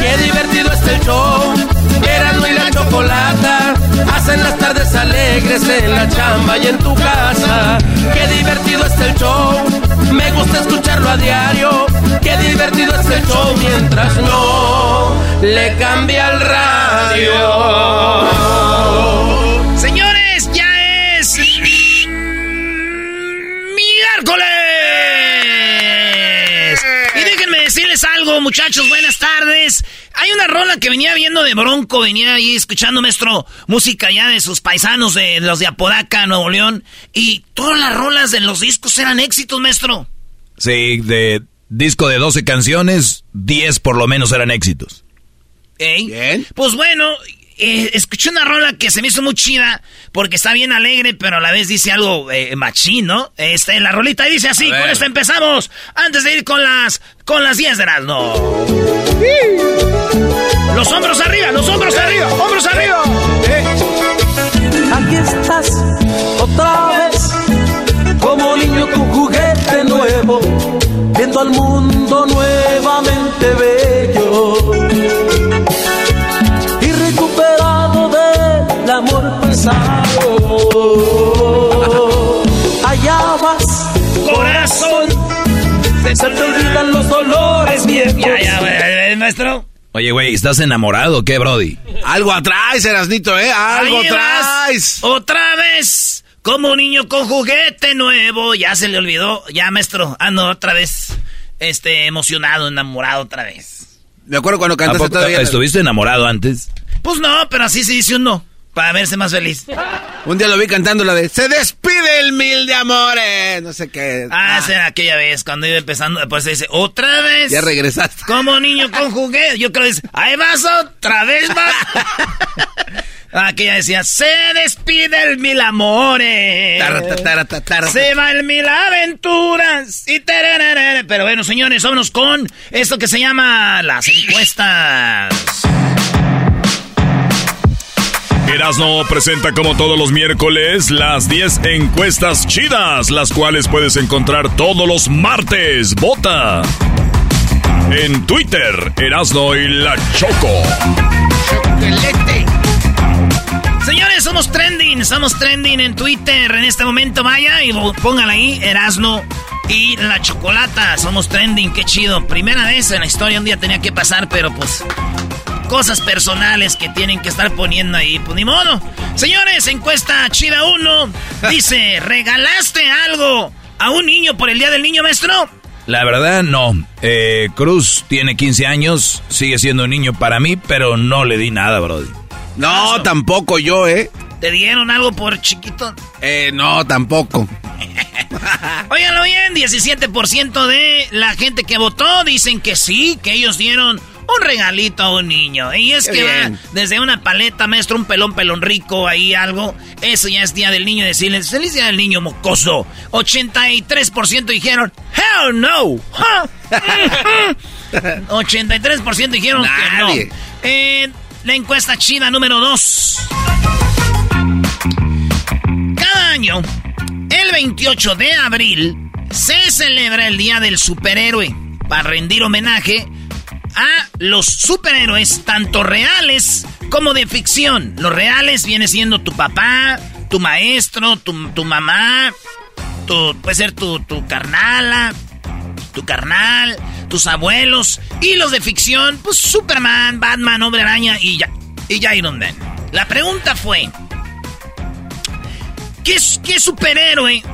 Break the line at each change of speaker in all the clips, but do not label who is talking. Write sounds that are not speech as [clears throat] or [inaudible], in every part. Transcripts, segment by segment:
Qué divertido es el show. Erasmo y la chocolata hacen las tardes alegres en la chamba y en tu casa. Qué divertido es el show. Me gusta escucharlo a diario. Qué divertido es el show mientras no le cambia el radio.
Algo, muchachos, buenas tardes. Hay una rola que venía viendo de Bronco, venía ahí escuchando, maestro, música ya de sus paisanos, de los de Apodaca, Nuevo León. Y todas las rolas de los discos eran éxitos, maestro.
Sí, de disco de 12 canciones, 10 por lo menos eran éxitos.
¿Eh?
Bien.
Pues bueno, eh, escuché una rola que se me hizo muy chida porque está bien alegre, pero a la vez dice algo eh, machín, ¿no? Este, la rolita y dice así, con esto empezamos. Antes de ir con las con las 10 de las no. Los hombros arriba, los hombros arriba, hombros arriba.
Aquí estás otra vez, como niño con juguete nuevo, viendo al mundo pasado. Allá vas,
Corazón.
se te olvidan los dolores viejos.
Ya, ya, maestro.
Oye, güey, ¿estás enamorado o qué, Brody?
Algo atrás, Erasnito, ¿eh? Algo atrás.
Otra vez. Como un niño con juguete nuevo. Ya se le olvidó. Ya, maestro. Ando otra vez. Este, emocionado, enamorado otra vez.
Me acuerdo cuando
¿A
cantaste todavía.
¿Estuviste enamorado antes?
Pues no, pero así se dice uno. Para verse más feliz.
Un día lo vi cantando la de Se despide el mil de amores. No sé qué.
Ah, será aquella vez cuando iba empezando. Pues se dice, otra vez.
Ya regresaste.
Como niño con juguete. Yo creo que dice, ahí vas otra vez más. [laughs] Aquella decía, se despide el mil amores.
Tarata.
Se va el mil aventuras. Y. Pero bueno, señores, vámonos con esto que se llama las encuestas.
Erasno presenta como todos los miércoles las 10 encuestas chidas, las cuales puedes encontrar todos los martes. Vota en Twitter, Erasno y la Choco.
Señores, somos trending, somos trending en Twitter en este momento. Vaya y póngala ahí, Erasno y la chocolata. Somos trending, qué chido. Primera vez en la historia, un día tenía que pasar, pero pues cosas personales que tienen que estar poniendo ahí. Pues ni modo. Señores, encuesta chida 1 [laughs] dice, ¿regalaste algo a un niño por el Día del Niño, maestro?
La verdad, no. Eh, Cruz tiene 15 años, sigue siendo un niño para mí, pero no le di nada, Brody.
No, tampoco yo, ¿eh?
¿Te dieron algo por chiquito?
Eh, no, tampoco. [laughs]
Óiganlo bien, 17% de la gente que votó dicen que sí, que ellos dieron un regalito a un niño. Y es
Qué
que va desde una paleta, maestro, un pelón, pelón rico, ahí algo. Eso ya es Día del Niño, decirles, feliz Día del Niño, mocoso. 83% dijeron, hell no. Ja. [laughs] 83% dijeron
Nadie.
que no. Eh, la encuesta chida número 2. Cada año, el 28 de abril, se celebra el Día del Superhéroe para rendir homenaje a los superhéroes, tanto reales como de ficción. Los reales viene siendo tu papá, tu maestro, tu, mamá, tu, puede ser tu, tu carnala, tu carnal, tus abuelos. Y los de ficción, pues Superman, Batman, Hombre Araña y ya, y ya Iron Man. La pregunta fue, ¿qué, qué superhéroe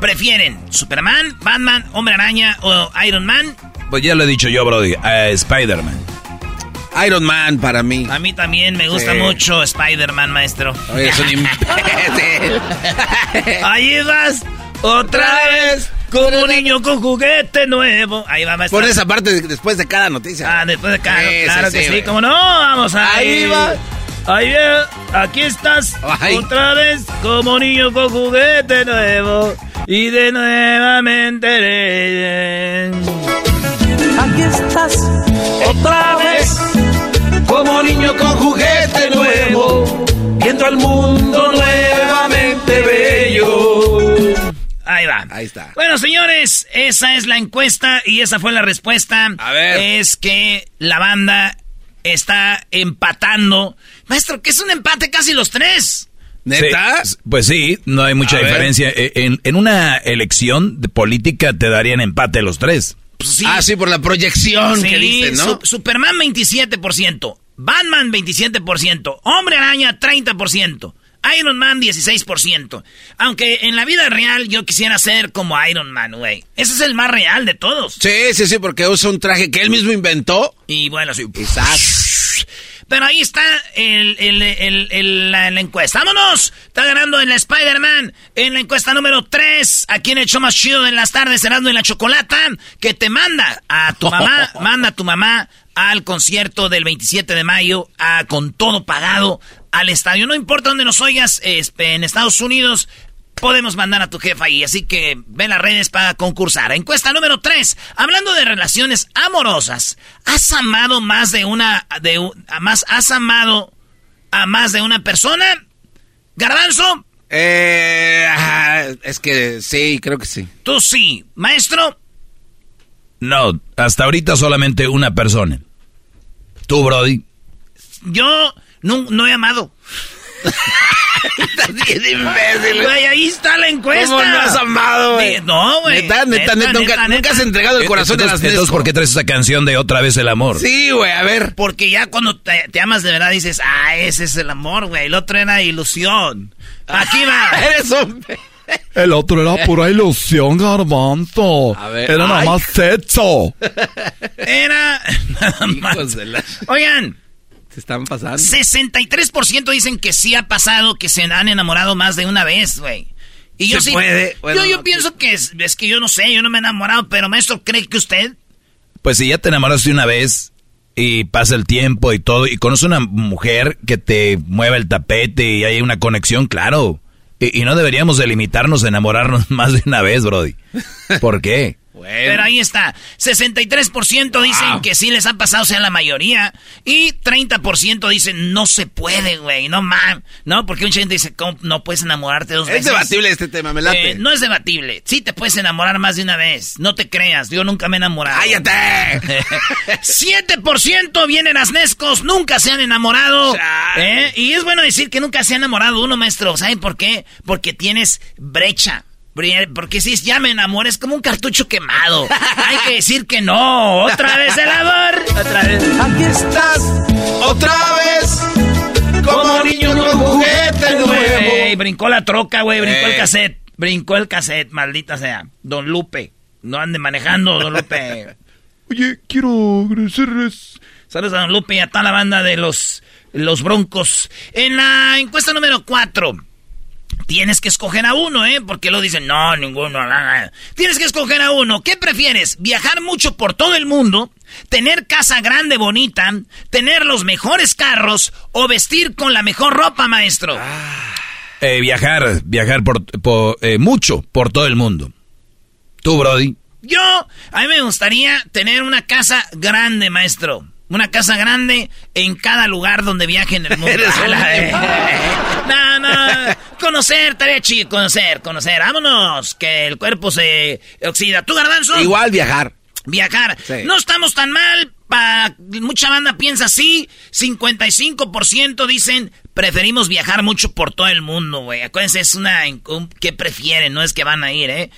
prefieren? ¿Superman, Batman, Hombre Araña o Iron Man?
Pues ya lo he dicho yo, Brody, Spider-Man.
Iron Man para mí.
A mí también me gusta mucho Spider-Man, maestro.
Oye, es un [laughs] imbécil.
Ahí vas, otra vez. Como un niño con juguete nuevo. Ahí va, maestro.
Pon esa parte después de cada noticia.
Ah, después de cada. claro que sí, como no, vamos ahí. Ahí va. Ahí aquí estás. Otra vez, como niño con juguete nuevo. Y de nuevamente.
Aquí estás. Otra vez como niño con juguete nuevo, viendo al mundo nuevamente bello.
Ahí va.
Ahí está.
Bueno, señores, esa es la encuesta y esa fue la respuesta.
A ver.
Es que la banda está empatando. Maestro, que es un empate casi los tres.
¿Neta?
pues sí, no hay mucha diferencia. E, en, en, una elección de política te darían empate los tres.
Pues ah, sí, por la proyección que dicen, ¿no?
Superman 27%, Batman 27%, Hombre Araña 30%. Iron Man 16%. Aunque en la vida real yo quisiera ser como Iron Man, güey. Ese es el más real de todos.
Sí, sí, sí, porque usa un traje que él mismo inventó.
Y bueno, sí. Pero ahí está la, encuesta. ¡Vámonos! Está ganando en la Spider-Man. En la encuesta número 3. Aquí en el show más chido en las tardes, cerrando en la chocolata. Que te manda a tu mamá. [laughs] manda a tu mamá al concierto del 27 de mayo. A, con todo pagado. Al estadio. No importa dónde nos oigas. en Estados Unidos podemos mandar a tu jefa ahí. Así que ve las redes para concursar. Encuesta número 3. Hablando de relaciones amorosas, ¿has amado más de una. De, más, ¿Has amado a más de una persona? ¿Garbanzo?
Eh, es que sí, creo que sí.
Tú sí. ¿Maestro?
No, hasta ahorita solamente una persona. ¿Tú, Brody?
Yo no, no he amado. [laughs]
Estás bien imbécil.
Güey, ahí está la encuesta.
¿Cómo no has amado, güey?
No, güey.
Neta, neta, neta, nunca, nunca, has entregado el corazón
de las
Entonces,
¿por qué traes esa canción de Otra vez el amor?
Sí, güey, a ver.
Porque ya cuando te, amas de verdad dices, ah, ese es el amor, güey. El otro era ilusión. Aquí va. [laughs]
Eres hombre.
El otro era pura ilusión, garbanzo. A ver, era nada más sexo.
Era [laughs] nada más. Oigan.
Se están pasando.
63% dicen que sí ha pasado, que se han enamorado más de una vez, güey. Y yo sí.
Puede?
yo, yo pienso que es, es, que yo no sé, yo no me he enamorado, pero maestro, ¿cree que usted?
Pues si ya te enamoraste una vez y pasa el tiempo y todo, y conoces una mujer que te mueve el tapete y hay una conexión, claro. Y, y no deberíamos de limitarnos a enamorarnos [laughs] más de una vez, Brody. ¿Por qué?
Pero ahí está. 63% dicen que sí les ha pasado, o sea, la mayoría. Y 30% dicen no se puede, güey. No man. No, porque mucha gente dice, ¿cómo no puedes enamorarte dos veces?
Es debatible este tema, me late.
Eh, no es debatible. Sí te puedes enamorar más de una vez. No te creas. Yo nunca me he enamorado.
¡Cállate! [laughs]
7% vienen asnescos. Nunca se han enamorado. ¿eh? Y es bueno decir que nunca se ha enamorado uno, maestro. ¿Saben por qué? Porque tienes brecha. Porque si ya me enamoré es como un cartucho quemado. Hay que decir que no. Otra vez el amor. Otra vez.
Aquí estás. Otra vez. Como niño con juguete nuevo.
brincó la troca, güey. Brincó el cassette. Brincó el cassette, maldita sea. Don Lupe. No ande manejando, Don Lupe. [laughs]
Oye, quiero agradecerles.
Saludos a Don Lupe y a toda la banda de los, los Broncos. En la encuesta número 4. Tienes que escoger a uno, ¿eh? Porque lo dicen, no, ninguno. Tienes que escoger a uno. ¿Qué prefieres? ¿Viajar mucho por todo el mundo? ¿Tener casa grande, bonita? ¿Tener los mejores carros? ¿O vestir con la mejor ropa, maestro?
Eh, viajar, viajar por, eh, mucho por todo el mundo. ¿Tú, Brody?
Yo, a mí me gustaría tener una casa grande, maestro. Una casa grande en cada lugar donde viaje en el mundo. [laughs] [laughs] [laughs] no, no. Conocer, chido. Conocer, conocer. Vámonos. Que el cuerpo se oxida. ¿Tú, Garbanzo?
Igual viajar.
Viajar. No estamos tan mal. Pa, mucha banda piensa así. 55% dicen preferimos viajar mucho por todo el mundo, güey. Acuérdense, es una... ¿Qué prefieren? No es que van a ir, ¿eh?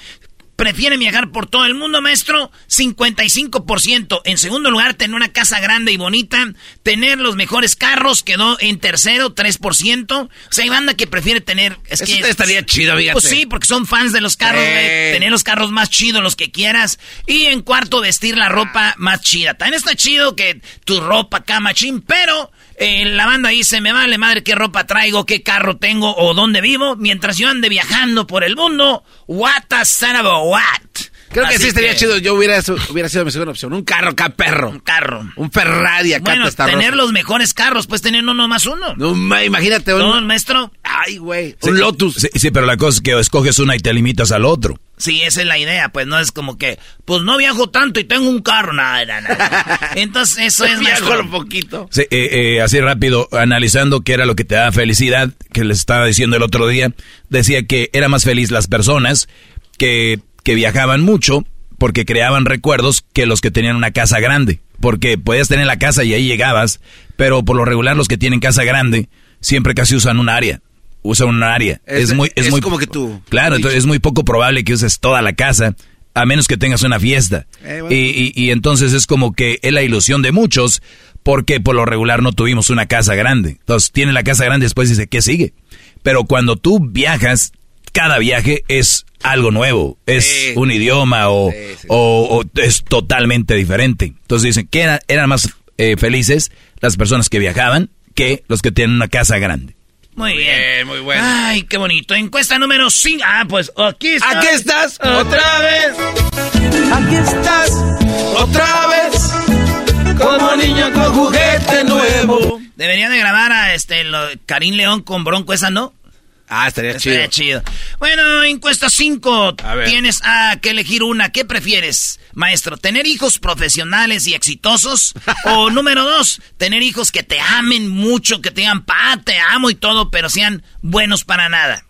Prefieren viajar por todo el mundo, maestro, 55%. En segundo lugar, tener una casa grande y bonita. Tener los mejores carros, quedó en tercero, 3%. O sea, hay banda que prefiere tener...
Es Eso que, estaría chido, fíjate.
Pues sí, porque son fans de los carros, Tener los carros más chidos, los que quieras. Y en cuarto, vestir la ropa más chida. También está chido que tu ropa acá, machín, pero... Eh, la banda dice, me vale madre qué ropa traigo, qué carro tengo o dónde vivo, mientras yo ande viajando por el mundo. What a son of a what.
Creo que sí estaría chido. Yo hubiera, hubiera sido mi segunda opción. Un carro acá, perro.
Un carro.
Un Ferrari acá.
Bueno, tener los mejores carros. Pues tener uno más uno.
No, imagínate.
Un... maestro.
Ay, güey. un Lotus.
Sí, pero la cosa es que escoges una y te limitas al otro.
Sí, esa es la idea. Pues no es como que, pues no viajo tanto y tengo un carro. Nada, nada. [laughs] Entonces, eso es [laughs]
Viajo un poquito.
Sí, eh, eh, así rápido, analizando qué era lo que te da felicidad, que les estaba diciendo el otro día, decía que era más feliz las personas que, que viajaban mucho porque creaban recuerdos que los que tenían una casa grande. Porque podías tener la casa y ahí llegabas, pero por lo regular los que tienen casa grande siempre casi usan un área. Usan un área. Es, muy, es, muy
como que tú.
Claro, entonces es muy poco probable que uses toda la casa, a menos que tengas una fiesta. Eh, y, y, entonces es como que es la ilusión de muchos, porque por lo regular no tuvimos una casa grande. Entonces tiene la casa grande y después dice, ¿qué sigue? Pero cuando tú viajas, cada viaje es algo nuevo, es un idioma o, o, es totalmente diferente. Entonces dicen que eran más eh, felices las personas que viajaban que los que tienen una casa grande.
Muy bien. muy bueno. Ay, qué bonito. Encuesta número 5. Ah, pues aquí estás.
Aquí estás. Otra vez. Aquí estás. Otra vez. Como niño con juguete nuevo.
Debería de grabar a este Karim León con Bronco, esa no.
Ah, estaría,
chido. Bueno, encuesta 5. Tienes a que elegir una. ¿Qué prefieres, maestro? ¿Tener hijos profesionales y exitosos? [laughs] o número 2, tener hijos que te amen mucho, que te digan, pa, te amo y todo, pero sean buenos para nada.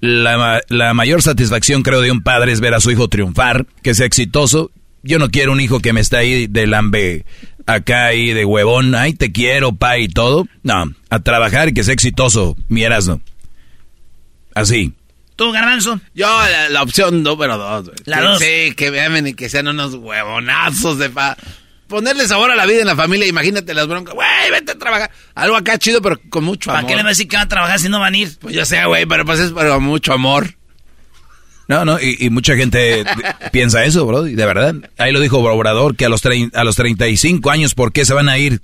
La, la mayor satisfacción, creo, de un padre es ver a su hijo triunfar, que sea exitoso. Yo no quiero un hijo que me está ahí de lambe acá ahí de huevón, ay, te quiero, pa, y todo. No, a trabajar y que sea exitoso, mi no. Así.
¿Tú, Garbanzo?
Yo, la, opción número dos.
La dos.
Sí, que vean y que sean unos huevonazos de pa... Ponerle sabor a la vida en la familia, imagínate las broncas. Güey, vete a trabajar. Algo acá chido, pero con mucho amor.
¿Para qué le vas a decir que van a trabajar si no van a ir?
Pues ya sé, güey, pero pues es con mucho amor.
No, no, y, mucha gente [laughs] piensa eso, bro, de verdad. Ahí lo dijo Obrador, que a los, a los 35 años, ¿por qué se van a ir?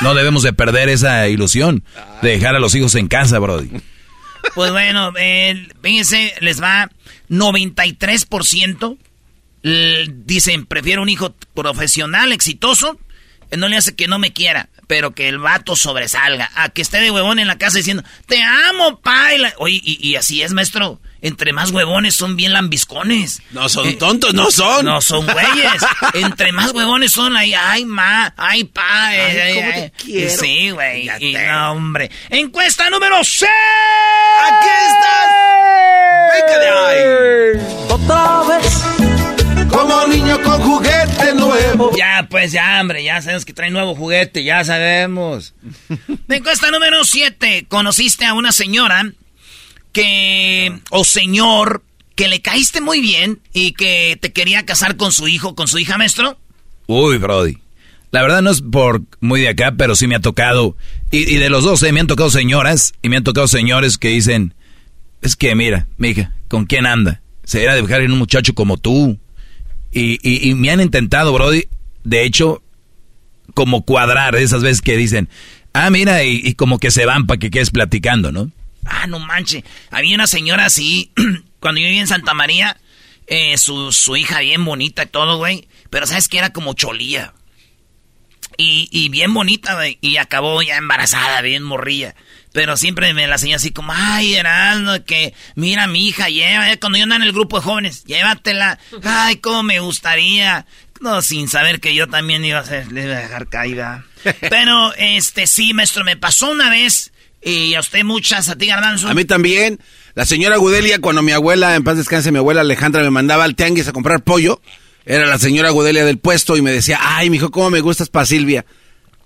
No debemos de perder esa ilusión de dejar a los hijos en casa, brody.
Pues bueno, eh, fíjense, les va 93%. Dicen, prefiero un hijo profesional, exitoso. No le hace que no me quiera, pero que el vato sobresalga. A que esté de huevón en la casa diciendo, te amo, pa. Oye, y, y así es, maestro entre más huevones son bien lambiscones.
No son eh, tontos, no son.
No son güeyes. entre más huevones son ahí, ay, ma, ay, pa.
Eh, quiero.
Sí, güey. No, hombre. Encuesta número 6.
Aquí estás. Venga de ahí. Otra vez. Como niño con juguete nuevo.
Ya, pues ya, hombre, ya sabemos que trae nuevo juguete, ya sabemos. [laughs] Encuesta número 7. Conociste a una señora que, o señor, que le caíste muy bien y que te quería casar con su hijo, con su hija, maestro?
Uy, Brody. La verdad no es por muy de acá, pero sí me ha tocado. Y, de los dos, eh, me han tocado señoras y me han tocado señores que dicen, es que mira, mija, ¿con quién anda? Se era de dejar en un muchacho como tú. Y, y, me han intentado, Brody, de hecho, como cuadrar esas veces que dicen, ah, mira, y, y como que se van para que quedes platicando, ¿no?
Ah, no manche. Había una señora así, [clears throat] cuando yo vivía en Santa María, eh, su, su, hija bien bonita y todo, güey. Pero sabes que era como cholía. Y, y bien bonita, güey. Y acabó ya embarazada, bien morrilla. Pero siempre me la señora así como, ay, Heraldo, que mira mi hija, lleva, eh, cuando yo ando en el grupo de jóvenes, llévatela. Ay, cómo me gustaría. No, sin saber que yo también iba a ser, le iba a dejar caída. [laughs] Pero, este, sí, maestro, me pasó una vez, y a usted muchas, a ti, Garbanzo.
A mí también. La señora Gudelia, cuando mi abuela, en paz descanse, mi abuela Alejandra me mandaba al tianguis a comprar pollo, era la señora Gudelia del puesto y me decía, ay, mijo, ¿cómo me gustas para Silvia?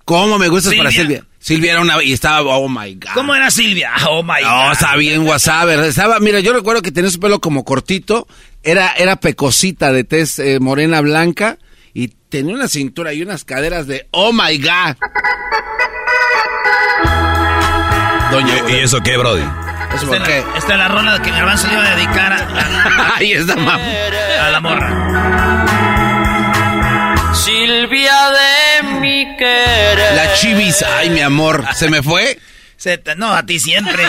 ¿Cómo me gustas para Silvia? Silvia era una... Y estaba, oh, my God.
¿Cómo era Silvia? [laughs] Oh, my God.
No, estaba bien WhatsApp. Estaba, mira, yo recuerdo que tenía su pelo como cortito, era, era pecosita de tez eh, morena blanca y tenía una cintura y unas caderas de, oh, my God.
Doña, ¿Y eso qué, Brody?
¿Eso por qué? Esta es la rola que Garbanzo le iba a dedicar a... [laughs]
Ahí está, mamá.
A la morra.
Silvia de mi querer.
La chivis, ay, mi amor, ¿se me fue?
no, a ti siempre.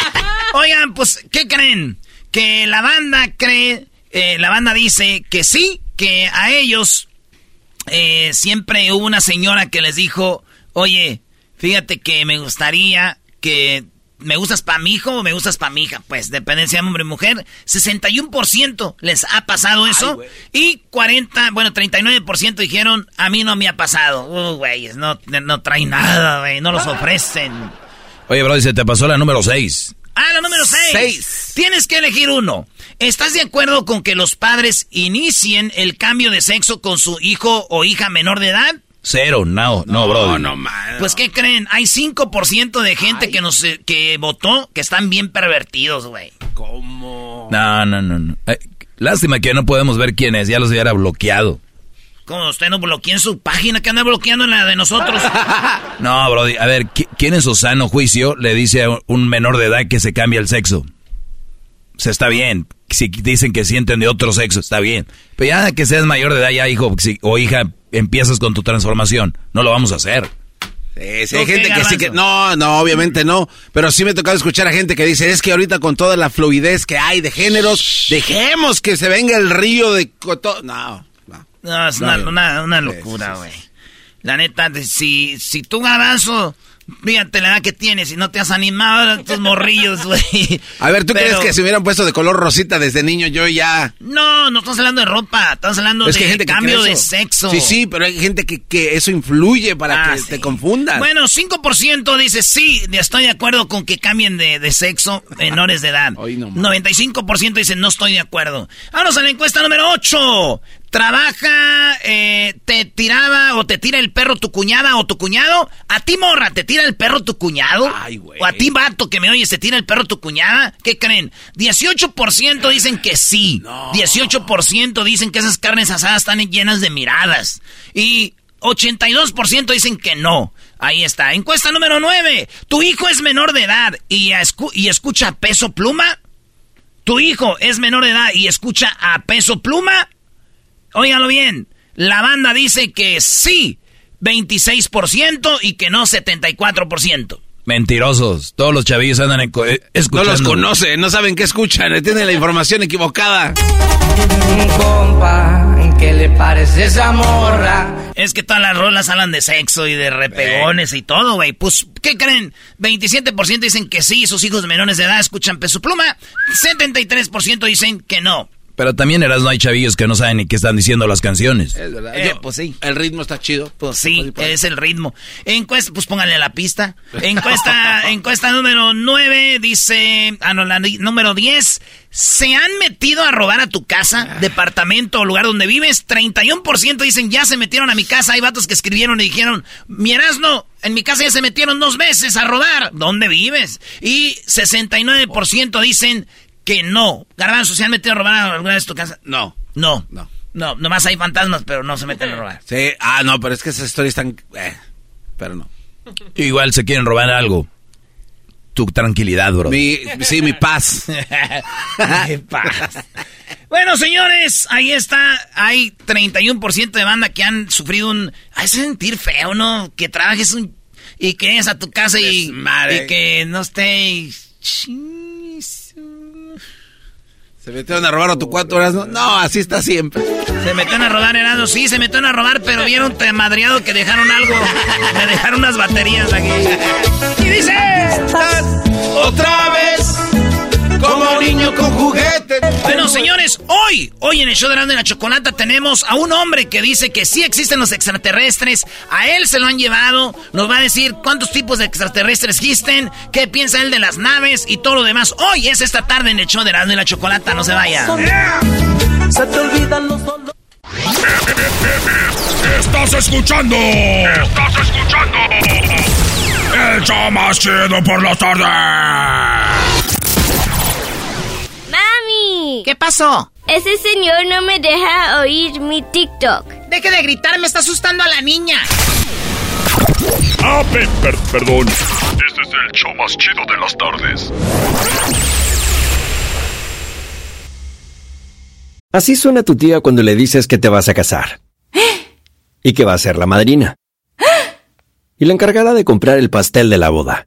[laughs] Oigan, pues, ¿qué creen? Que la banda cree, eh, la banda dice que sí, que a ellos eh, siempre hubo una señora que les dijo, oye, fíjate que me gustaría que ¿Me gustas para mi hijo o me gustas para mi hija? Pues depende si hombre o mujer. 61% les ha pasado eso. y 40, bueno, 39% dijeron, a mí no me ha pasado. Uh, güey, no, no traen nada, güey, no los ofrecen.
Oye, bro, se te pasó la número 6.
Ah, la número 6. Tienes que elegir uno. ¿Estás de acuerdo con que los padres inicien el cambio de sexo con su hijo o hija menor de edad?
Cero, no, no, bro.
No, no,
Pues, ¿qué creen? Hay 5% de gente que nos que votó que están bien pervertidos, güey.
¿Cómo?
No, no, no. no. Eh, lástima que no podemos ver quién es, ya los hubiera bloqueado.
¿Cómo usted no bloquea en su página que anda bloqueando en la de nosotros? [laughs]
no, bro, a ver, ¿quién en su sano juicio le dice a un menor de edad que se cambia el sexo? Se está bien. Si dicen que sienten de otro sexo, está bien. Pero ya que seas mayor de edad, ya hijo o hija, empiezas con tu transformación. No lo vamos a hacer.
Sí, hay gente que sí que... No, no, obviamente no. Pero sí me ha tocado escuchar a gente que dice, es que ahorita con toda la fluidez que hay de géneros, dejemos que se venga el río de... No,
no. No, es una, locura, güey. La neta, si, si tú, Garbanzo Fíjate la edad que tienes y no te has animado a estos morrillos, güey.
A ver, ¿tú crees que se hubieran puesto de color rosita desde niño? Yo ya...
No, no estamos hablando de ropa, estamos hablando de cambio de sexo.
Sí, sí, pero hay gente que, que eso influye para ah, que te confundas.
Bueno, 5% dice sí, estoy de acuerdo con que cambien de, de sexo menores de edad. 95% dice no estoy de acuerdo. Vamos a la encuesta número 8. Trabaja, eh, te tiraba o te tira el perro tu cuñada o tu cuñado. A ti, morra, te tira el perro tu cuñado. Ay, güey. O a ti, vato, que me oyes, te tira el perro tu cuñada. ¿Qué creen? 18% dicen que sí. 18% dicen que esas carnes asadas están llenas de miradas. Y 82% dicen que no. Ahí está. Encuesta número 9. ¿Tu hijo es menor de edad y, y escucha peso pluma? ¿Tu hijo es menor de edad y escucha a peso pluma? Óigalo bien, la banda dice que sí, 26% y que no 74%.
Mentirosos. Todos los chavillos andan escuchando.
No los conocen, no saben qué escuchan, tienen la información equivocada.
Compa, ¿qué le parece esa morra?
Es que todas las rolas hablan de sexo y de repegones y todo, güey. Pues, ¿qué creen? 27% dicen que sí, sus hijos menores de edad escuchan peso pluma. 73% dicen que no.
Pero también eras no hay chavillos que no saben ni qué están diciendo las canciones.
Es verdad. Eh, pues sí. El ritmo está chido.
Pues sí, es el ritmo. Encuesta, pues pónganle la pista. [laughs] Encuesta, encuesta número 9 dice, ah no, la número 10. ¿Se han metido a robar a tu casa, ah. departamento o lugar donde vives? 31% dicen, ya se metieron a mi casa. Hay vatos que escribieron y dijeron, mi Erasno, en mi casa ya se metieron dos veces a robar. ¿Dónde vives? Y 69% dicen que no. Garbanzo, ¿se han metido a robar alguna vez tu casa?
No.
No. No. No, nomás hay fantasmas, pero no se meten a robar.
Sí, ah, no, pero es que esas historias están... Eh, pero no.
Igual se quieren robar algo. Tu tranquilidad, bro.
Mi, sí, mi paz. [laughs]
mi paz. Bueno, señores, ahí está. Hay 31% de banda que han sufrido un... Hay sentir feo, ¿no? Que trabajes un... Y que es a tu casa y, y que no esté...
¿Se metieron a robar a tu cuatro horas? No, no así está siempre.
Se metieron a robar, Herado. Sí, se metieron a robar, pero vieron madreado que dejaron algo. Me dejaron unas baterías aquí. Y dice...
Otra vez como niño con juguete.
Bueno,
señores, hoy, hoy en el show de la Chocolata tenemos a un hombre que dice que sí existen los extraterrestres. A él se lo han llevado. Nos va a decir cuántos tipos de extraterrestres existen, qué piensa él de las naves y todo lo demás. Hoy es esta tarde en el show de la Chocolata. No se vaya. Se te olvidan los
Estás escuchando. Estás escuchando. El show más chido por la tarde.
¡Mami!
¿Qué pasó?
Ese señor no me deja oír mi TikTok.
Deje de gritar, me está asustando a la niña.
Ah, perdón. Este es el show más chido de las tardes.
Así suena tu tía cuando le dices que te vas a casar. Y que va a ser la madrina. Y la encargada de comprar el pastel de la boda.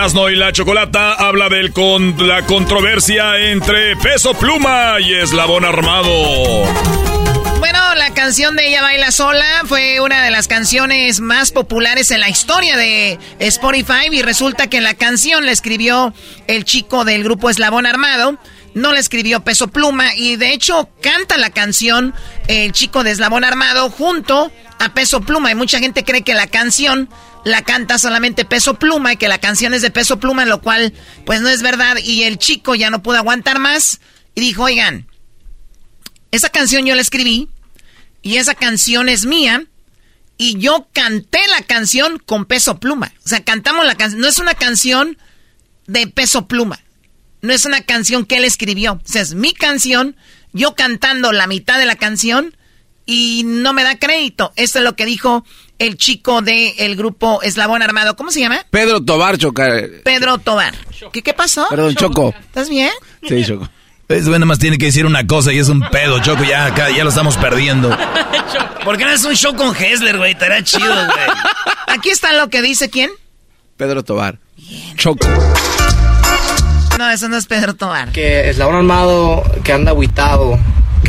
Erasno y la Chocolata habla de con la controversia entre Peso Pluma y Eslabón Armado.
Bueno, la canción de Ella Baila Sola fue una de las canciones más populares en la historia de Spotify y resulta que la canción la escribió el chico del grupo Eslabón Armado no le escribió Peso Pluma y de hecho canta la canción el chico de Eslabón Armado junto a Peso Pluma y mucha gente cree que la canción la canta solamente Peso Pluma y que la canción es de Peso Pluma, lo cual pues no es verdad y el chico ya no pudo aguantar más y dijo, oigan, esa canción yo la escribí y esa canción es mía y yo canté la canción con Peso Pluma. O sea, cantamos la canción, no es una canción de Peso Pluma no es una canción que él escribió. O sea, es mi canción, yo cantando la mitad de la canción y no me da crédito. Esto es lo que dijo el chico del grupo Eslabón Armado. ¿Cómo se llama?
Pedro Tobar, Choco.
Pedro Tobar. ¿Qué, qué pasó?
Perdón, Choco.
¿Estás bien?
Sí, Choco.
Es bueno, más tiene que decir una cosa y es un pedo, Choco. Ya acá ya lo estamos perdiendo. [laughs]
¿Por qué no es un show con Hessler, güey? Estará chido, güey. [laughs] Aquí está lo que dice quién.
Pedro Tobar. Choco.
No, eso no es Pedro Tobar.
Que un Armado que anda aguitado.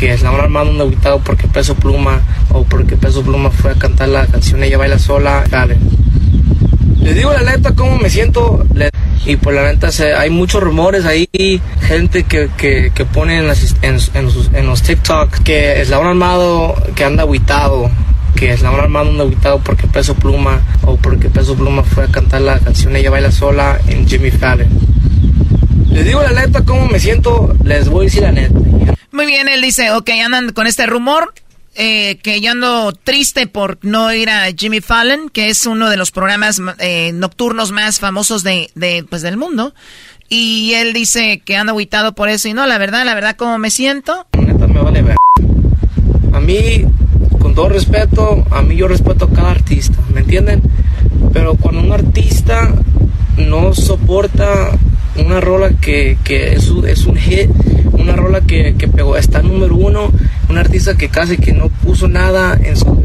Que un Armado anda aguitado porque Peso Pluma o porque Peso Pluma fue a cantar la canción Ella Baila Sola. Dale. Les digo la neta cómo me siento. Y por la neta hay muchos rumores ahí, gente que, que, que pone en, en, los TikTok que un Armado que anda aguitado que un Armado anda aguitado porque Peso Pluma o porque Peso Pluma fue a cantar la canción Ella Baila Sola en Jimmy Fallon. Les digo la neta cómo me siento, les voy a decir la neta.
Muy bien, él dice, ok, andan con este rumor, eh, que yo ando triste por no ir a Jimmy Fallon, que es uno de los programas eh, nocturnos más famosos de, de, pues, del mundo. Y él dice que anda aguitado por eso. Y no, la verdad, la verdad, ¿cómo me siento?
Neta me vale ver. A mí con todo respeto, a mí yo respeto a cada artista, ¿me entienden? Pero cuando un artista no soporta una rola que, que es, un, es un hit, una rola que, que pegó, está número uno, un artista que casi que no puso nada en su,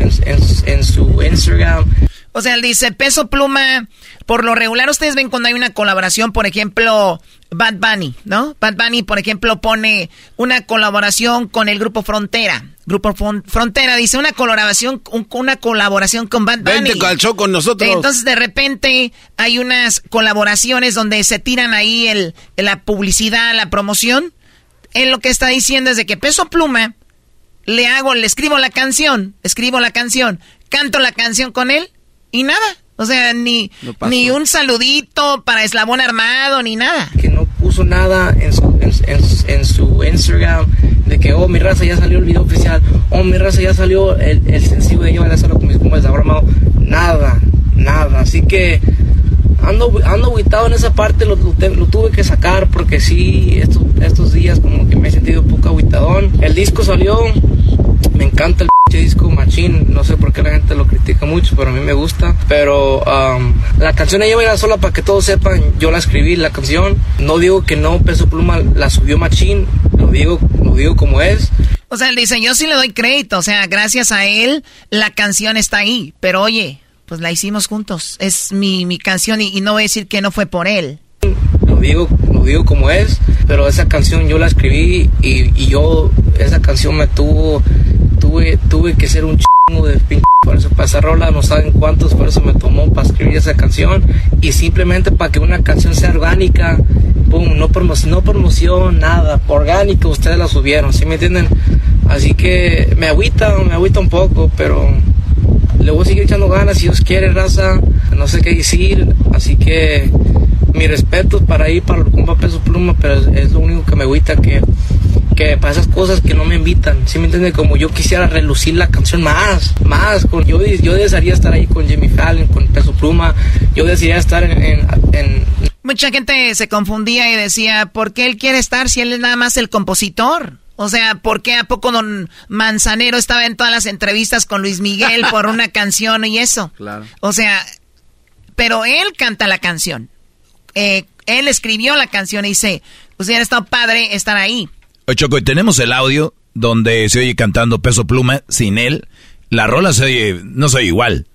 en, su Instagram.
O sea, él dice, peso pluma, por lo regular ustedes ven cuando hay una colaboración, por ejemplo, Bad Bunny, ¿no? Bad Bunny, por ejemplo, pone una colaboración con el grupo Frontera. Grupo Frontera dice una colaboración, una colaboración con Bad Bunny.
Vente calzó con nosotros.
Entonces de repente hay unas colaboraciones donde se tiran ahí el, la publicidad, la promoción. Él lo que está diciendo es de que Peso Pluma le hago, le escribo la canción, escribo la canción, canto la canción con él y nada. O sea, ni, ni un saludito para Eslabón Armado, ni nada.
Que no puso nada en su, en, su Instagram de que, oh, mi raza ya salió el video oficial, oh, mi raza ya salió el, el sencillo de yo a hacerlo con mis compas de Armado. Nada, nada. Así que ando, ando aguitado en esa parte, lo, lo, tuve que sacar porque sí, estos, estos días como que me he sentido un poco aguitadón. El disco salió, me encanta el disco machín, no sé por qué la gente lo critica mucho, pero a mí me gusta. Pero um, la canción ella era sola para que todos sepan, yo la escribí, la canción. No digo que no, Peso Pluma la subió machín, lo digo, lo digo como es.
O sea, él dice, yo sí le doy crédito, o sea, gracias a él la canción está ahí, pero oye, pues la hicimos juntos, es mi, mi canción y, no voy a decir que no fue por él.
Lo digo, lo digo como es, pero esa canción yo la escribí y, y yo, esa canción me tuvo tuve, tuve que ser un chingo de pinche esfuerzo para esa rola, no saben cuánto esfuerzo me tomó para escribir esa canción y simplemente para que una canción sea orgánica, no promoción, no promoción, nada, orgánica, ustedes la subieron, ¿sí me entienden? Así que me agüita, me agüita un poco, pero le voy a seguir echando ganas si Dios quiere, raza, no sé qué decir, así que mi respeto para ir para el compa Peso Pluma, pero es, lo único que me agüita que que para esas cosas que no me invitan, ¿sí me entiende? Como yo quisiera relucir la canción más, más, con, yo, yo desearía estar ahí con Jimmy Fallon, con Peso Pluma, yo desearía estar en,
Mucha gente se confundía y decía, ¿por qué él quiere estar si él es nada más el compositor? O sea, ¿por qué a poco don Manzanero estaba en todas las entrevistas con Luis Miguel por una [laughs] canción y eso?
Claro.
O sea, pero él canta la canción. Eh, él escribió la canción y dice, pues hubiera estado padre estar ahí.
Oye, Choco, y tenemos el audio donde se oye cantando Peso Pluma sin él. La rola se oye, no se oye igual.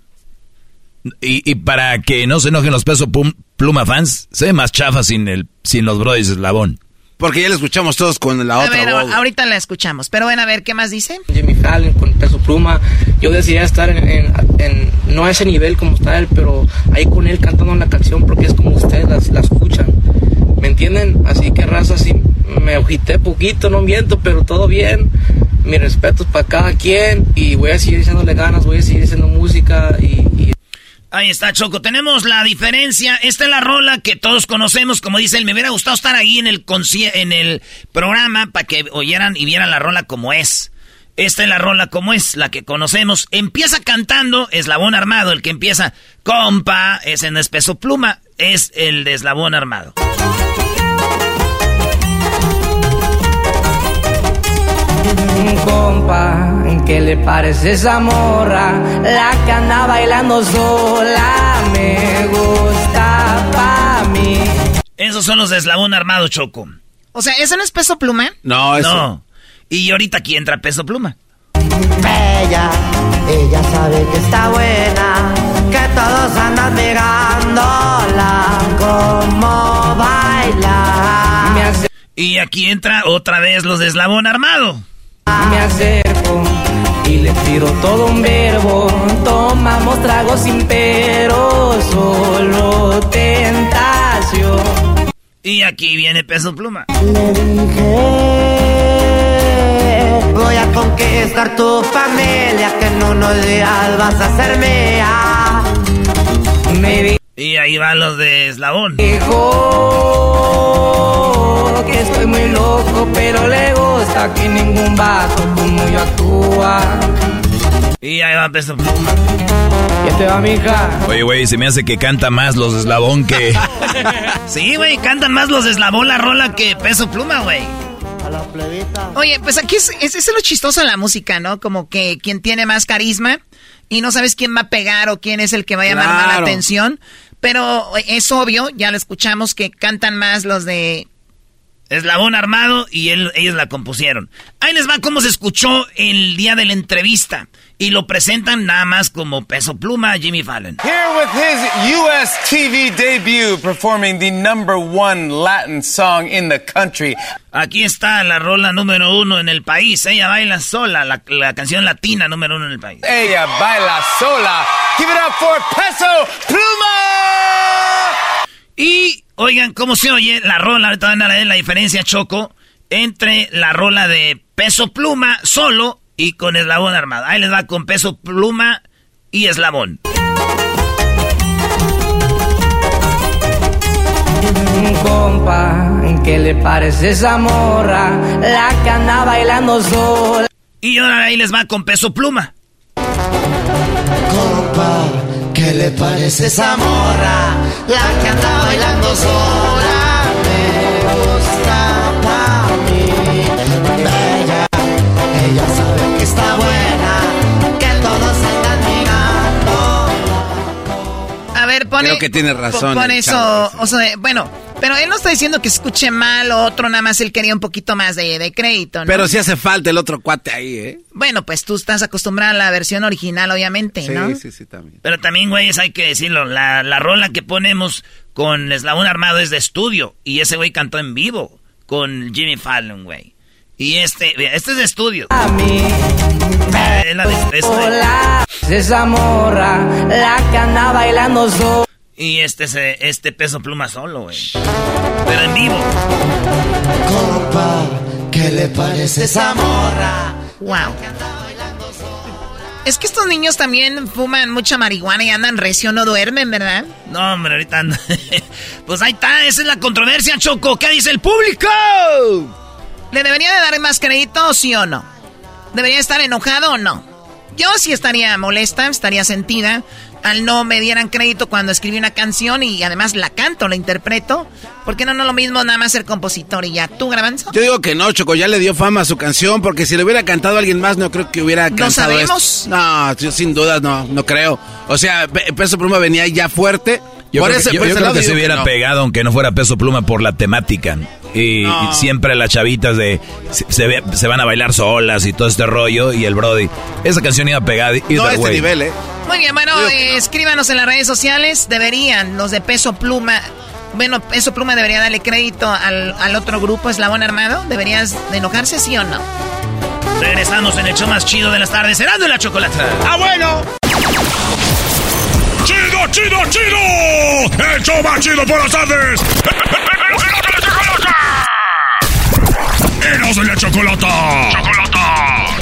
Y, para que no se enojen los Peso Pluma fans, se ve más chafa sin, el, sin los Brothers Eslabón.
Porque ya la escuchamos todos con la otra
a ver, Ahorita la escuchamos, pero ven a ver qué más dice.
Jimmy Fallon con Peso Pluma, yo decidí estar en, en, no a ese nivel como está él, pero ahí con él cantando la canción porque es como ustedes la, la escuchan. ¿Me entienden? Así que raza, sí, me agité poquito, no miento, pero todo bien. Mi respeto es para cada quien y voy a seguir echándole ganas, voy a seguir haciendo música y,
Ahí está, Choco. Tenemos la diferencia. Esta es la rola que todos conocemos. Como dice él, me hubiera gustado estar ahí en el, en el programa para que oyeran y vieran la rola como es. Esta es la rola como es, la que conocemos. Empieza cantando Eslabón Armado, el que empieza, compa, es en espeso pluma, es el de Eslabón Armado.
Compa, ¿qué le parece esa morra? La que anda bailando sola, me gusta pa' mí.
Esos son los de Eslabón Armado, Choco. O sea, ¿eso no es peso pluma?
No, eso.
No. Y ahorita aquí entra peso pluma.
Ella, ella sabe que está buena, que todos andan pegándola como baila.
Y aquí entra otra vez los de Eslabón Armado.
Me acerco y le tiro todo un verbo. Tomamos tragos sin pero, solo tentación.
Y aquí viene peso pluma.
Le dije Voy a conquistar tu familia, que en unos días vas a hacerme a.
Y ahí van los de Eslabón.
Dijo que estoy muy loco, pero le gusta que ningún vato como yo actúa.
Y ahí va Peso
Pluma. ¿Qué te va, mija?
Oye, güey, se me hace que canta más los de Eslabón que... [laughs]
sí, güey, cantan más los de Eslabón la rola que Peso Pluma, güey.
Oye, pues aquí es, es, es lo chistoso de la música, ¿no? Como que quien tiene más carisma y no sabes quién va a pegar o quién es el que va a llamar más la atención. Pero es obvio, ya lo escuchamos, que cantan más los de Eslabón Armado y él, ellos la compusieron. Ahí les va cómo se escuchó el día de la entrevista. Y lo presentan nada más como peso pluma Jimmy Fallon.
Here with his US TV debut performing the number one Latin song in the country.
Aquí está la rola número uno en el país. Ella baila sola, la, la canción latina número uno en el país.
Ella baila sola. Give it up for Peso Pluma.
Y oigan cómo se oye la rola. Ahorita van a ver la diferencia, Choco, entre la rola de Peso Pluma solo y con eslabón armado. Ahí les va con peso pluma y eslabón.
Compa, ¿qué le parece esa morra? La que anda bailando sola.
Y ahora ahí les va con peso pluma.
Compa, ¿qué le parece esa morra? La que anda bailando sola. Me gusta para mí. Bella, ella sabe que está buena, que todos están mirando.
A ver, pone.
Creo que tiene razón.
Pon eso. O sea, bueno, pero él no está diciendo que escuche mal o otro, nada más él quería un poquito más de, de crédito, ¿no?
Pero sí hace falta el otro cuate ahí, ¿eh?
Bueno, pues tú estás acostumbrado a la versión original, obviamente,
Sí,
¿no?
sí, sí, también.
Pero también, güeyes, hay que decirlo, la, la rola que ponemos con Eslabón Armado es de estudio. Y ese güey cantó en vivo con Jimmy Fallon, güey. Y este, mira, este es de estudio. Eh, la de- este-
Sola. Esa morra, la que anda bailando.
Y este es eh, este peso pluma solo, güey. Pero en vivo.
Compa, ¿qué le parece esa morra?
Wow. Es que estos niños también fuman mucha marihuana y andan recio, no duermen, ¿verdad? No, hombre, ahorita [laughs] pues ahí está, esa es la controversia, Choco. ¿Qué dice el público? ¿Le debería de dar más crédito, sí o no? ¿Debería estar enojado o no? Yo sí estaría molesta, estaría sentida al no me dieran crédito cuando escribí una canción y además la canto, la interpreto. ¿Por qué no, no lo mismo nada más ser compositor y ya? ¿Tú, Grabanzo?
Yo digo que no, Choco, ya le dio fama a su canción, porque si le hubiera cantado a alguien más, no creo que hubiera
¿Lo
cantado
sabemos?
esto. No, yo sin dudas no, no creo. O sea, Pe- Peso Pluma venía ya fuerte.
Yo
por
creo,
ese,
que, yo-
por
yo
ese
creo
lado
que
digo
se hubiera
no.
pegado aunque no fuera peso pluma por la temática. Y,
No.
y siempre las chavitas de se, se ve- se van a bailar solas y todo este rollo. Y el Brody, esa canción iba a pegar. either
No a este
way.
nivel, ¿eh?
Muy bien, bueno, eh, escríbanos en las redes sociales. Deberían los de Peso Pluma. Bueno, Peso Pluma debería darle crédito al, al otro grupo, Eslabón Armado. ¿Deberías de enojarse, sí o no? Regresamos en el show más chido de las tardes, Cerrando la chocolata.
¡Ah, bueno! ¡Chido, chido, chido! ¡El show más chido por las tardes! ¡Eros de la chocolata! ¡Chocolata!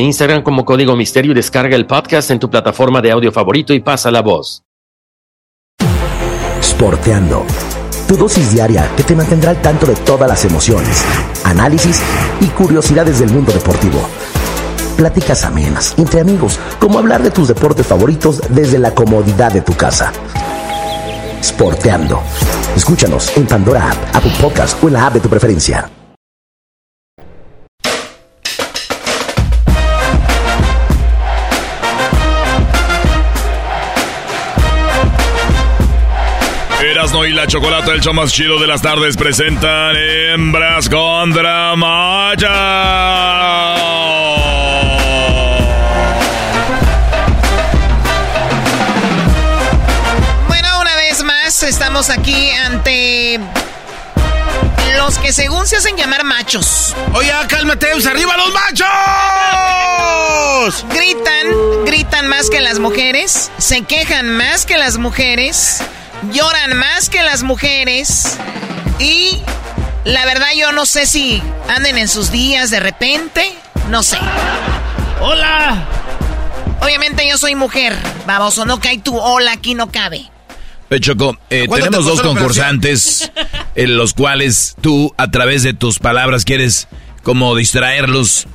Instagram como Código Misterio y descarga el podcast en tu plataforma de audio favorito y pasa la voz.
Sporteando. Tu dosis diaria que te mantendrá al tanto de todas las emociones, análisis y curiosidades del mundo deportivo. Pláticas amenas, entre amigos, como hablar de tus deportes favoritos desde la comodidad de tu casa. Sporteando. Escúchanos en Pandora App, Apple Podcast o en la app de tu preferencia.
Erasmo y la Chocolata, el show más chido de las tardes, presentan Hembras contra Maya.
Bueno, una vez más estamos aquí ante los que según se hacen llamar machos.
Oye, cálmate, pues, arriba los machos.
Gritan, gritan más que las mujeres, se quejan más que las mujeres lloran más que las mujeres y la verdad yo no sé si anden en sus días de repente, no sé. Hola. Obviamente yo soy mujer, baboso, no cae tu hola aquí no cabe.
Choco, eh, tenemos dos concursantes en los cuales tú a través de tus palabras quieres como distraerlos.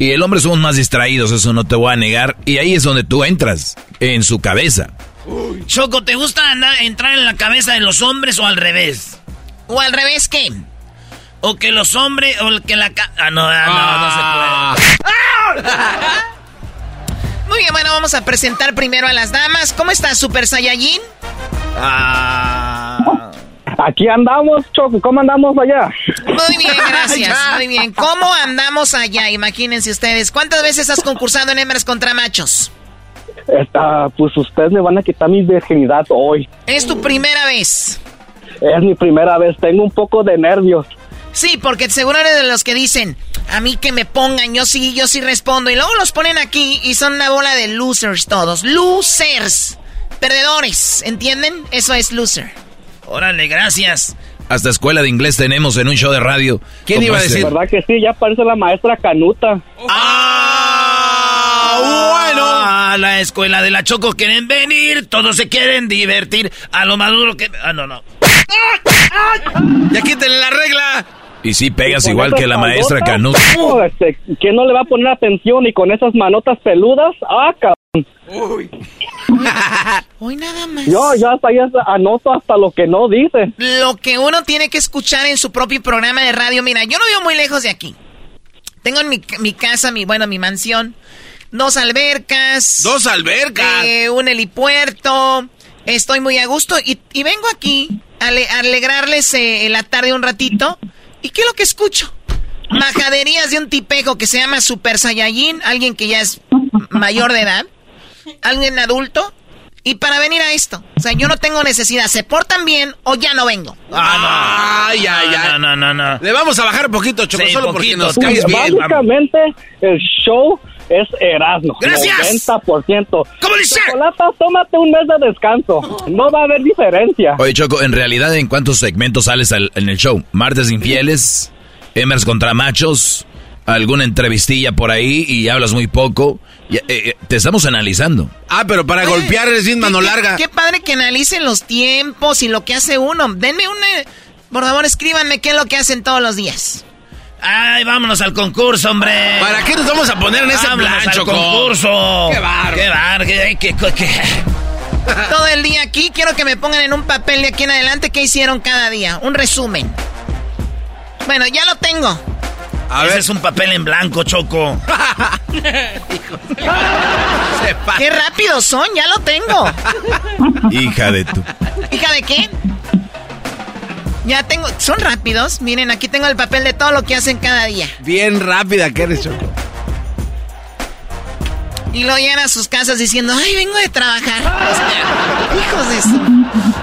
Y el hombre somos más distraídos, eso no te voy a negar. Y ahí es donde tú entras, en su cabeza.
Choco, ¿te gusta entrar en la cabeza de los hombres o al revés?
¿O al revés qué?
O que los hombres, o que la... Ah, no, ah, no, no se puede.
Ah. Muy bien, bueno, vamos a presentar primero a las damas. ¿Cómo estás, Super Saiyajin?
Ah. Aquí andamos, Choco. ¿Cómo andamos allá?
Muy bien, gracias. [laughs] Muy bien. ¿Cómo andamos allá? Imagínense ustedes. ¿Cuántas veces has concursado en hembras contra machos?
Esta, pues ustedes me van a quitar mi virginidad hoy.
¿Es tu primera vez?
Es mi primera vez. Tengo un poco de nervios.
Sí, porque seguro eres de los que dicen, a mí que me pongan, yo sí, yo sí respondo. Y luego los ponen aquí y son una bola de losers todos. Losers. Perdedores, ¿entienden? Eso es loser.
Órale, gracias.
Hasta escuela de inglés tenemos en un show de radio.
¿Quién iba a decir? ¿Verdad que sí? Ya parece la maestra Canuta.
¡Ah! Bueno. A la escuela de la Choco quieren venir, todos se quieren divertir. A lo maduro que... Ah, no, no.
Ya quítenle la regla.
Y sí pegas igual que la maestra Canuta.
Este, ¿Quién no le va a poner atención y con esas manotas peludas? ¡Ah, cabrón! Uy. [laughs]
Hoy nada más.
Yo, yo hasta ya anoto hasta lo que no dice.
Lo que uno tiene que escuchar en su propio programa de radio. Mira, yo no vivo muy lejos de aquí. Tengo en mi, mi casa, mi, bueno, mi mansión, dos albercas.
¡Dos albercas!
Eh, un helipuerto. Estoy muy a gusto y, y vengo aquí a, alegrarles eh, la tarde un ratito. ¿Y qué es lo que escucho? Majaderías de un tipejo que se llama Super Saiyajin, alguien que ya es mayor de edad, alguien adulto, y para venir a esto. O sea, yo no tengo necesidad. ¿Se portan bien o ya no vengo?
Ah, no. Ay, ay, ay.
No, no, no, no.
Le vamos a bajar poquito, Choco, solo porque nos caes
bien. Básicamente, el show es Erasmo.
¡Gracias!
90%.
¿Cómo dice?
Chocolata, tómate un mes de descanso. No va a haber diferencia.
Oye, Choco, en realidad, ¿en cuántos segmentos sales en el show? ¿Martes infieles? ¿Emers contra machos? ¿Alguna entrevistilla por ahí y hablas muy poco? Eh, eh, te estamos analizando.
Ah, pero para golpear es bien mano larga.
Qué, padre que analicen los tiempos y lo que hace uno. Denme un... Por favor, escríbanme qué es lo que hacen todos los días.
Ay, vámonos al concurso, hombre.
¿Para qué nos vamos a poner en ese
vámonos al concurso.
Qué bar.
Qué bar, qué, qué, [laughs]
Todo el día aquí quiero que me pongan en un papel de aquí en adelante qué hicieron cada día. Un resumen. Bueno, ya lo tengo.
A Ese es un papel en blanco, Choco.
Qué rápido son, ya lo tengo. [laughs]
Hija de tu.
¿Hija de qué? Ya tengo, son rápidos. Miren, aquí tengo el papel de todo lo que hacen cada día.
Bien rápida que eres, Choco.
Y lo llegan a sus casas diciendo, ay, vengo de trabajar. hijos de eso.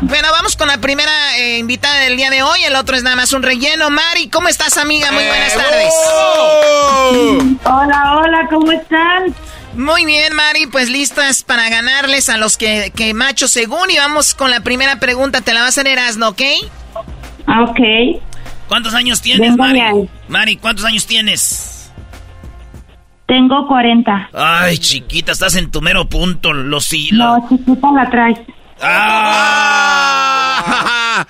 Bueno, vamos con la primera eh, invitada del día de hoy. El otro es nada más un relleno. Mari, ¿cómo estás, amiga? Muy buenas tardes.
Hola, hola, ¿cómo están?
Muy bien, Mari, pues listas para ganarles a los que, que macho según. Y vamos con la primera pregunta. Te la va a hacer Erasno, ¿ok?
Ah, ok.
¿Cuántos años tienes, Mari? Mari, ¿cuántos años tienes?
Tengo 40.
Ay, chiquita, estás en tu mero punto, los hilos.
No, chiquita la traes.
¡Ah!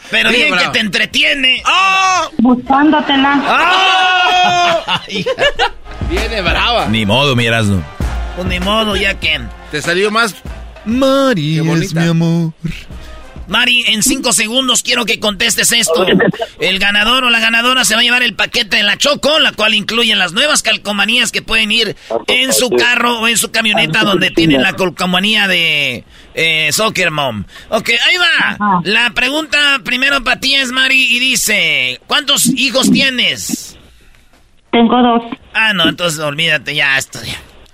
[laughs] Pero bien que te entretiene. ¡Oh!
Buscándotela.
¡Oh! [laughs]
Viene brava.
Ni modo, mi Erasno.
Pues ni modo, ya que.
Te salió más.
Mari es mi amor.
Mari, en cinco segundos quiero que contestes esto. El ganador o la ganadora se va a llevar el paquete de la Choco, la cual incluye las nuevas calcomanías que pueden ir en su carro o en su camioneta donde tienen la calcomanía de eh, Soccer Mom. Ok, ahí va. La pregunta primero para ti es, Mari, y dice, ¿cuántos hijos tienes?
Tengo dos.
Ah, no, entonces olvídate, ya esto.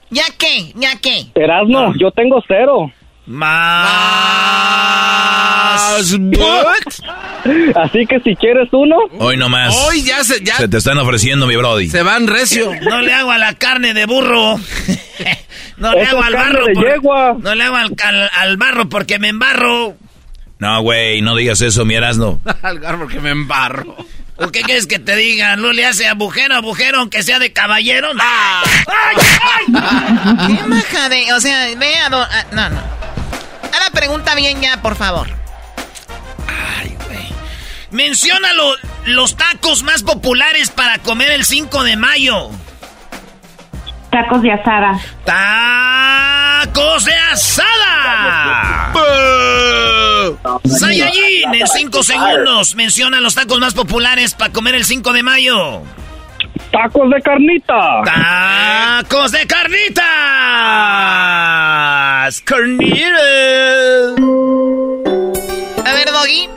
¿Ya qué? ¿Ya qué?
Erasmo, yo tengo cero.
Más.
Así que si quieres uno.
Hoy nomás.
Hoy ya se, ya
Se te están ofreciendo, mi brody.
se van recio.
No le hago a la carne de burro. [laughs] No le
Esa
hago al barro.
de
por-
yegua.
No le hago al, al- al barro porque me embarro.
No, güey, no digas eso, mi Erasno. [laughs]
Al gar porque me embarro.
¿O qué quieres que te diga? ¿No le hace agujero, agujero, aunque sea de caballero? ¡No! ¡Ay, ay! ¡Qué majade! O sea, ve a... do- a- no, no. Pregunta bien ya, por favor. Ay, güey. Menciona lo- los tacos más populares para comer el 5 de mayo.
Tacos de asada.
¡Tacos de asada! Saiyajin, en 5 segundos. Menciona los tacos más populares para comer el 5 de mayo.
Tacos de carnita.
¡Tacos de carnitas! ¡Carnitas! A ver, Doggy.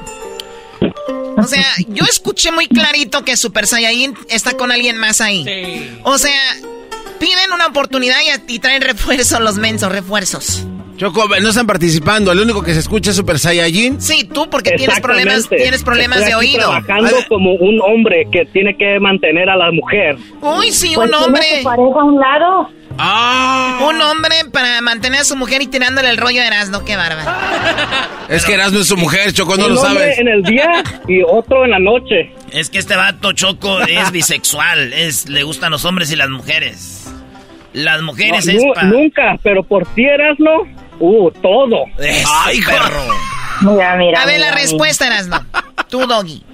O sea, yo escuché muy clarito que Super Saiyajin está con alguien más ahí. O sea, piden una oportunidad y, y traen refuerzos los mensos, refuerzos.
Choco, no están participando. El único que se escucha es Super Saiyajin.
Sí, tú porque tienes problemas, tienes problemas
Estoy
de
aquí
oído.
Trabajando como un hombre que tiene que mantener a la mujer.
Uy, sí,
Pues
un
tiene
hombre.
su pareja a un lado.
Un hombre para mantener a su mujer y tirándole el rollo de Erasmo, qué bárbaro. [laughs]
Es que Erasmo es su mujer, Choco, no
un
lo
hombre
sabes.
en el día y otro en la noche.
Es que este vato choco es bisexual, es le gustan los hombres y las mujeres. Las mujeres
No,
es pa-
Nunca, pero por ti eras, ¿no? Uh, todo.
Eso,
Ay,
perro.
Mira, mira.
A ver
mira,
la
mira.
respuesta, Erasmo. Tú, Doggy.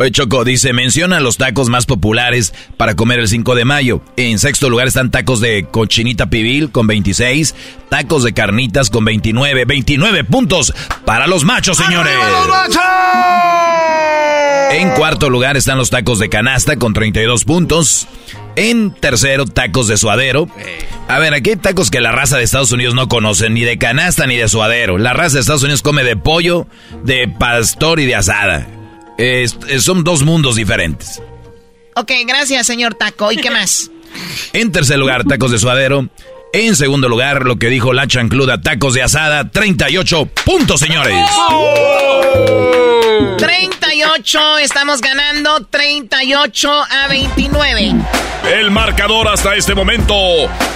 Oye, Choco dice, menciona los tacos más populares para comer el 5 de mayo. En sexto lugar están tacos de cochinita pibil con 26, tacos de carnitas con 29, 29 puntos para los machos, señores. En cuarto lugar están los tacos de canasta con 32 puntos. En tercero, tacos de suadero. A ver, aquí hay tacos que la raza de Estados Unidos no conoce, ni de canasta ni de suadero. La raza de Estados Unidos come de pollo, de pastor y de asada. Son dos mundos diferentes.
Ok, gracias, señor Taco. ¿Y qué más? [laughs] [laughs]
En tercer lugar, tacos de suadero. En segundo lugar, lo que dijo la chancluda, tacos de asada, 38 puntos, señores.
38, estamos ganando 38 a 29.
El marcador hasta este momento.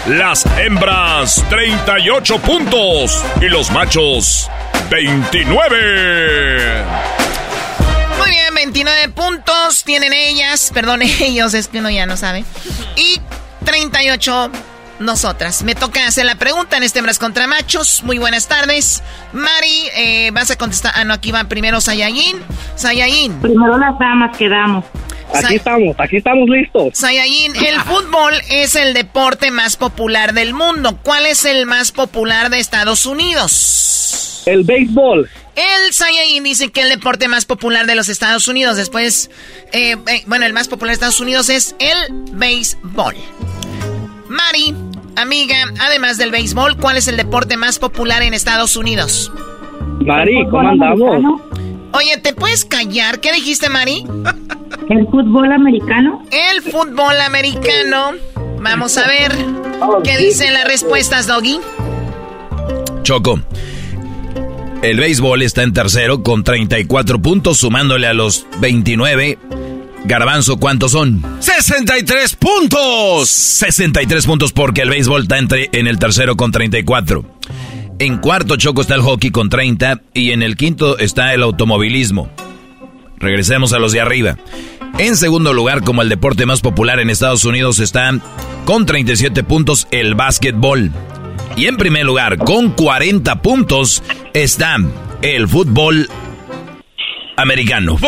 Las hembras 38 puntos y los machos 29.
Muy bien, 29 puntos tienen ellas, perdón, [laughs] ellos, es que uno ya no sabe. Y 38 nosotras. Me toca hacer la pregunta en este Hembras contra Machos. Muy buenas tardes. Mari, eh, vas a contestar. Ah, no, aquí va primero Sayayin. Sayayin.
Primero las damas quedamos.
Aquí estamos, aquí estamos listos.
Sayayin, el fútbol es el deporte más popular del mundo. ¿Cuál es el más popular de Estados Unidos?
El béisbol.
El Saiyajin dice que el deporte más popular de los Estados Unidos, después, eh, eh, bueno, el más popular de Estados Unidos es el béisbol. Mari, amiga, además del béisbol, ¿cuál es el deporte más popular en Estados Unidos?
Mari, ¿cómo andamos?
Oye, ¿te puedes callar? ¿Qué dijiste, Mari?
¿El fútbol americano?
El fútbol americano. Vamos a ver qué dicen las respuestas, Doggy.
Choco. El béisbol está en tercero con 34 puntos, sumándole a los 29. Garbanzo, ¿cuántos son?
63 puntos.
63 puntos porque el béisbol está entre- en el tercero con 34. En cuarto, Choco, está el hockey con 30 y en el quinto está el automovilismo. Regresemos a los de arriba. En segundo lugar, como el deporte más popular en Estados Unidos, está con 37 puntos el básquetbol. Y en primer lugar, con 40 puntos, está el fútbol americano.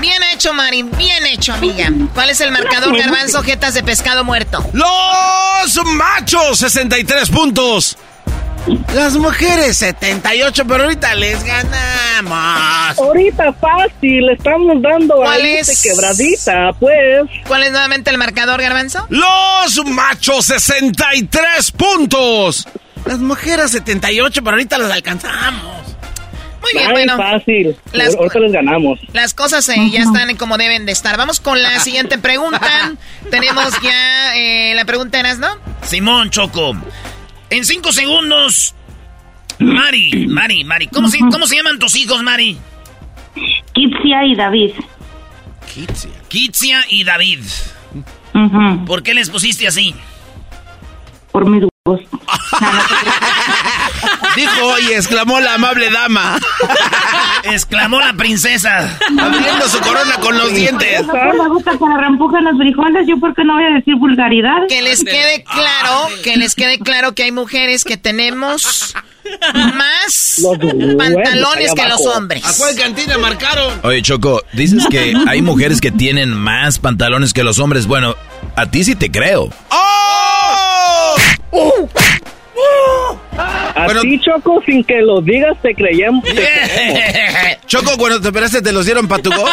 Bien hecho, Mari. Bien hecho, amiga. ¿Cuál es el marcador, Garbanzo? Jetas de pescado muerto.
Los machos, 63 puntos. Las mujeres, 78, pero ahorita les ganamos.
Ahorita fácil, le estamos dando
¿Cuál
ahí
es?
quebradita, pues.
¿Cuál es nuevamente el marcador, Garbanzo?
Los machos, 63 puntos. Las mujeres, 78, pero ahorita las alcanzamos.
Muy bien,
Ay,
bueno.
fácil.
Las-
Ahorita les ganamos.
Las cosas eh, ya están como deben de estar. Vamos con la siguiente pregunta. [laughs] Tenemos ya eh, la pregunta, ¿no? Simón Choco. En cinco segundos,
Mari, Mari, Mari. ¿Cómo, se, ¿Cómo se llaman tus hijos, Mari?
Kitsia y David.
Kitsia. Kitsia y David. ¿Por qué les pusiste así?
Por mi [laughs] voz.
Dijo y exclamó la amable dama. [laughs]
exclamó la princesa.
Abriendo su corona con los dientes.
Me gusta que reempujen los frijoles, yo por qué no voy a decir vulgaridad.
Que les quede claro, que les quede claro que hay mujeres que tenemos más pantalones que los hombres.
¿A cuál cantina marcaron?
Oye, Choco, dices que hay mujeres que tienen más pantalones que los hombres. Bueno, a ti sí te creo.
¡Oh! Uh. A ti, Choco, sin que lo digas, te creíamos. [laughs]
Choco, cuando te operaste, ¿te los dieron patugo?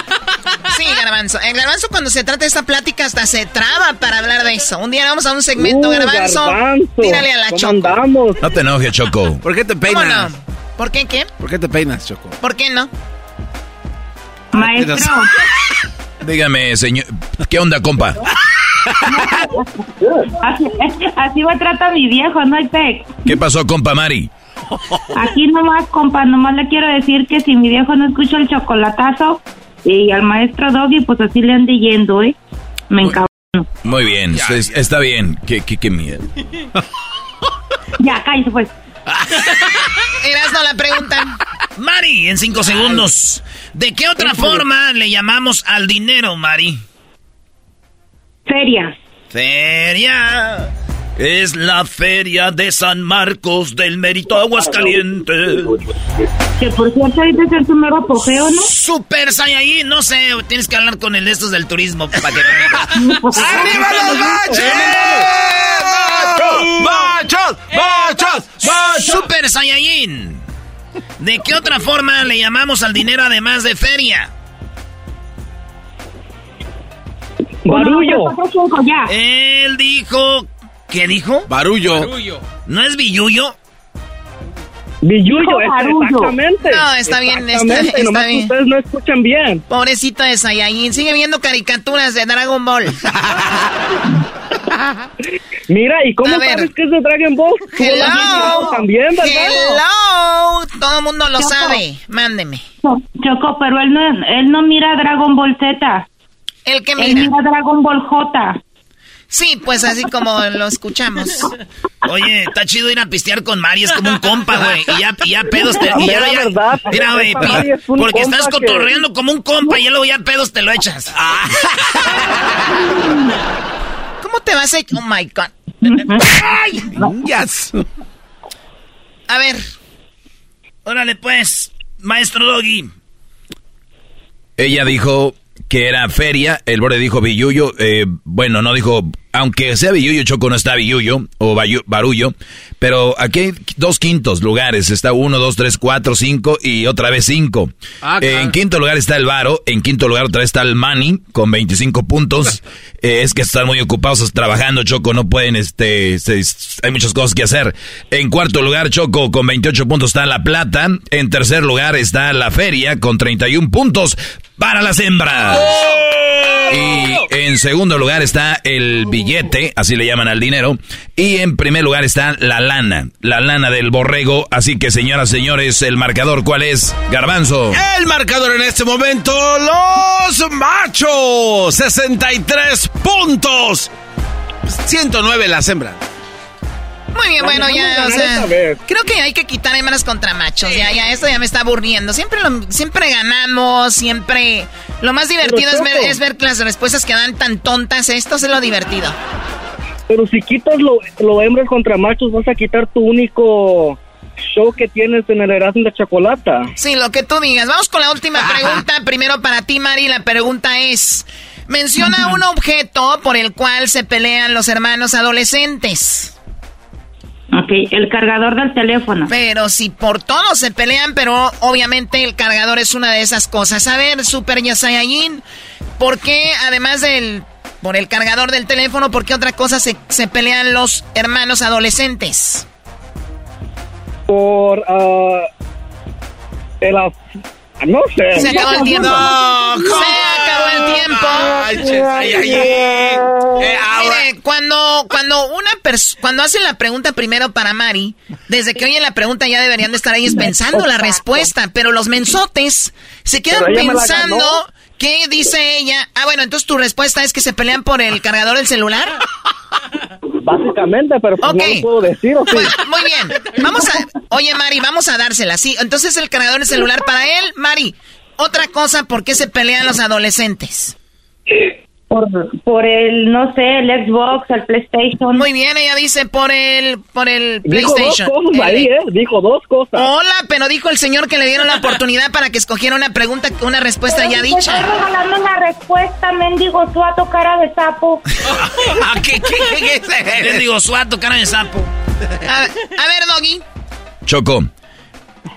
Sí, Garbanzo. El Garbanzo, cuando se trata de esta plática, hasta se traba para hablar de eso. Un día vamos a un segmento,
Uh,
Garbanzo.
Garbanzo,
Tírale a la
¿cómo
Choco.
andamos?
No te enojes, Choco.
¿Por qué te
¿Cómo
peinas?
no? ¿Por qué qué?
¿Por qué te peinas, Choco?
¿Por qué no?
Maestro.
Dígame, señor. ¿Qué onda, compa?
Así, así me trata mi viejo, no hay pec.
¿Qué pasó, compa Mari?
Aquí nomás, compa, nomás le quiero decir que si mi viejo no escucha el chocolatazo y al maestro Doggy, pues así le ande yendo, ¿eh? Me encabrono.
Muy bien, es- está bien. Qué, qué, qué miedo.
Ya, cállese pues. [laughs]
Erasno la pregunta.
Mari, en cinco segundos. ¿De qué otra forma le llamamos al dinero, Mari?
Feria.
Feria. Es la feria de San Marcos del Mérito Aguascalientes.
Que por cierto, ahorita es el nuevo apogeo, ¿no?
Super Saiyajin, no sé, tienes que hablar con el de estos del turismo para que...
¡Arriba los machos! ¡Machos! ¡Machos! ¡Machos!
Super Saiyajin. ¿De qué otra forma le llamamos al dinero además de feria?
Barullo.
Él dijo... ¿Qué dijo?
Barullo.
¿No es
Dijo
es-
barullo.
exactamente.
No, está bien, está- está
nomás
bien.
ustedes no escuchan bien.
Pobrecito de Saiyajin. Sigue viendo caricaturas de Dragon Ball. [laughs]
Mira, ¿y cómo
A ver.
sabes que es de Dragon Ball?
Hello.
también, ¿verdad?
Hello. Todo el mundo lo
Choco.
sabe. Mándeme.
Choco, pero él no, él no mira Dragon Ball Z.
El que mira.
mira Dragon Ball J.
Sí, pues así como lo escuchamos.
Oye, está chido ir a pistear con Mari, es como un compa, güey. Y ya, y ya pedos te... Y ya,
La
ya-
verdad,
mira, güey,
es
porque estás
que-
cotorreando como un compa y luego ya pedos te lo echas.
¿Cómo te vas a...? Oh, my God.
¡Ay!
Yes.
A ver.
Órale, pues, maestro Doggy.
Ella dijo que era feria, el borde dijo billuyo, eh, bueno, no dijo, aunque sea billuyo, Choco no está billuyo o barullo, pero aquí hay dos quintos lugares, está uno, dos, tres, cuatro, cinco y otra vez cinco.
Ah, claro.
en quinto lugar está el Varo, en quinto lugar otra vez está el Manny con 25 puntos. [laughs] Eh, es que están muy ocupados trabajando, Choco, no pueden, este, se- hay muchas cosas que hacer. En cuarto lugar, Choco, con 28 puntos está La Plata. En tercer lugar está La Feria con 31 puntos para las hembras. Y en segundo lugar está el billete, así le llaman al dinero. Y en primer lugar está la lana, la lana del borrego. Así que, señoras, señores, el marcador, ¿cuál es? Garbanzo.
El marcador en este momento, los machos, 63 puntos. 109 las hembras.
Muy bien, bueno, ya, o sea, creo que hay que quitar hembras contra machos. Ya, ya, esto ya me está aburriendo. Siempre, lo- siempre ganamos, siempre. Lo más divertido es ver, es ver las respuestas que dan tan tontas. Esto es lo divertido.
Pero si quitas lo, lo hembras contra machos, vas a quitar tu único show que tienes en el Erasmo de Chocolata.
Sí, lo que tú digas. Vamos con la última [laughs] pregunta. Primero para ti, Mari. La pregunta es: menciona un objeto por el cual se pelean los hermanos adolescentes.
Ok, el cargador del teléfono.
Pero si por todo se pelean, pero obviamente el cargador es una de esas cosas. A ver, Super Yasayayin, ¿por qué además del por el cargador del teléfono, por qué otra cosa se, se pelean los hermanos adolescentes?
Por ah, el no sé.
Se acabó el tiempo. Se acabó el tiempo.
manches. Ay, ay,
Eh, Mire, cuando, cuando una cuando hacen la pregunta primero para Mari, desde que oyen la pregunta ya deberían de estar ellos pensando la respuesta, pero los mensotes se quedan pensando. Qué dice ella. Ah, bueno, entonces tu respuesta es que se pelean por el cargador del celular.
Básicamente, pero pues
Ok.
no lo puedo decir, ¿o sí?
Pues, muy bien. Vamos a. Oye, Mari, vamos a dársela. Sí, entonces el cargador del celular para él. Mari, otra cosa, ¿por qué se pelean los adolescentes?
Por, por el, no sé, el Xbox, el PlayStation.
Muy bien, ella dice por el, por el
Dijo dos
PlayStation.
cosas ahí,
El-
¿eh? Dijo dos cosas.
Hola, pero dijo el señor que le dieron la [laughs] oportunidad para que escogiera una pregunta, una respuesta
Pero
ya dicha.
Estoy regalando una respuesta, mendigo suato, cara de sapo. [laughs]
¿Qué, qué, qué, qué? Les digo, suato, cara de sapo.
A, a ver, Doggy.
Choco,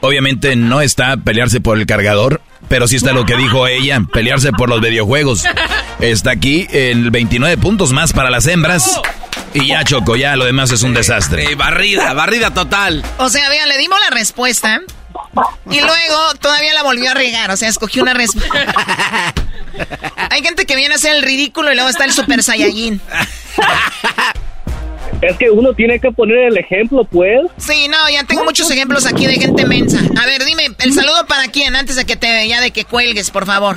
obviamente no está pelearse por el cargador, pero sí está lo que dijo ella, pelearse por los videojuegos. Está aquí el 29 puntos más para las hembras. Y ya, Choco, ya lo demás es un desastre.
Eh, barrida, barrida total.
O sea, vean, le dimos la respuesta y luego todavía la volvió a regar. O sea, escogió una respuesta. Hay gente que viene a hacer el ridículo y luego está el Super Saiyajin. [laughs]
Es que uno tiene que poner el ejemplo, pues.
Sí, no, ya tengo muchos ejemplos aquí de gente mensa. A ver, dime, el saludo para quién antes de que te ya de que cuelgues, por favor.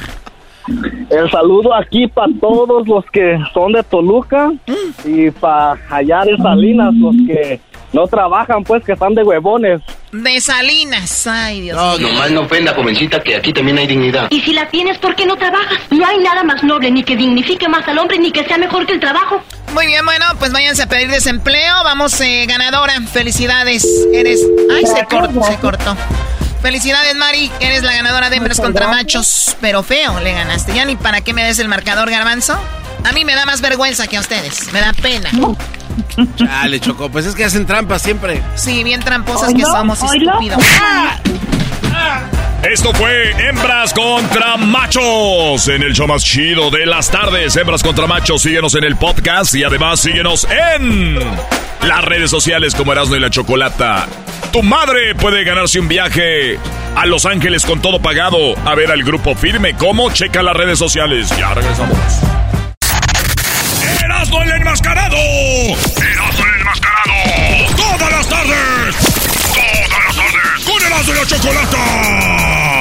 El saludo aquí para todos los que son de Toluca y para allá de Salinas, los que no trabajan, pues, que están de huevones.
De Salinas. Ay, Dios mío.
Nomás no ofenda, jovencita, que aquí también hay dignidad.
Y si la tienes, ¿por qué no trabajas? No hay nada más noble, ni que dignifique más al hombre, ni que sea mejor que el trabajo.
Muy bien, bueno, pues váyanse a pedir desempleo. Vamos, eh, ganadora. Felicidades. Eres. Ay, se cortó, se cortó. Felicidades, Mari. Eres la ganadora de hembras contra machos. Pero feo le ganaste. Ya ni para qué me des el marcador, Garbanzo. A mí me da más vergüenza que a ustedes. Me da pena.
Chale, Choco, pues es que hacen trampas siempre.
Sí, bien tramposas que somos, estúpidos.
Esto fue Hembras contra Machos en el show más chido de las tardes. Hembras contra Machos, síguenos en el podcast y además síguenos en las redes sociales como Erasmo y la Chocolata. Tu madre puede ganarse un viaje a Los Ángeles con todo pagado. A ver al grupo firme. ¿Cómo? Checa las redes sociales. Ya regresamos. ¡Erasmo el enmascarado! ¡Erasmo el enmascarado! ¡Todas las tardes! ¡Todas las tardes! ¡Con Erasmo y la Chocolata!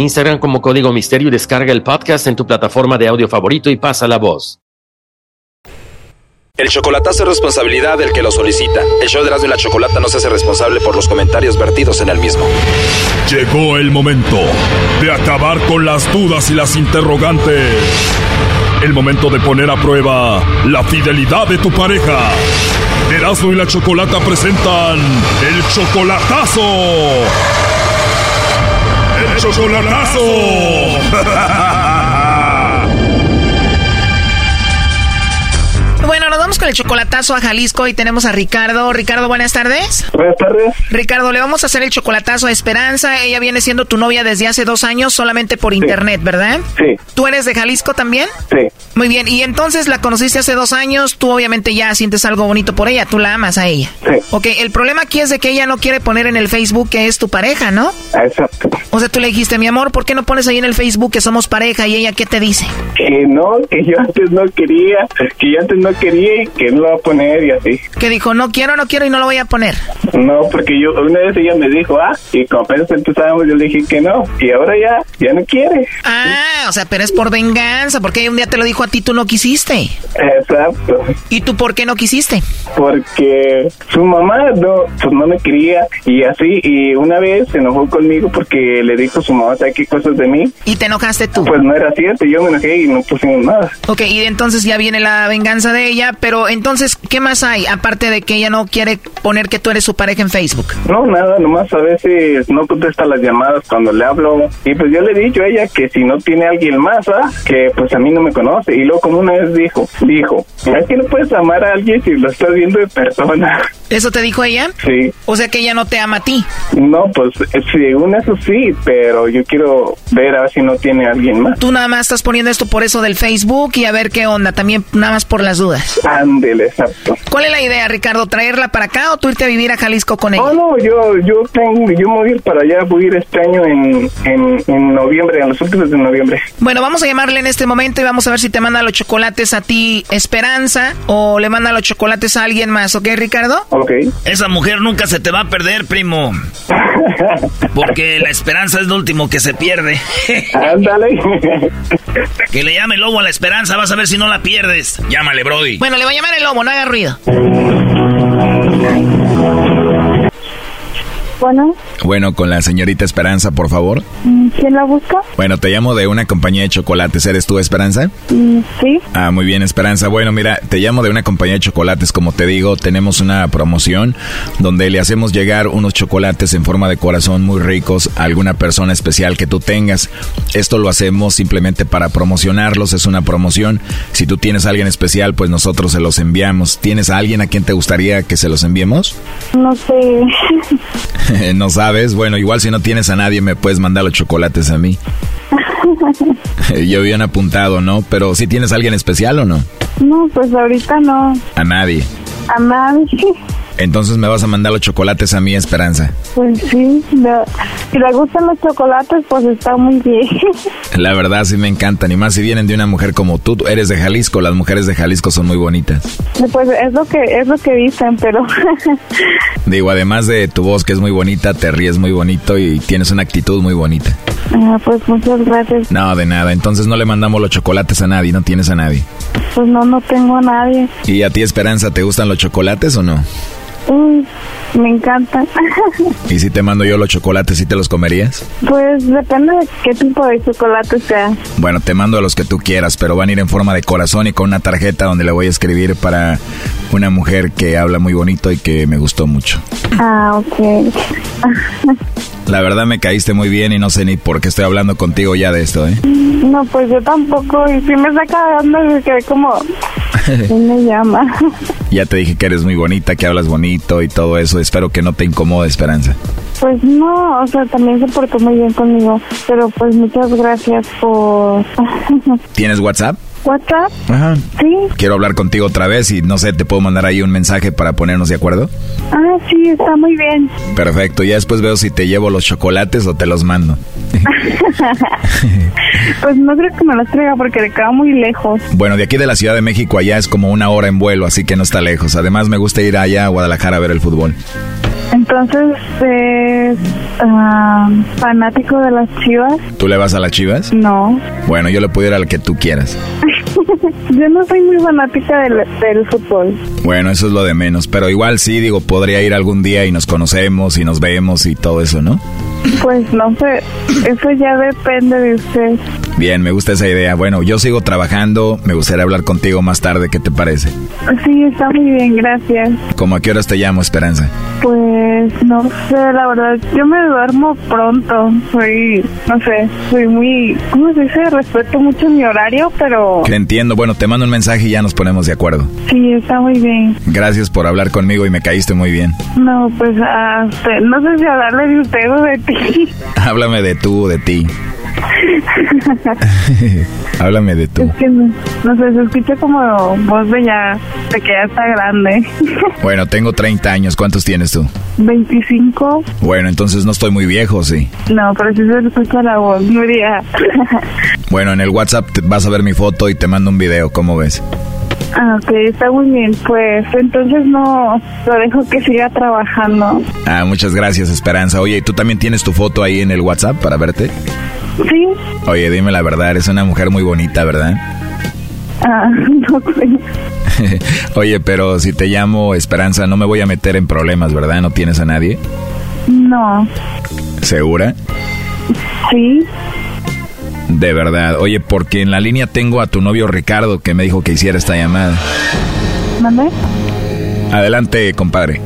Instagram como Código Misterio y descarga el podcast en tu plataforma de audio favorito y pasa la voz.
El chocolatazo es responsabilidad del que lo solicita. El show de Erasmo y la Chocolata no se hace responsable por los comentarios vertidos en el mismo.
Llegó el momento de acabar con las dudas y las interrogantes. El momento de poner a prueba la fidelidad de tu pareja. Erasmo y la Chocolata presentan el chocolatazo. Chocolatazo.
Bueno, nos vamos con el chocolatazo a Jalisco y tenemos a Ricardo. Ricardo, buenas tardes.
Buenas tardes.
Ricardo, le vamos a hacer el chocolatazo a Esperanza. Ella viene siendo tu novia desde hace dos años solamente por internet, ¿verdad?
Sí.
¿Tú eres de Jalisco también?
Sí.
Muy bien, y entonces la conociste hace dos años, tú obviamente ya sientes algo bonito por ella, tú la amas a ella.
Sí.
Ok, el problema aquí es de que ella no quiere poner en el Facebook que es tu pareja, ¿no?
Exacto.
O sea, tú le dijiste, mi amor, ¿por qué no pones ahí en el Facebook que somos pareja? Y ella, ¿qué te dice?
Que no, que yo antes no quería, que yo antes no quería que no lo va a poner y así.
Que dijo, no quiero, no quiero y no lo voy a poner.
No, porque yo, una vez ella me dijo, ah, y como apenas empezábamos, yo le dije que no, y ahora ya, ya no quiere.
Ah, o sea, pero es por venganza, porque un día te lo dijo dijo a ti tú no quisiste.
Exacto.
¿Y tú por qué no quisiste?
Porque su mamá no, pues no me quería y así, y una vez se enojó conmigo porque le dijo su mamá, ¿sabes qué cosas de mí?
¿Y te enojaste tú?
Pues no era cierto, yo me enojé y no pusimos nada.
Ok, y entonces ya viene la venganza de ella, pero entonces, ¿qué más hay? Aparte de que ella no quiere poner que tú eres su pareja en Facebook.
No, nada, nomás a veces no contesta las llamadas cuando le hablo. Y pues yo le he dicho a ella que si no tiene alguien más, ¿ah? que pues a mí no me conoce. Y luego como una vez dijo, dijo, es que no puedes amar a alguien si lo estás viendo de persona. [laughs]
¿Eso te dijo ella?
Sí.
O sea que ella no te ama a ti.
No, pues según eso sí, pero yo quiero ver a ver si no tiene alguien más.
Tú nada más estás poniendo esto por eso del Facebook y a ver qué onda, también nada más por las dudas.
Ándele, exacto.
¿Cuál es la idea, Ricardo? ¿Traerla para acá o tú irte a vivir a Jalisco con ella?
Oh, no, yo, yo tengo, yo me voy a ir para allá, voy a ir este año en, en, en noviembre, en los últimos de noviembre.
Bueno, vamos a llamarle en este momento y vamos a ver si te manda los chocolates a ti Esperanza o le manda los chocolates a alguien más, ¿ok, Ricardo?
Ok.
Esa mujer nunca se te va a perder, primo. [laughs] Porque la esperanza es lo último que se pierde. [laughs]
Ándale.
que le llame lobo a la esperanza, vas a ver si no la pierdes. Llámale, Brody.
Bueno, le va a llamar el lobo, no haga ruido.
Bueno,
Bueno, con la señorita Esperanza, por favor.
mm, ¿quién la busca?
Bueno, te llamo de una compañía de chocolates. ¿Eres tú, Esperanza?
Mm, Sí.
Ah, muy bien, Esperanza. Bueno, mira, te llamo de una compañía de chocolates. Como te digo, tenemos una promoción donde le hacemos llegar unos chocolates en forma de corazón muy ricos a alguna persona especial que tú tengas. Esto lo hacemos simplemente para promocionarlos. Es una promoción. Si tú tienes a alguien especial, pues nosotros se los enviamos. ¿Tienes a alguien a quien te gustaría que se los enviemos?
No sé. [laughs] [laughs]
no sabes. Bueno, igual si no tienes a nadie, me puedes mandar los chocolates a mí. [laughs] Yo habían apuntado, ¿no? Pero si tienes a alguien especial o no?
no, pues ahorita no.
A nadie.
A nadie.
Entonces me vas a mandar los chocolates a mí, Esperanza.
Pues sí. no. Si le gustan los chocolates, pues está muy bien.
La verdad sí me encantan. Y más si vienen de una mujer como tú. Tú Eres de Jalisco. Las mujeres de Jalisco son muy bonitas.
Pues es lo que es lo que dicen, pero [laughs]
Digo, además de tu voz que es muy bonita, te ríes muy bonito y tienes una actitud muy bonita.
Ah, pues muchas gracias.
No, de nada. Entonces no le mandamos los chocolates a nadie. No tienes a nadie.
Pues no, no tengo a nadie.
¿Y a ti, Esperanza, te gustan los chocolates o no?
Uy, me encanta. [laughs]
¿Y si te mando yo los chocolates, sí te los comerías?
Pues depende de qué tipo de chocolate sea.
Bueno, te mando los que tú quieras, pero van a ir en forma de corazón y con una tarjeta donde le voy a escribir para una mujer que habla muy bonito y que me gustó mucho.
Ah, ok.
La verdad me caíste muy bien y no sé ni por qué estoy hablando contigo ya de esto, ¿eh?
No, pues yo tampoco. Y si me está cagando, y quedé como... [laughs] ¿Quién me llama?
Ya te dije que eres muy bonita, que hablas bonito y todo eso. Espero que no te incomode, Esperanza.
Pues no, o sea, también se portó muy bien conmigo. Pero pues muchas gracias por...
¿Tienes WhatsApp?
¿WhatsApp?
Ajá.
Sí.
Quiero hablar contigo otra vez y no sé, ¿te puedo mandar ahí un mensaje para ponernos de acuerdo?
Ah, sí, está muy bien.
Perfecto, ya después veo si te llevo los chocolates o te los mando. [laughs]
pues no creo que me los traiga porque le queda muy lejos.
Bueno, de aquí de la Ciudad de México allá es como una hora en vuelo, así que no está lejos. Además me gusta ir allá a Guadalajara a ver el fútbol.
Entonces, es ah, fanático de las chivas.
¿Tú le vas a las chivas?
No.
Bueno, yo le puedo ir al que tú quieras. [laughs]
Yo no soy muy fanática del, del fútbol.
Bueno, eso es lo de menos, pero igual sí, digo, podría ir algún día y nos conocemos y nos vemos y todo eso, ¿no?
Pues no sé, eso ya depende de usted.
Bien, me gusta esa idea. Bueno, yo sigo trabajando, me gustaría hablar contigo más tarde, ¿qué te parece?
Sí, está muy bien, gracias.
¿Cómo a qué horas te llamo, Esperanza?
Pues no sé, la verdad, yo me duermo pronto. Soy, no sé, soy muy, ¿cómo se dice? Respeto mucho mi horario, pero
Que entiendo, bueno, te mando un mensaje y ya nos ponemos de acuerdo.
sí, está muy bien.
Gracias por hablar conmigo y me caíste muy bien.
No, pues no sé si hablarle de usted o de ti. [laughs]
Háblame de tú o de ti. [laughs] Háblame de tú.
Es que no, no sé, se escucha como voz de ya, de que ya está grande. [laughs]
Bueno, tengo 30 años, ¿cuántos tienes tú?
25,
Bueno, entonces no estoy muy viejo, sí.
no, pero sí se escucha la voz, Nuria.
Bueno, en el WhatsApp vas a ver mi foto y te mando un video, ¿cómo ves?
Ah, ok, está muy bien. Pues entonces no lo dejo que siga trabajando.
Ah, muchas gracias, Esperanza. Oye, ¿y tú también tienes tu foto ahí en el WhatsApp para verte?
Sí,
Oye, dime la verdad, eres una mujer muy bonita, ¿verdad?
Ah, [laughs] no sé. [laughs]
Oye, pero si te llamo Esperanza, no me voy a meter en problemas, ¿verdad? ¿No tienes a nadie?
No.
¿Segura?
Sí.
De verdad. Oye, porque en la línea tengo a tu novio Ricardo que me dijo que hiciera esta llamada.
¿Mande?
Adelante, compadre.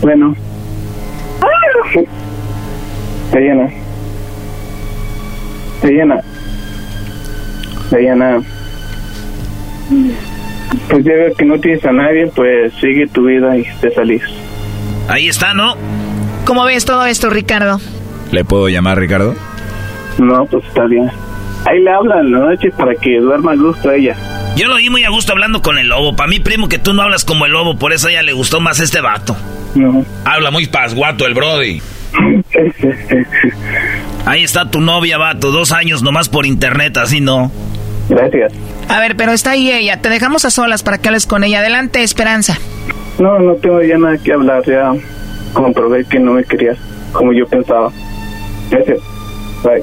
Bueno. Diana. Diana. Diana. Pues ya veo que no tienes a nadie, pues sigue tu vida y te salís.
Ahí está, ¿no?
¿Cómo ves todo esto, Ricardo?
¿Le puedo llamar, Ricardo?
No, pues está bien. Ahí le hablan en la noche para que duerma a gusto a ella.
Yo lo vi muy a gusto hablando con el lobo. Para mí, primo, que tú no hablas como el lobo, por eso a ella le gustó más este vato.
No.
Habla muy pasguato el Brody. [laughs] Ahí está tu novia, vato. Dos años nomás por internet, así no.
Gracias.
A ver, pero está ahí ella. Te dejamos a solas para que hables con ella. Adelante, Esperanza.
No, no tengo ya nada que hablar. Ya comprobé que no me querías como yo pensaba. Gracias. Bye.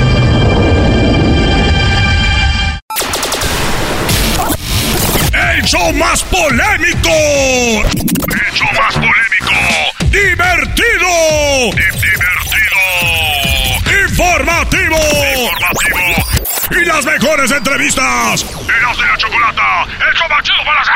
¡El show más polémico! ¡El show más polémico! ¡Divertido! ¡Divertido! ¡Informativo! ¡Informativo! ¡Y las mejores entrevistas! ¡Eras de la chocolata! ¡El show más chido para hacer!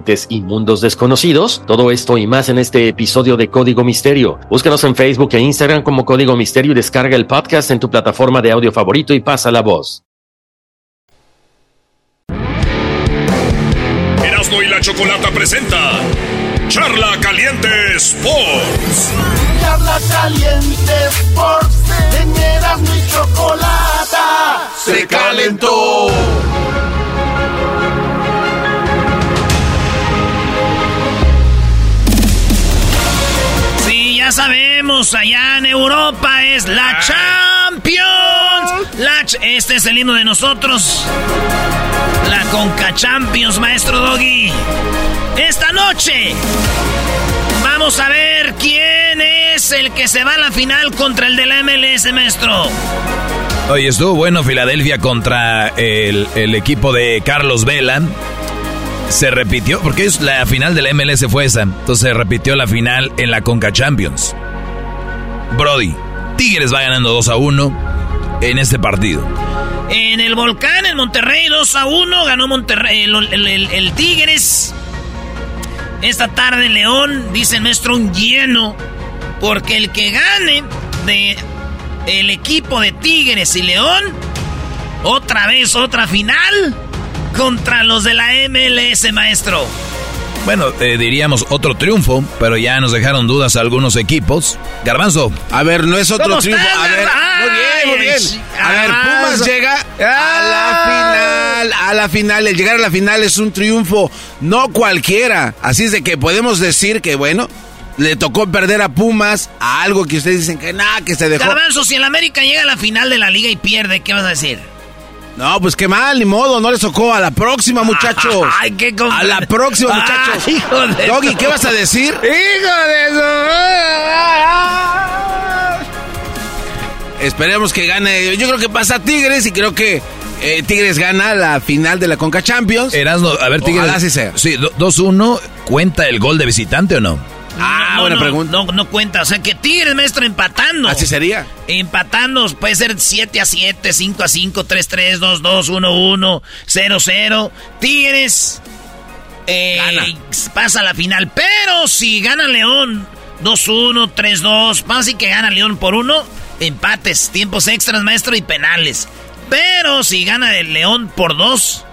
y mundos desconocidos? Todo esto y más en este episodio de Código Misterio. Búscanos en Facebook e Instagram como Código Misterio y descarga el podcast en tu plataforma de audio favorito y pasa la voz.
Erasmo y la chocolata presenta Charla Caliente Sports.
Charla Caliente Sports. En Erasmo y chocolata se calentó.
Ya sabemos, allá en Europa es la Champions. La ch- este es el himno de nosotros. La Conca Champions, maestro Doggy. Esta noche vamos a ver quién es el que se va a la final contra el de la MLS, maestro.
Oye, estuvo bueno Filadelfia contra el, el equipo de Carlos Vela. Se repitió, porque es la final de la MLS fue esa. Entonces se repitió la final en la Conca Champions. Brody, Tigres va ganando 2 a 1 en este partido.
En el Volcán, en Monterrey, 2 a 1, ganó Monterrey, el, el- Tigres. Esta tarde León, dice el maestro, un lleno. Porque el que gane de el equipo de Tigres y León, otra vez otra final contra los de la MLS, maestro.
Bueno, eh, diríamos otro triunfo, pero ya nos dejaron dudas algunos equipos. Garbanzo.
A ver, no es otro
¿Cómo
triunfo.
estás,
A ver, muy bien, muy bien. A ver, Pumas llega a la final. A la final. El llegar a la final es un triunfo, no cualquiera. Así es de que podemos decir que, bueno, le tocó perder a Pumas a algo que ustedes dicen que nada, que se dejó.
Garbanzo, si el América llega a la final de la liga y pierde, ¿qué vas a decir?
No, pues qué mal, ni modo, no les tocó. A la próxima, muchachos. [laughs]
Ay, qué com-
A la próxima, [laughs] muchachos.
Ay, hijo de
Doggy, ¿qué vas a decir? [laughs]
¡Hijo de su...
Esperemos que gane. Yo creo que pasa Tigres y creo que eh, Tigres gana la final de la Conca Champions.
Erasno, a ver, Tigres.
Ojalá así sea.
Sí, 2-1, ¿cuenta el gol de visitante o no?
Ah,
No,
buena
no,
pregunta.
No, no cuenta. O sea, que Tigres, maestro, empatando.
Así sería.
Empatando, puede ser 7 a 7, 5 a 5, 3 3, 2 2, 1 1, 0 0. Tigres eh, pasa a la final. Pero si gana León 2 1, 3 2, pasa y que gana León por uno, empates, tiempos extras, maestro, y penales. Pero si gana el León por dos,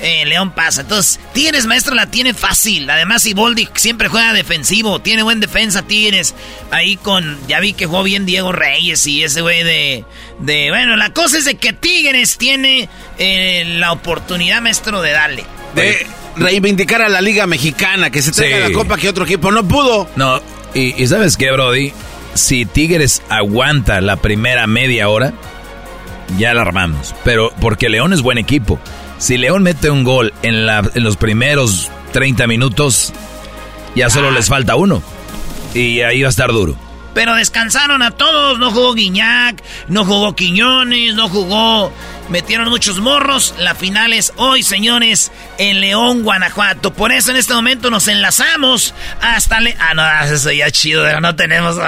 eh, León pasa. Entonces, Tigres, maestro, la tiene fácil. Además, Iboldi siempre juega defensivo. Tiene buen defensa, Tigres. Ahí con. Ya vi que jugó bien Diego Reyes y ese güey de. de bueno, la cosa es de que Tigres tiene eh, la oportunidad, maestro, de darle.
De reivindicar a la Liga Mexicana, que se traiga
Sí.
la copa que otro equipo no pudo.
No, y, y ¿sabes qué, Brody? Si Tigres aguanta la primera media hora, ya la armamos. Pero porque León es buen equipo. Si León mete un gol en, la- en los primeros 30 minutos, ya solo les falta uno. Y ahí va a estar duro.
Pero descansaron a todos. No jugó Guiñac, no jugó Quiñones, no jugó. Metieron muchos morros. La final es hoy, señores, en León, Guanajuato. Por eso en este momento nos enlazamos hasta Le Ah, no, eso ya chido, pero no tenemos. [laughs]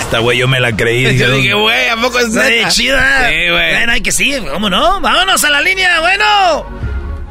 Esta güey yo me la creí.
Yo
dije,
güey, ¿a poco es
Sí,
neta?
chida.
Sí, güey.
Bueno, hay que sí, ¿cómo no? Vámonos a la línea, bueno.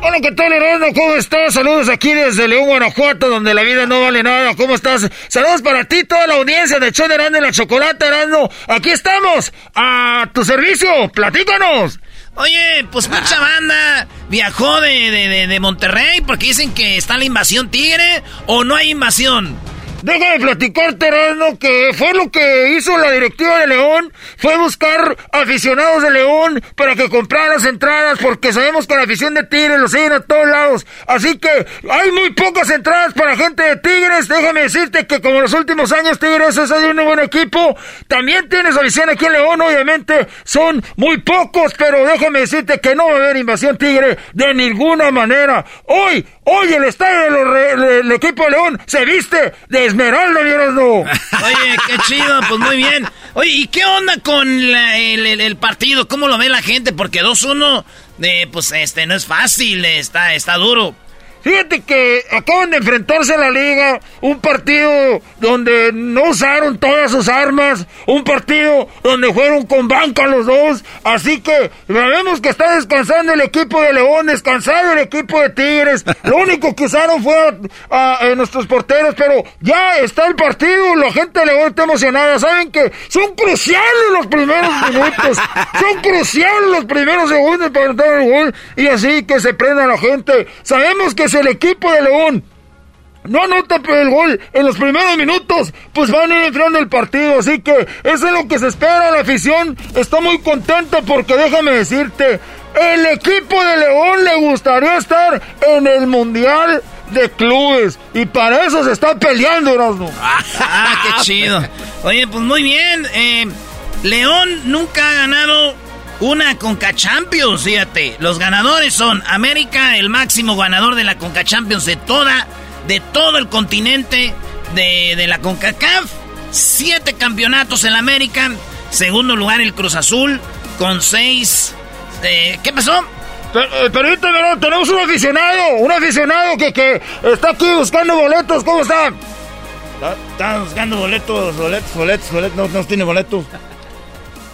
Hola, ¿qué tal, Erasmo? ¿Cómo estás? Saludos aquí desde León, Guanajuato, donde la vida no vale nada. ¿Cómo estás? Saludos para ti, toda la audiencia de Show de Erasmo y la Chocolata, Erasmo. Aquí estamos, a tu servicio. Platícanos. Oye, pues mucha [laughs] banda viajó de, de, de- de Monterrey porque dicen que está la invasión tigre o no hay invasión. Déjame platicarte, Erasmo, que fue lo que hizo la directiva de León. Fue buscar aficionados de León para que compraran las entradas, porque sabemos que la afición de Tigres lo siguen a todos lados. Así que hay muy pocas entradas para gente de Tigres. Déjame decirte que como en los últimos años Tigres es un buen equipo. También tienes afición aquí en León, obviamente. Son muy pocos, pero déjame decirte que no va a haber invasión Tigre de ninguna manera. Hoy, hoy el estadio del equipo León se viste de esmeralda, vieras no. [laughs] Oye, qué chido, pues muy bien. Oye, ¿y qué onda con la- el partido? ¿Cómo lo ve la gente? Porque 2-1, eh, pues este, no es fácil, está, está duro. Fíjate que acaban de enfrentarse a la liga, un partido donde no usaron todas sus armas, un partido donde fueron con banca los dos, así que sabemos que está descansando el equipo de León, descansado el equipo de Tigres, lo único que usaron fue a, nuestros porteros, pero ya está el partido, la gente de León está emocionada, saben que son cruciales los primeros minutos, son cruciales los primeros segundos para entrar el gol, y así que se prenda la gente, sabemos que el equipo de León no anota el gol en los primeros minutos, pues van a ir enfriando el partido. Así que eso es lo que se espera. La afición está muy contenta porque déjame decirte, el equipo de León le gustaría estar en el Mundial de Clubes. Y para eso se está peleando, Erasmo. [laughs] Ah, qué chido. Oye, pues muy bien. eh, León nunca ha ganado una Conca Champions, fíjate. Los ganadores son América, el máximo ganador de la Conca Champions de toda, de todo el continente de, de la CONCACAF. Siete campeonatos en la América. Segundo lugar el Cruz Azul con seis. eh, ¿Qué pasó? Permíteme, no, tenemos un aficionado, un aficionado que, que está aquí buscando boletos. ¿Cómo está? Está, está buscando boletos, boletos, boletos, boletos. No, no tiene boletos.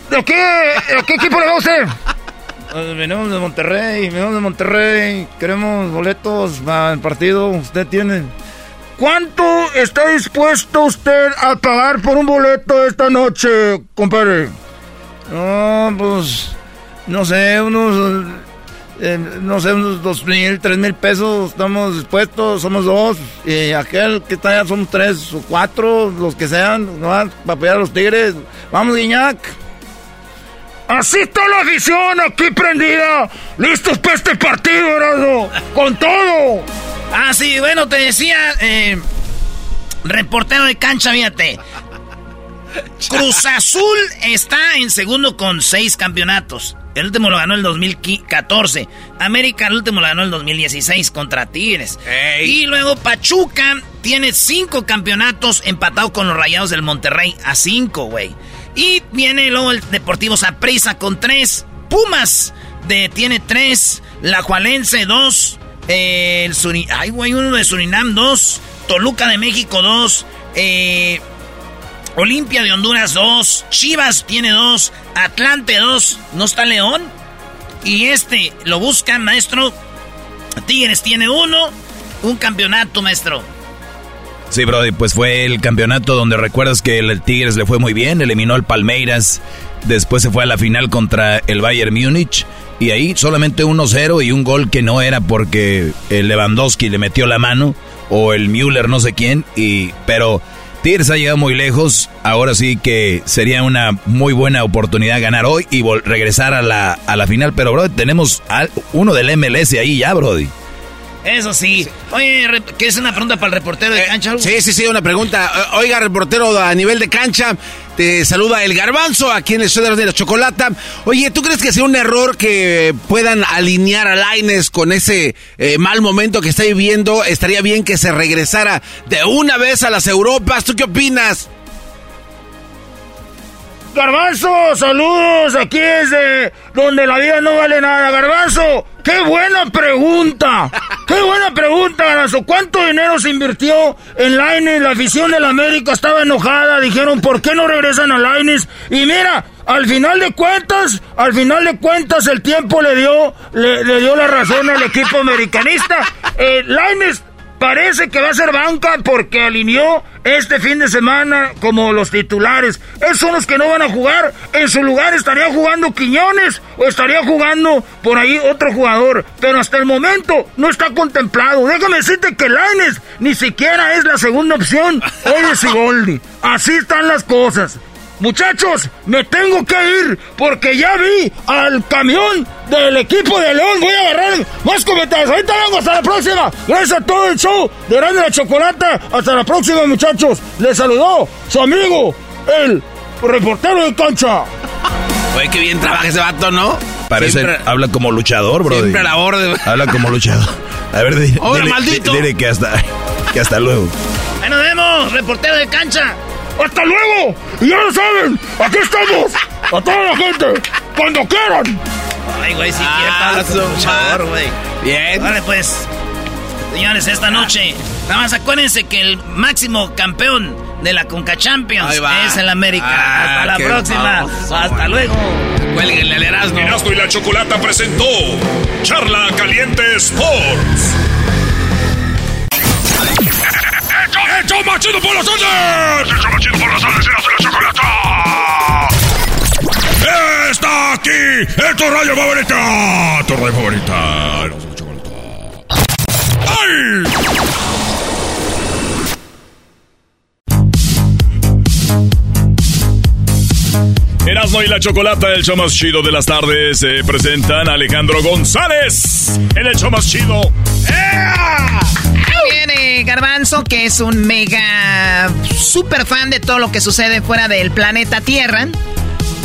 ¿De qué, ¿De qué equipo le va usted? Venimos de Monterrey, venimos de Monterrey. Queremos boletos para el partido. Usted tiene. ¿Cuánto está dispuesto usted a pagar por un boleto esta noche, compadre? No, pues. No sé, unos. eh, no sé, unos dos mil, tres mil pesos. Estamos dispuestos, somos dos. Y aquel que está allá somos tres o cuatro, los que sean, ¿no? para apoyar a los tigres. Vamos, Guiñac. Así está la afición aquí prendida. Listos para este partido, Erasmo. Con todo. Ah, sí, bueno, te decía, eh, reportero de cancha, fíjate. Cruz Azul está en segundo con seis campeonatos. El último lo ganó el 2014. América el último lo ganó el 2016 contra Tigres. Y luego Pachuca tiene cinco campeonatos empatado con los Rayados del Monterrey a cinco, güey. Y viene luego el Deportivo Saprissa con tres. Pumas de, tiene tres. La Jualense dos. el Suri, ay, uno de Surinam dos. Toluca de México dos. Eh, Olimpia de Honduras dos. Chivas tiene dos. Atlante dos. ¿No está León? Y este lo buscan, maestro. Tigres tiene uno. Un campeonato, maestro.
Sí, Brody, pues fue el campeonato donde recuerdas que el Tigres le fue muy bien, eliminó al Palmeiras, después se fue a la final contra el Bayern Múnich y ahí solamente 1-0 y un gol que no era porque el Lewandowski le metió la mano o el Müller no sé quién y pero Tigres ha llegado muy lejos, ahora sí que sería una muy buena oportunidad ganar hoy y regresar a la, a la final, pero Brody, tenemos uno del MLS ahí ya, Brody.
Eso sí. Oye, ¿qué es una pregunta para el reportero de eh, cancha?
sí, sí, sí, una pregunta. Oiga, reportero a nivel de cancha, te saluda el garbanzo aquí en el show de la chocolata. Oye, ¿tú crees que sea un error que puedan alinear a Laines con ese eh, mal momento que está viviendo? ¿Estaría bien que se regresara de una vez a las Europas? ¿Tú qué opinas?
Garbanzo, saludos, aquí es de donde la vida no vale nada, Garbanzo. ¡Qué buena pregunta! ¡Qué buena pregunta, Garbanzo! ¿Cuánto dinero se invirtió en Laines? La afición de la América estaba enojada, dijeron, ¿por qué no regresan a Laines? Y mira, al final de cuentas, al final de cuentas el tiempo le dio, le, dio la razón al equipo americanista. Eh, Laines Parece que va a ser banca porque alineó este fin de semana como los titulares. Esos son los que no van a jugar. En su lugar estaría jugando Quiñones o estaría jugando por ahí otro jugador. Pero hasta el momento no está contemplado. Déjame decirte que Laines ni siquiera es la segunda opción. Hoy es Sigoldi. Así están las cosas. Muchachos, me tengo que ir porque ya vi al camión del equipo de León. Voy a agarrar más comentarios. Ahorita vengo, hasta la próxima. Gracias a todo el show de Grande la Chocolata. Hasta la próxima, muchachos. Les saludó su amigo, el reportero de cancha.
Oye, qué bien trabaja ese vato, ¿no?
Parece, habla como luchador, bro.
Siempre a la orden.
Habla como luchador. A ver, dile, maldito. dile que hasta, que hasta luego.
Ahí nos vemos, reportero de cancha.
¡Hasta luego! Y ya lo saben, aquí estamos. A toda la gente, cuando quieran.
Ay, güey, si ah, quiere güey. Bien. Vale, pues. Señores, esta noche, nada más acuérdense que el máximo campeón de la Conca Champions es el América. Ah, Hasta la próxima. Hasta luego.
Cuélguenle al Erasmo.
Erasmo y la Chocolata presentó Charla Caliente Sports. ¡Hecho más chido por las tardes! ¡Hecho más chido por las tardes! ¡Erasmo y la Chocolata! ¡Está aquí! ¡Es tu radio favorita! ¡Tu radio favorita! ¡Erasmo y la Chocolata! ¡Ay! Erasmo y la Chocolata, el show más chido de las tardes, se presentan Alejandro González en el show más chido.
Viene Garbanzo, que es un mega super fan de todo lo que sucede fuera del planeta Tierra.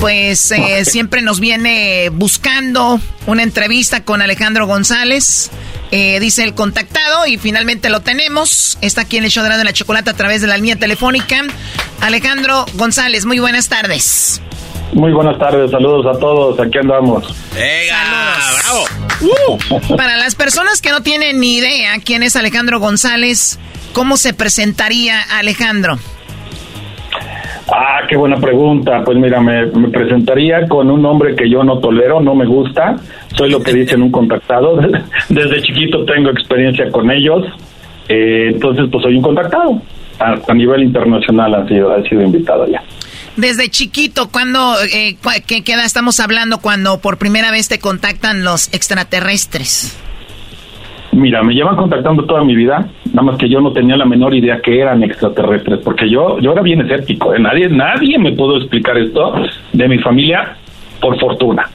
Pues eh, siempre nos viene buscando una entrevista con Alejandro González. Eh, dice el contactado y finalmente lo tenemos. Está aquí en el show de la chocolate a través de la línea telefónica. Alejandro González, muy buenas tardes.
Muy buenas tardes, saludos a todos, aquí andamos.
¡Bravo!
Uh. para las personas que no tienen ni idea quién es Alejandro González, ¿cómo se presentaría Alejandro?
Ah, qué buena pregunta. Pues mira, me, presentaría con un nombre que yo no tolero, no me gusta. Soy lo que dicen un contactado. [laughs] Desde chiquito tengo experiencia con ellos. Eh, entonces, pues soy un contactado. A, nivel internacional ha sido, ha sido invitado ya.
Desde chiquito, cuando, eh, ¿qué, edad estamos hablando cuando por primera vez te contactan los extraterrestres?
Mira, me llevan contactando toda mi vida, nada más que yo no tenía la menor idea que eran extraterrestres, porque yo, yo era bien escéptico, ¿eh? nadie, nadie me pudo explicar esto de mi familia, por fortuna.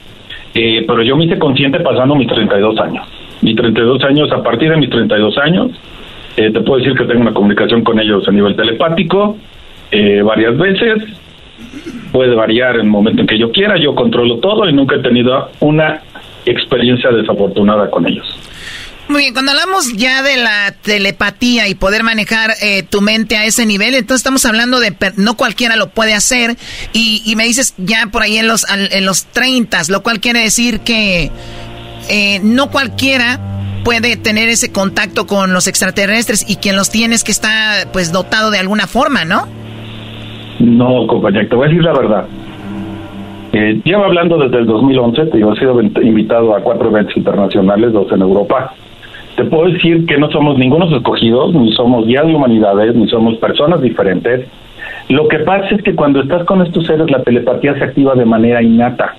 Eh, pero yo me hice consciente pasando mis 32 años. Mis 32 años, a partir de mis 32 años, eh, te puedo decir que tengo una comunicación con ellos a nivel telepático eh, varias veces, puede variar en el momento en que yo quiera, yo controlo todo y nunca he tenido una experiencia desafortunada con ellos.
Muy bien, cuando hablamos ya de la telepatía y poder manejar eh, tu mente a ese nivel, entonces estamos hablando de no cualquiera lo puede hacer y, me dices ya por ahí en los, en los 30, lo cual quiere decir que eh, no cualquiera puede tener ese contacto con los extraterrestres y quien los tiene es que está pues dotado de alguna forma, ¿no?
No, compañero, te voy a decir la verdad. Eh, llevo hablando desde el 2011, te he sido invitado a cuatro eventos internacionales, dos en Europa te puedo decir que no somos ningunos escogidos, ni somos guías de humanidades, ni somos personas diferentes. Lo que pasa es que cuando estás con estos seres, la telepatía se activa de manera innata.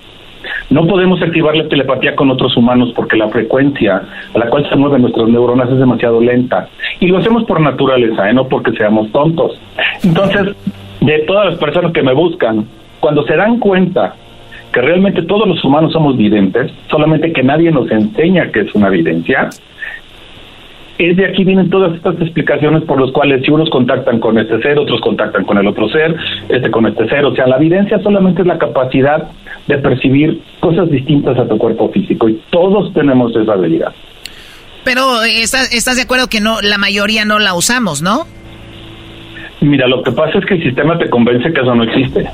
No podemos activar la telepatía con otros humanos porque la frecuencia a la cual se mueven nuestras neuronas es demasiado lenta. Y lo hacemos por naturaleza, ¿eh? no porque seamos tontos. Entonces, de todas las personas que me buscan, cuando se dan cuenta que realmente todos los humanos somos videntes, solamente que nadie nos enseña que es una evidencia, es de aquí vienen todas estas explicaciones por las cuales si unos contactan con este ser, otros contactan con el otro ser, este con este ser, o sea, la evidencia solamente es la capacidad de percibir cosas distintas a tu cuerpo físico y todos tenemos esa habilidad.
Pero eh, estás, estás de acuerdo que no la mayoría no la usamos, ¿no?
Mira, lo que pasa es que el sistema te convence que eso no existe.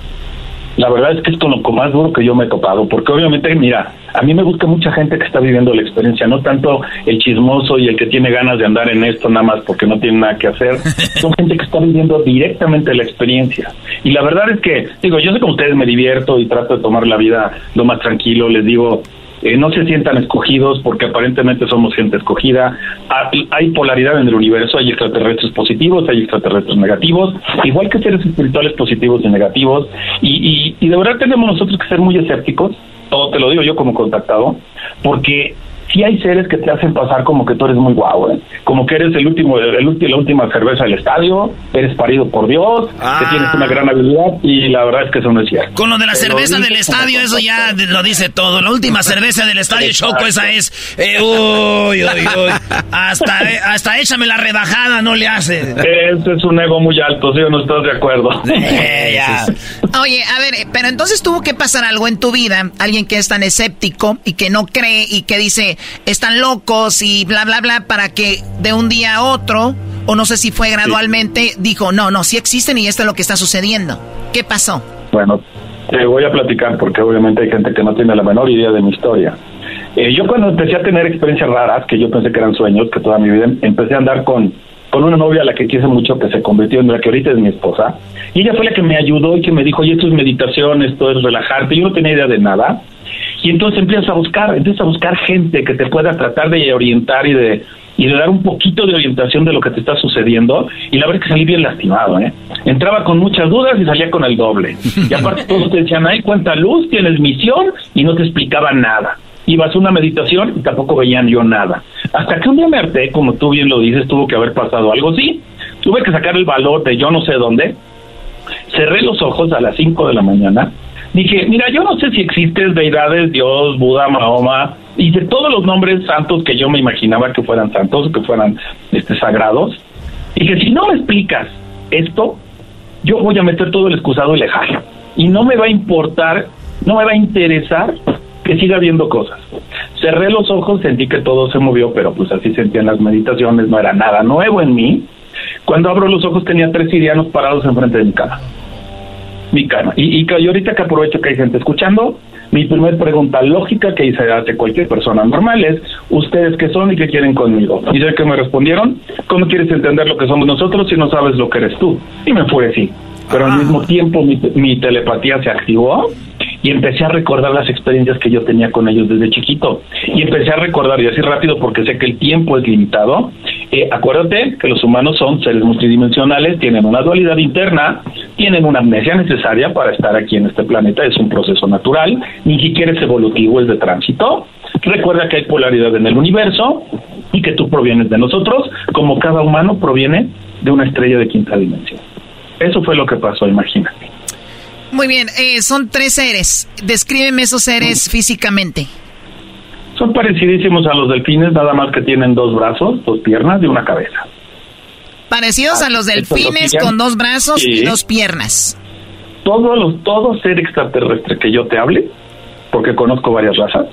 La verdad es que es con lo más duro que yo me he topado, porque obviamente, mira, a mí me busca mucha gente que está viviendo la experiencia, no tanto el chismoso y el que tiene ganas de andar en esto nada más porque no tiene nada que hacer, [laughs] son gente que está viviendo directamente la experiencia. Y la verdad es que, digo, yo sé que ustedes me divierto y trato de tomar la vida lo más tranquilo, les digo, eh, no se sientan escogidos porque aparentemente somos gente escogida. Ah, hay polaridad en el universo, hay extraterrestres positivos, hay extraterrestres negativos, igual que seres espirituales positivos y negativos. Y, y, y de verdad tenemos nosotros que ser muy escépticos, todo te lo digo yo como contactado, porque sí hay seres que te hacen pasar como que tú eres muy guau, ¿eh? como que eres el último, el, último, la última cerveza del estadio, eres parido por Dios, que ah. tienes una gran habilidad y la verdad es que eso no es cierto.
Con lo de la cerveza del estadio, eso ya lo dice todo. La última cerveza del estadio Choco, esa es, eh, uy, uy, uy, hasta, eh, hasta échame la rebajada, no le hace.
Ese es un ego muy alto, ¿sí o no estás de acuerdo? [laughs]
Oye, a ver, pero entonces tuvo que pasar algo en tu vida, alguien que es tan escéptico y que no cree y que dice, están locos y bla, bla, bla, para que de un día a otro, o no sé si fue gradualmente, dijo, no, no, sí existen y esto es lo que está sucediendo. ¿Qué pasó?
Bueno, te voy a platicar porque obviamente hay gente que no tiene la menor idea de mi historia. Eh, yo cuando empecé a tener experiencias raras, que yo pensé que eran sueños, que toda mi vida empecé a andar con, con una novia a la que quise mucho, que se convirtió en la que ahorita es mi esposa, y ella fue la que me ayudó y que me dijo, oye, esto es meditación, esto es relajarte, yo no tenía idea de nada, y entonces empiezas a buscar, empiezas a buscar gente que te pueda tratar de orientar y de y de dar un poquito de orientación de lo que te está sucediendo y la verdad es que salí bien lastimado, ¿eh? Entraba con muchas dudas y salía con el doble. Y aparte [laughs] todos te decían, ay, cuánta luz, tienes misión y no te explicaban nada. Ibas a una meditación y tampoco veían yo nada. Hasta que un día me harté, como tú bien lo dices, tuvo que haber pasado algo así. Tuve que sacar el valor de yo no sé dónde. Cerré los ojos a las 5 de la mañana dije, mira, yo no sé si existen deidades, Dios, Buda, Mahoma, y de todos los nombres santos que yo me imaginaba que fueran santos, que fueran este, sagrados, dije, si no me explicas esto, yo voy a meter todo el excusado y. Y no me va a importar, no me va a interesar que siga viendo cosas. Cerré los ojos, sentí que todo se movió, pero pues así sentían las meditaciones, no era nada nuevo en mí. Cuando abro los ojos tenía tres sirianos parados enfrente de mi cama mi cama. Y, y, ahorita que aprovecho que hay gente escuchando, mi primera pregunta lógica que hice hace cualquier persona normal es, ¿ustedes qué son y qué quieren conmigo? ¿Y sé que me respondieron? ¿Cómo quieres entender lo que somos nosotros si no sabes lo que eres tú? Y me fue así. Pero al mismo tiempo mi, mi telepatía se activó y empecé a recordar las experiencias que yo tenía con ellos desde chiquito. Y empecé a recordar, y así rápido porque sé que el tiempo es limitado, eh, acuérdate que los humanos son seres multidimensionales, tienen una dualidad interna, tienen una amnesia necesaria para estar aquí en este planeta, es un proceso natural, ni siquiera es evolutivo, es de tránsito. Recuerda que hay polaridad en el universo y que tú provienes de nosotros, como cada humano proviene de una estrella de quinta dimensión. Eso fue lo que pasó, imagínate.
Muy bien, eh, son tres seres. Descríbeme esos seres físicamente.
Son parecidísimos a los delfines, nada más que tienen dos brazos, dos piernas y una cabeza.
Parecidos a los delfines con dos brazos y dos piernas.
Todos los, todo ser extraterrestre que yo te hable, porque conozco varias razas,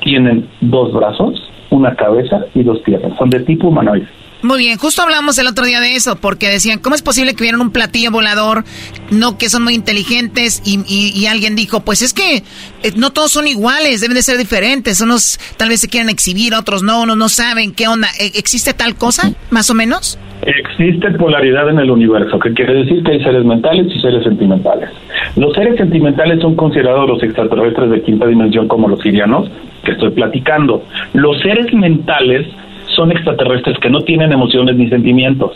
tienen dos brazos, una cabeza y dos piernas. Son de tipo humanoide.
Muy bien, justo hablamos el otro día de eso, porque decían, ¿cómo es posible que vieran un platillo volador? No, que son muy inteligentes, y, alguien dijo, pues es que eh, no todos son iguales, deben de ser diferentes. Unos tal vez se quieren exhibir, otros no, unos no saben qué onda. ¿E, ¿Existe tal cosa, más o menos?
Existe polaridad en el universo, que quiere decir que hay seres mentales y seres sentimentales. Los seres sentimentales son considerados los extraterrestres de quinta dimensión como los sirianos, que estoy platicando. Los seres mentales son extraterrestres que no tienen emociones ni sentimientos.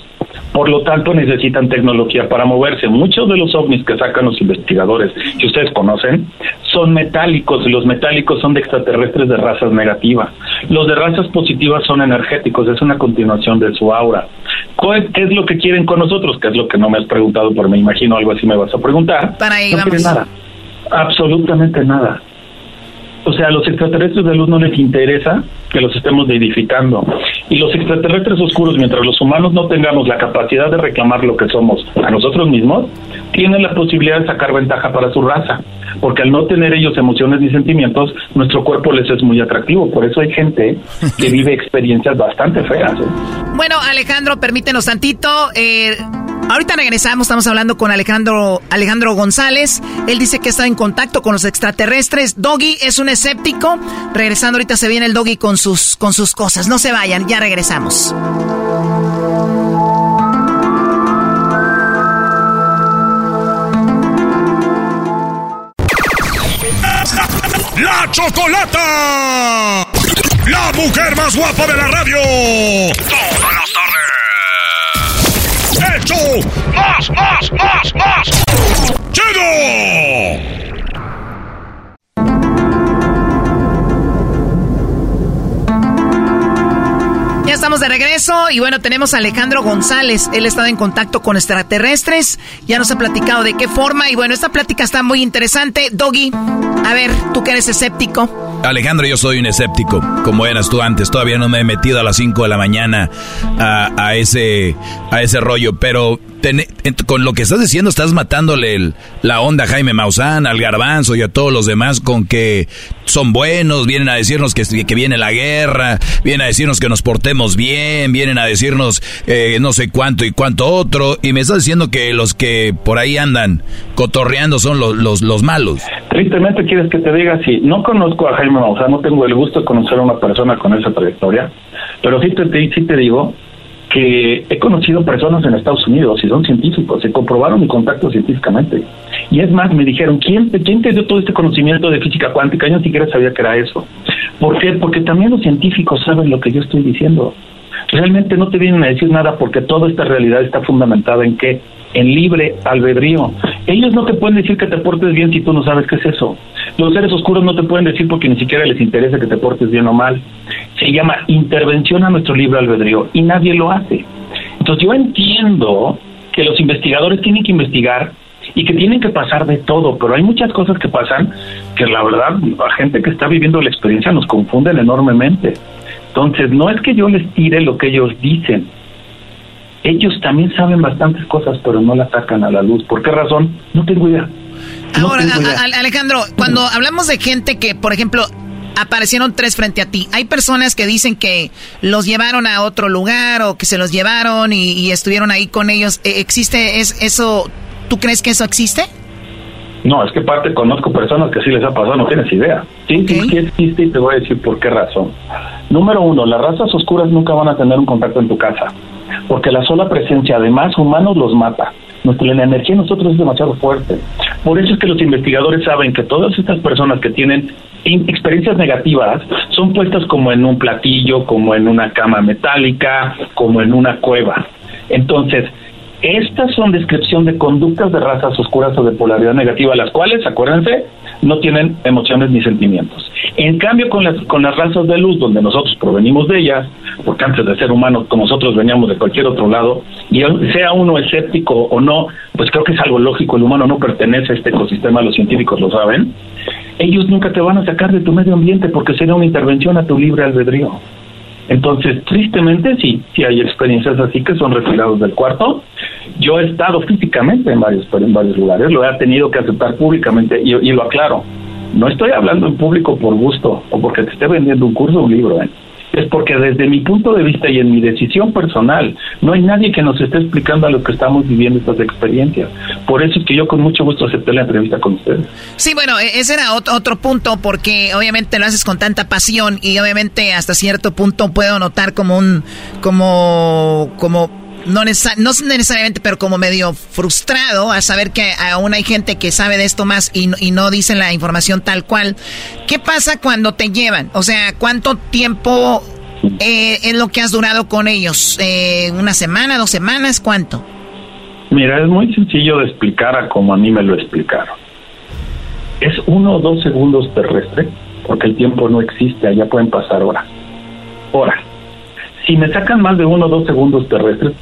Por lo tanto, necesitan tecnología para moverse. Muchos de los ovnis que sacan los investigadores, que ustedes conocen, son metálicos y los metálicos son de extraterrestres de razas negativas. Los de razas positivas son energéticos, es una continuación de su aura. ¿Qué es lo que quieren con nosotros? ¿Qué es lo que no me has preguntado, pero me imagino algo así me vas a preguntar.
Para ahí
no nada. Absolutamente nada. O sea, a los extraterrestres de luz no les interesa que los estemos edificando. Y los extraterrestres oscuros, mientras los humanos no tengamos la capacidad de reclamar lo que somos a nosotros mismos, tienen la posibilidad de sacar ventaja para su raza. Porque al no tener ellos emociones ni sentimientos, nuestro cuerpo les es muy atractivo. Por eso hay gente que [laughs] vive experiencias bastante feas. ¿eh?
Bueno, Alejandro, permítenos tantito. Eh Ahorita regresamos, estamos hablando con Alejandro, Alejandro González. Él dice que está en contacto con los extraterrestres. Doggy es un escéptico. Regresando ahorita se viene el Doggy con sus, con sus cosas. No se vayan, ya regresamos.
La Chocolata. La mujer más guapa de la radio. Todas las tardes hecho más, más, más, más chido.
Estamos de regreso y bueno, tenemos a Alejandro González. Él estado en contacto con extraterrestres. Ya nos ha platicado de qué forma. Y bueno, esta plática está muy interesante. Doggy, a ver, tú que eres escéptico.
Alejandro, yo soy un escéptico, como eras tú antes. Todavía no me he metido a las 5 de la mañana a, ese, a ese rollo, pero con lo que estás diciendo estás matándole la onda a Jaime Maussan, al Garbanzo y a todos los demás con que son buenos, vienen a decirnos que, viene la guerra, vienen a decirnos que nos portemos bien, vienen a decirnos eh, no sé cuánto y cuánto otro, y me estás diciendo que los que por ahí andan cotorreando son los, los, los malos.
Tristemente quieres que te diga, sí, no conozco a Jaime Maussan, no tengo el gusto de conocer a una persona con esa trayectoria, pero sí te, sí te digo que he conocido personas en Estados Unidos y son científicos, se comprobaron mi contacto científicamente. Y es más, me dijeron, ¿quién, ¿quién te dio todo este conocimiento de física cuántica? Yo ni siquiera sabía que era eso. ¿Por qué? Porque también los científicos saben lo que yo estoy diciendo. Realmente no te vienen a decir nada porque toda esta realidad está fundamentada en qué? En libre albedrío. Ellos no te pueden decir que te portes bien si tú no sabes qué es eso. Los seres oscuros no te pueden decir porque ni siquiera les interesa que te portes bien o mal. Se llama intervención a nuestro libre albedrío y nadie lo hace. Entonces yo entiendo que los investigadores tienen que investigar y que tienen que pasar de todo, pero hay muchas cosas que pasan que la verdad la gente que está viviendo la experiencia nos confunden enormemente. Entonces no es que yo les tire lo que ellos dicen, ellos también saben bastantes cosas, pero no las sacan a la luz. ¿Por qué razón? No tengo idea.
Ahora, Alejandro, cuando hablamos de gente que, por ejemplo, aparecieron tres frente a ti, hay personas que dicen que los llevaron a otro lugar o que se los llevaron y, estuvieron ahí con ellos. ¿E-, ¿Existe es, eso? ¿Tú crees que eso existe?
No, es que parte conozco personas que sí les ha pasado, no tienes idea. Sí, sí, sí existe y te voy a decir por qué razón. Número uno, las razas oscuras nunca van a tener un contacto en tu casa, porque la sola presencia de más humanos los mata. Nuestra, la energía de nosotros es demasiado fuerte. Por eso es que los investigadores saben que todas estas personas que tienen experiencias negativas son puestas como en un platillo, como en una cama metálica, como en una cueva. Entonces, estas son descripción de conductas de razas oscuras o de polaridad negativa, las cuales, acuérdense, no tienen emociones ni sentimientos. En cambio, con las, con las razas de luz, donde nosotros provenimos de ellas, porque antes de ser humanos, como nosotros veníamos de cualquier otro lado, y sea uno escéptico o no, pues creo que es algo lógico, el humano no pertenece a este ecosistema, los científicos lo saben, ellos nunca te van a sacar de tu medio ambiente porque sería una intervención a tu libre albedrío. Entonces, tristemente, sí, sí hay experiencias así que son retirados del cuarto. Yo he estado físicamente en varios, en varios lugares, lo he tenido que aceptar públicamente y, lo aclaro. No estoy hablando en público por gusto o porque te esté vendiendo un curso o un libro. ¿eh? Es porque desde mi punto de vista y en mi decisión personal, no hay nadie que nos esté explicando a lo que estamos viviendo estas experiencias. Por eso es que yo con mucho gusto acepté la entrevista con ustedes.
Sí, bueno, e-, ese era otro punto porque obviamente lo haces con tanta pasión y obviamente hasta cierto punto puedo notar como un, como, como no, necesariamente, pero como medio frustrado a saber que aún hay gente que sabe de esto más y, y no dicen la información tal cual. ¿Qué pasa cuando te llevan? O sea, ¿cuánto tiempo eh, es lo que has durado con ellos? Eh, ¿Una semana, dos semanas? ¿Cuánto?
Mira, es muy sencillo de explicar a como a mí me lo explicaron. Es uno o dos segundos terrestres, porque el tiempo no existe, allá pueden pasar horas. Horas. Si me sacan más de uno o dos segundos terrestres,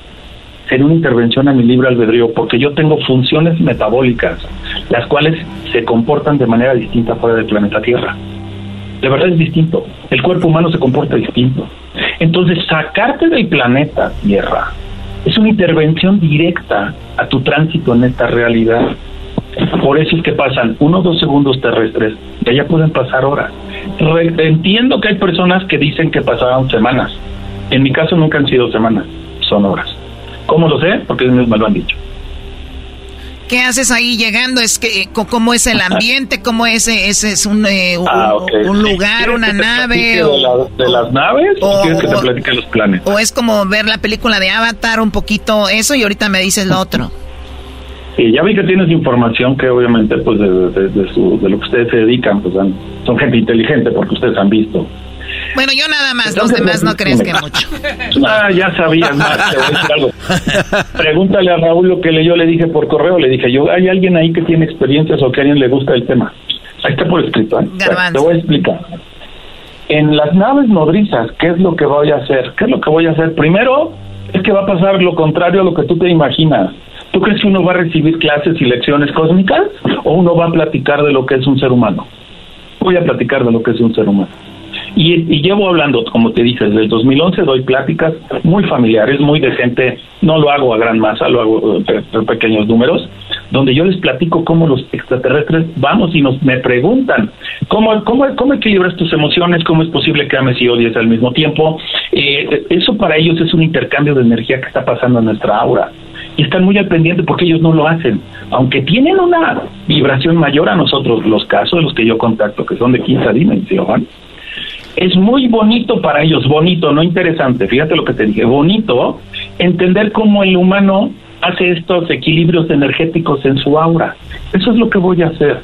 sería una intervención a mi libre albedrío, porque yo tengo funciones metabólicas, las cuales se comportan de manera distinta fuera del planeta Tierra. De verdad es distinto. El cuerpo humano se comporta distinto. Entonces, sacarte del planeta Tierra es una intervención directa a tu tránsito en esta realidad. Por eso es que pasan uno o dos segundos terrestres y allá pueden pasar horas. Entiendo que hay personas que dicen que pasaban semanas. En mi caso nunca han sido semanas, son horas. ¿Cómo lo sé? Porque ellos me lo han dicho.
¿Qué haces ahí llegando? Es que cómo es el ambiente, cómo es ese es un, eh,
ah,
un, lugar, una nave
de, las naves o, quieres que te platique los planes?
O es como ver la película de Avatar un poquito eso y ahorita me dices lo otro.
Sí, ya vi que tienes información que obviamente pues de, lo que ustedes se dedican, pues son gente inteligente porque ustedes han visto.
Bueno, yo nada más, los demás no crees que mucho.
Ah, ya sabías más, te voy a decir algo. Pregúntale a Raúl lo que yo le dije por correo, le dije yo, ¿hay alguien ahí que tiene experiencias o que a alguien le gusta el tema? Ahí está por escrito, ¿eh? te voy a explicar. En las naves nodrizas, ¿qué es lo que voy a hacer? ¿Qué es lo que voy a hacer? Primero, es que va a pasar lo contrario a lo que tú te imaginas. ¿Tú crees que uno va a recibir clases y lecciones cósmicas o uno va a platicar de lo que es un ser humano? Voy a platicar de lo que es un ser humano. Y, llevo hablando, como te dije, desde el 2011 doy pláticas muy familiares, muy de gente, no lo hago a gran masa, lo hago en pequeños números, donde yo les platico cómo los extraterrestres vamos y nos me preguntan cómo, cómo, cómo equilibras tus emociones, cómo es posible que ames y odies al mismo tiempo. Eh, eso para ellos es un intercambio de energía que está pasando en nuestra aura y están muy al pendiente porque ellos no lo hacen. Aunque tienen una vibración mayor a nosotros, los casos de los que yo contacto, que son de quinta dimensión, es muy bonito para ellos, bonito, no interesante, fíjate lo que te dije, bonito entender cómo el humano hace estos equilibrios energéticos en su aura. Eso es lo que voy a hacer.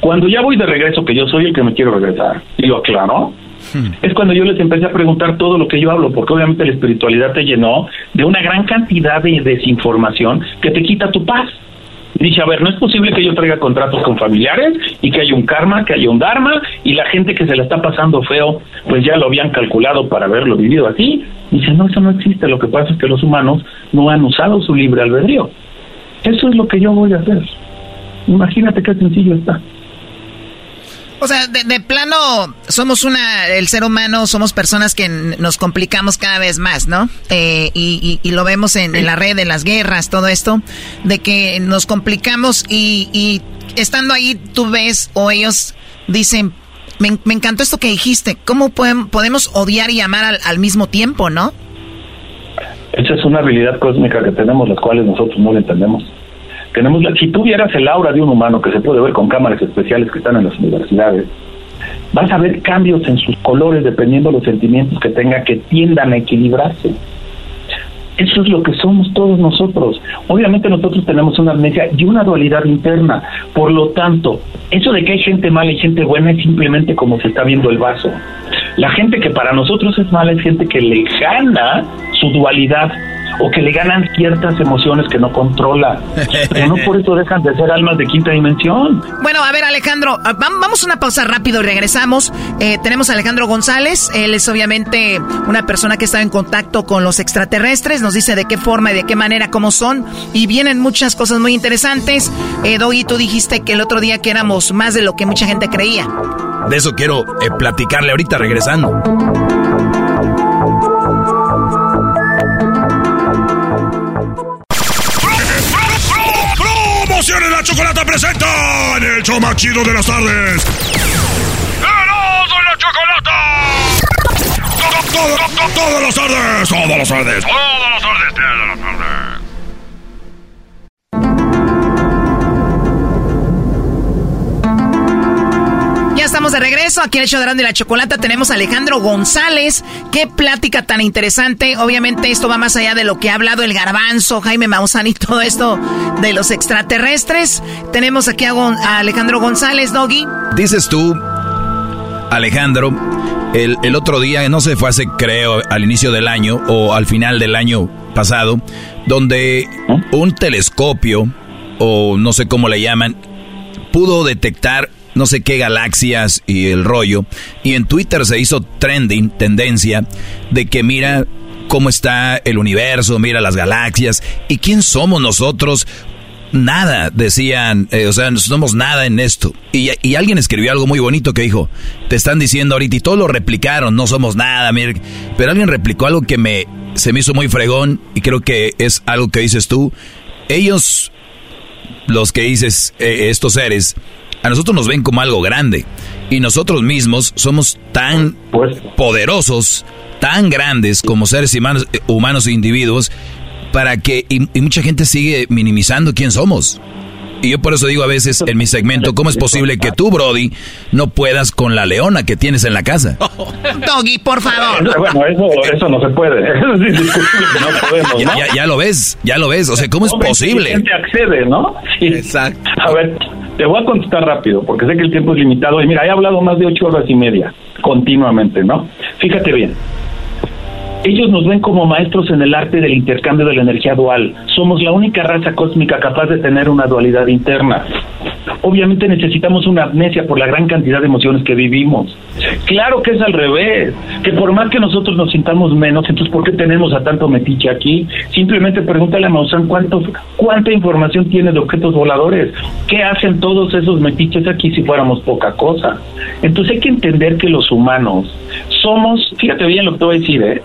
Cuando ya voy de regreso, que yo soy el que me quiero regresar, y lo aclaro, hmm. es cuando yo les empecé a preguntar todo lo que yo hablo, porque obviamente la espiritualidad te llenó de una gran cantidad de desinformación que te quita tu paz. Dije, a ver, no es posible que yo traiga contratos con familiares y que haya un karma, que haya un dharma y la gente que se la está pasando feo, pues ya lo habían calculado para haberlo vivido así. Dice, no, eso no existe. Lo que pasa es que los humanos no han usado su libre albedrío. Eso es lo que yo voy a hacer. Imagínate qué sencillo está.
O sea, de, plano, somos una, el ser humano, somos personas que nos complicamos cada vez más, ¿no? Eh, y, lo vemos en, la red, de las guerras, todo esto, de que nos complicamos y, estando ahí tú ves o ellos dicen, me, encantó esto que dijiste, ¿cómo podemos odiar y amar al, al mismo tiempo, no?
Esa es una habilidad cósmica que tenemos, las cuales nosotros no la entendemos. Tenemos si tú vieras el aura de un humano que se puede ver con cámaras especiales que están en las universidades, vas a ver cambios en sus colores dependiendo de los sentimientos que tenga que tiendan a equilibrarse. Eso es lo que somos todos nosotros. Obviamente nosotros tenemos una amnesia y una dualidad interna. Por lo tanto, eso de que hay gente mala y gente buena es simplemente como se está viendo el vaso. La gente que para nosotros es mala es gente que le gana su dualidad o que le ganan ciertas emociones que no controla. Pero no por eso dejan de ser almas de quinta dimensión.
Bueno, a ver, Alejandro, ah, vamos a una pausa rápido y regresamos. Eh, tenemos a Alejandro González. Él es obviamente una persona que está en contacto con los extraterrestres. Nos dice de qué forma y de qué manera, cómo son. Y vienen muchas cosas muy interesantes. Eh, Doggy, tú dijiste que el otro día que éramos más de lo que mucha gente creía.
De eso quiero eh, platicarle ahorita regresando.
La chocolata presenta en el show más chido de las tardes. ¡Erasmo la chocolata! todos los tardes, todos los tardes, todos los tardes, todos los tardes.
Ya estamos de regreso aquí en el show de Grande y la Chocolata. Tenemos a Alejandro González. Qué plática tan interesante. Obviamente esto va más allá de lo que ha hablado el garbanzo, Jaime Maussan y todo esto de los extraterrestres. Tenemos aquí a, Gon- a Alejandro González, Doggy.
Dices tú, Alejandro, el, el otro día, no sé, fue hace, creo, al inicio del año o al final del año pasado, donde un telescopio, o no sé cómo le llaman, pudo detectar no sé qué galaxias y el rollo. Y en Twitter se hizo trending, tendencia, de que mira cómo está el universo, mira las galaxias. ¿Y quién somos nosotros? Nada, decían, eh, o sea, no somos nada en esto. Y, y alguien escribió algo muy bonito que dijo, te están diciendo ahorita, y todos lo replicaron, no somos nada, mire. Pero alguien replicó algo que me, se me hizo muy fregón, y creo que es algo que dices tú. Ellos los que dices, eh, estos seres, a nosotros nos ven como algo grande. Y nosotros mismos somos tan poderosos, tan grandes como seres humanos, eh, humanos e individuos, para que, y, y mucha gente sigue minimizando quién somos. Y yo por eso digo a veces en mi segmento, ¿cómo es posible que tú, Brody, no puedas con la leona que tienes en la casa? [laughs]
Doggy, por favor.
Bueno, eso, eso no se puede. Eso es indiscutible que no podemos,
Ya,
¿no?
ya- ya lo ves, ya lo ves. O sea, ¿cómo es
Hombre,
posible?
gente accede, ¿no? Exacto. A ver, te voy a contestar rápido, porque sé que el tiempo es limitado. Y mira, he hablado más de ocho horas y media, continuamente, ¿no? Fíjate bien. Ellos nos ven como maestros en el arte del intercambio de la energía dual. Somos la única raza cósmica capaz de tener una dualidad interna. Obviamente necesitamos una amnesia por la gran cantidad de emociones que vivimos. Claro que es al revés, que por más que nosotros nos sintamos menos, entonces ¿por qué tenemos a tanto metiche aquí? Simplemente pregúntale a Maussan cuánto, cuánta información tiene de objetos voladores. ¿Qué hacen todos esos metiches aquí si fuéramos poca cosa? Entonces hay que entender que los humanos somos, fíjate bien lo que te voy a decir, ¿eh?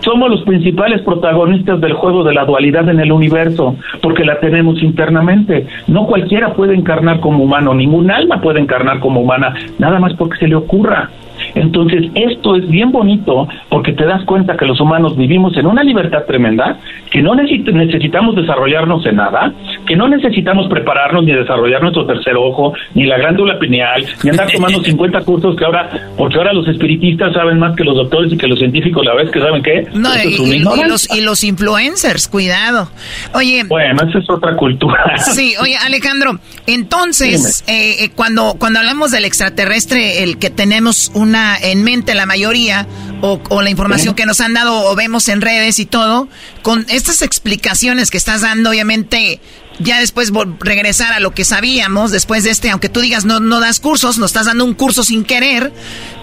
Somos los principales protagonistas del juego de la dualidad en el universo, porque la tenemos internamente. No cualquiera puede encarnar como humano, ningún alma puede encarnar como humana, nada más porque se le ocurra. Entonces, esto es bien bonito porque te das cuenta que los humanos vivimos en una libertad tremenda, que no necesi- necesitamos desarrollarnos en nada, que no necesitamos prepararnos ni desarrollar nuestro tercer ojo, ni la glándula pineal, ni andar tomando [laughs] 50 cursos que ahora, porque ahora los espiritistas saben más que los doctores y que los científicos, la vez que saben qué.
No, y, y- los, y los influencers, cuidado. Oye.
Bueno, esa es otra cultura. [laughs]
Sí, oye Alejandro, entonces eh, eh, cuando cuando hablamos del extraterrestre, el que tenemos una en mente la mayoría o, o la información que nos han dado o vemos en redes y todo, con estas explicaciones que estás dando, obviamente ya después regresar a lo que sabíamos después de este, aunque tú digas no no das cursos, nos estás dando un curso sin querer,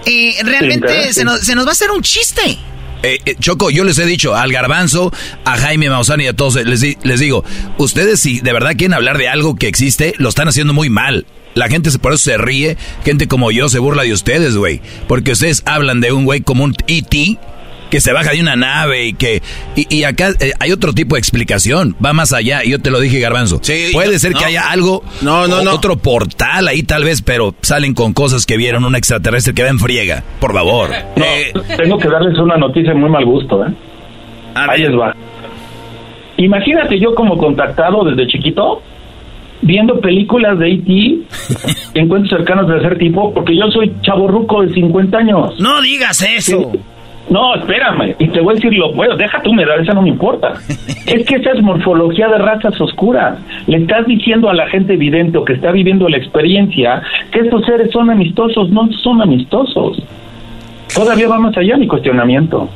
eh, realmente
querer,
se, nos, se nos va a hacer un chiste.
Eh, eh, Choco, yo les he dicho al garbanzo, a Jaime Maussan y a todos, les, les digo, ustedes si de verdad quieren hablar de algo que existe, lo están haciendo muy mal. La gente se- por eso se ríe, gente como yo se burla de ustedes, güey. Porque ustedes hablan de un güey como un E.T., que se baja de una nave y que... Y, y acá eh, hay otro tipo de explicación, va más allá, y yo te lo dije, garbanzo. Puede
yo-
ser que haya algo,
No, no,
o-
no.
otro portal ahí tal vez, pero salen con cosas que vieron un extraterrestre que va en friega, por favor.
No, tengo que darles una noticia muy mal gusto, ¿eh? Ahí les va. Imagínate yo como contactado desde chiquito, viendo películas de E.T., [laughs] encuentros cercanos de tercer tipo, porque yo soy chaborruco de 50 años.
No digas eso.
No, espérame, y te voy a decir lo bueno, deja tu humedad, esa no me importa. [laughs] Es que esa es morfología de razas oscuras. Le estás diciendo a la gente evidente o que está viviendo la experiencia que estos seres son amistosos, no son amistosos. Todavía va más allá mi cuestionamiento.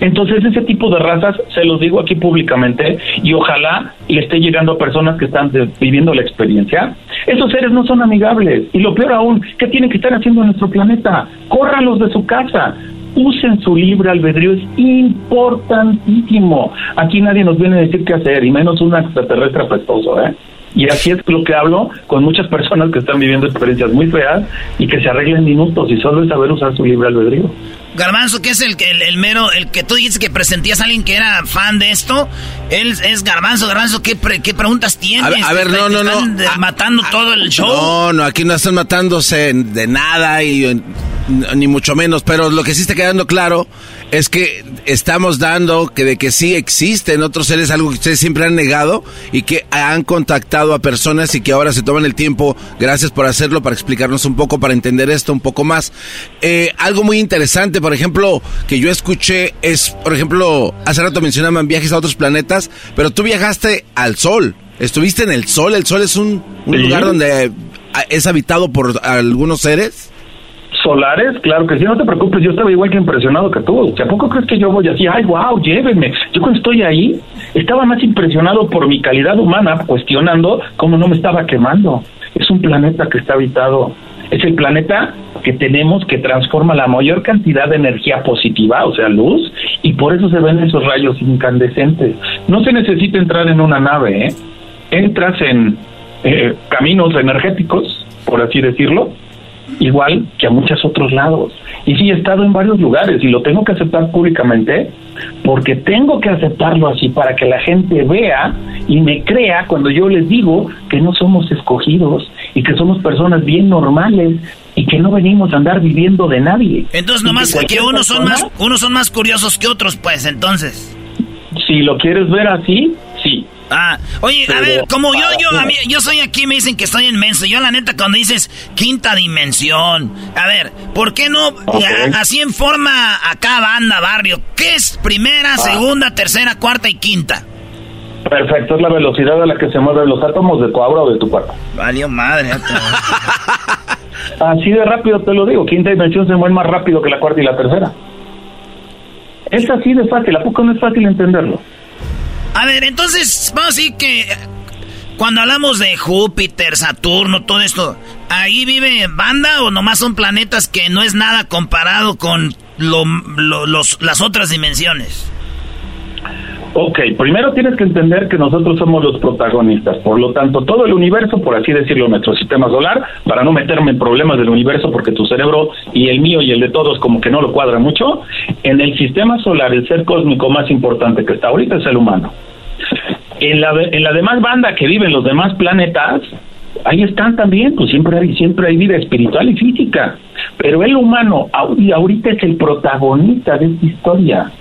Entonces, ese tipo de razas, se los digo aquí públicamente, y ojalá le esté llegando a personas que están viviendo la experiencia. Esos seres no son amigables. Y lo peor aún, ¿qué tienen que estar haciendo en nuestro planeta? Córralos de su casa. Usen su libre albedrío, es importantísimo. Aquí nadie nos viene a decir qué hacer, y menos un extraterrestre apestoso, ¿eh? Y así es lo que hablo con muchas personas que están viviendo experiencias muy feas y que se arreglen minutos y solo es saber usar su libre albedrío.
Garbanzo, que es el, el, el mero, el que tú dices que presentías a alguien que era fan de esto, él es Garbanzo, Garbanzo, ¿qué, pre- qué preguntas tienes?
A ver, a ver,
Te-
no, no, no.
están de- matando todo el show.
No, no, aquí no están matándose de nada y... ni mucho menos, pero lo que sí está quedando claro es que estamos dando que de que sí existen otros seres, algo que ustedes siempre han negado y que han contactado a personas y que ahora se toman el tiempo, gracias por hacerlo, para explicarnos un poco, para entender esto un poco más. Eh, algo muy interesante, por ejemplo, que yo escuché es, por ejemplo, hace rato mencionaban viajes a otros planetas, pero tú viajaste al Sol, estuviste en el Sol, el Sol es un, un lugar donde es habitado por algunos seres.
Solares, claro que sí, no te preocupes, yo estaba igual que impresionado que tú. ¿A poco crees que yo voy así? Ay, wow, llévenme. Yo cuando estoy ahí, estaba más impresionado por mi calidad humana, cuestionando cómo no me estaba quemando. Es un planeta que está habitado. Es el planeta que tenemos que transforma la mayor cantidad de energía positiva, o sea, luz, y por eso se ven esos rayos incandescentes. No se necesita entrar en una nave, ¿eh? Entras en eh, caminos energéticos, por así decirlo, igual que a muchos otros lados. Y sí, he estado en varios lugares y lo tengo que aceptar públicamente porque tengo que aceptarlo así para que la gente vea y me crea cuando yo les digo que no somos escogidos y que somos personas bien normales y que no venimos a andar viviendo de nadie.
Entonces nomás que, que unos son más unos son más curiosos que otros, pues entonces.
Si lo quieres ver así, sí.
Ah, oye, a ver, como yo, yo, a mí, yo soy aquí, me dicen que estoy inmenso. Yo, la neta, cuando dices quinta dimensión, a ver, ¿por qué no así en forma acá, banda, barrio? ¿Qué es primera,
Ah.
segunda, tercera, cuarta y quinta?
Perfecto, es la velocidad a la que se mueven los átomos de tu aura o de tu cuerpo.
Valió madre. [laughs]
Así de rápido te lo digo, quinta dimensión se mueve más rápido que la cuarta y la tercera. Es así de fácil, ¿a poco no es fácil entenderlo?
A ver, entonces, vamos a decir que cuando hablamos de Júpiter, Saturno, todo esto, ¿ahí vive banda o nomás son planetas que no es nada comparado con lo- los, las otras dimensiones?
Ok, primero tienes que entender que nosotros somos los protagonistas, por lo tanto, todo el universo, por así decirlo, nuestro sistema solar, para no meterme en problemas del universo, porque tu cerebro y el mío y el de todos como que no lo cuadra mucho, en el sistema solar el ser cósmico más importante que está ahorita es el humano. En la, en la demás banda que viven los demás planetas, ahí están también, pues siempre hay, siempre hay vida espiritual y física, pero el humano ahor- ahorita es el protagonista de esta historia.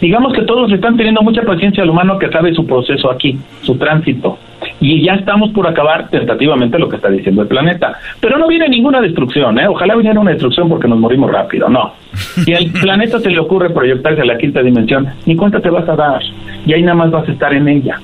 Digamos que todos están teniendo mucha paciencia al humano que sabe su proceso aquí, su tránsito. Y ya estamos por acabar tentativamente lo que está diciendo el planeta. Pero no viene ninguna destrucción, ¿eh? Ojalá viniera una destrucción porque nos morimos rápido, no. Si al [laughs] planeta se le ocurre proyectarse a la quinta dimensión, ni cuenta te vas a dar. Y ahí nada más vas a estar en ella.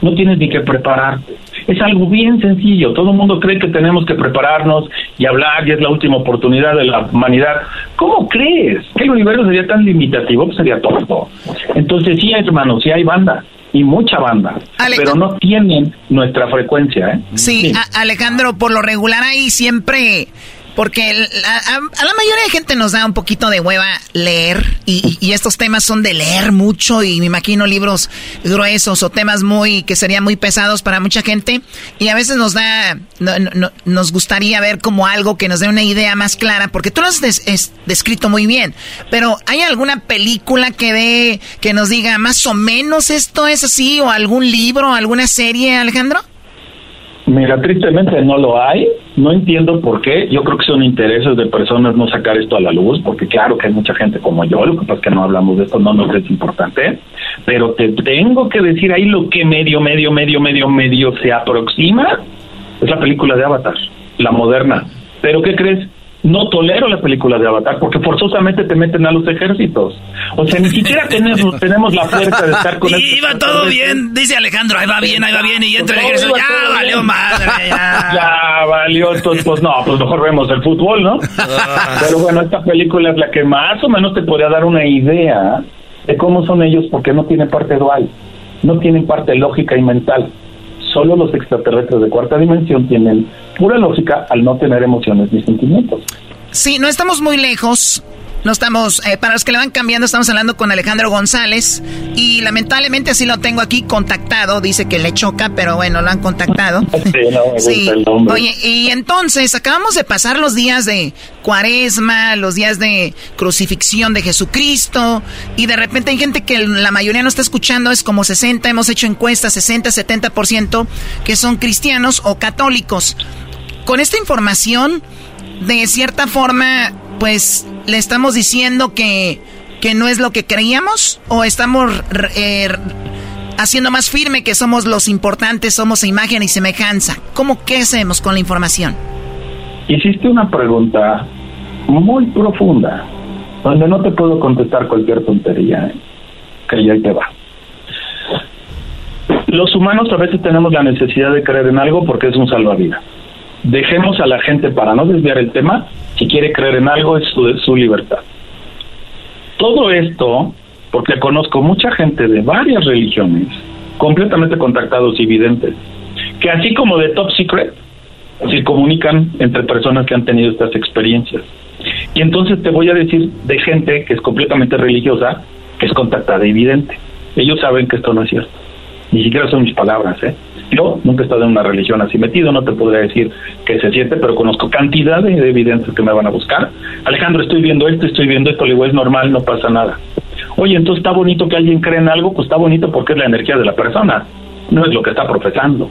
No tienes ni que prepararte. Es algo bien sencillo. Todo el mundo cree que tenemos que prepararnos y hablar y es la última oportunidad de la humanidad. ¿Cómo crees que el universo sería tan limitativo? Pues sería tonto. Entonces sí, hermano, sí hay banda y mucha banda,
Ale-
pero no tienen nuestra frecuencia, ¿eh?
Sí, Alejandro, por lo regular ahí siempre, porque a, la mayoría de gente nos da un poquito de hueva leer y, y estos temas son de leer mucho y me imagino libros gruesos o temas muy que serían muy pesados para mucha gente y a veces nos da, no- no- nos gustaría ver como algo que nos dé una idea más clara porque tú lo has des- es- descrito muy bien, pero ¿hay alguna película que dé, que nos diga más o menos esto es así o algún libro, alguna serie, Alejandro?
Mira, tristemente no lo hay. No entiendo por qué. Yo creo que son intereses de personas no sacar esto a la luz, porque claro que hay mucha gente como yo, lo que pasa es que no hablamos de esto, no nos es importante. Pero te tengo que decir ahí lo que medio, medio, medio, medio, medio se aproxima. Es la película de Avatar, la moderna. Pero ¿qué crees? No tolero la película de Avatar porque forzosamente te meten a los ejércitos. O sea, ni siquiera tenemos, [laughs] tenemos la fuerza de estar con
Y
estos
iba todo bien, dice Alejandro, ahí va bien, ahí va bien, y entra el
Todo
ejército, ya valió
bien.
madre, ya. [laughs]
Ya valió, entonces pues no, pues mejor vemos el fútbol, ¿no? Pero bueno, esta película es la que más o menos te podría dar una idea de cómo son ellos porque no tienen parte dual, no tienen parte lógica y mental. Solo los extraterrestres de cuarta dimensión tienen pura lógica al no tener emociones ni sentimientos.
Sí, no estamos muy lejos. No estamos, eh, para los que le van cambiando, estamos hablando con Alejandro González y lamentablemente así lo tengo aquí contactado. Dice que le choca, pero bueno, lo han contactado. [laughs]
Sí, no
Sí. Oye, y entonces acabamos de pasar los días de cuaresma, los días de crucifixión de Jesucristo, y de repente hay gente que la mayoría no está escuchando, es como 60, hemos hecho encuestas, 60, 70% que son cristianos o católicos. Con esta información, de cierta forma, pues le estamos diciendo que, que no es lo que creíamos o estamos eh, haciendo más firme que somos los importantes, somos imagen y semejanza. ¿Cómo qué hacemos con la información?
Hiciste una pregunta muy profunda, donde no te puedo contestar cualquier tontería, ¿eh? que ya te va. Los humanos a veces tenemos la necesidad de creer en algo porque es un salvavidas. Dejemos a la gente, para no desviar el tema, si quiere creer en algo es su, libertad. Todo esto, porque conozco mucha gente de varias religiones, completamente contactados y videntes, que así como de top secret, se comunican entre personas que han tenido estas experiencias. Y entonces te voy a decir de gente que es completamente religiosa, que es contactada y vidente. Ellos saben que esto no es cierto. Ni siquiera son mis palabras, ¿eh? Yo nunca he estado en una religión así metido, no te podría decir que se siente, pero conozco cantidad de evidencias que me van a buscar. Alejandro, estoy viendo esto, estoy viendo esto, le digo, es normal, no pasa nada. Oye, entonces está bonito que alguien cree en algo, pues está bonito porque es la energía de la persona, no es lo que está profesando.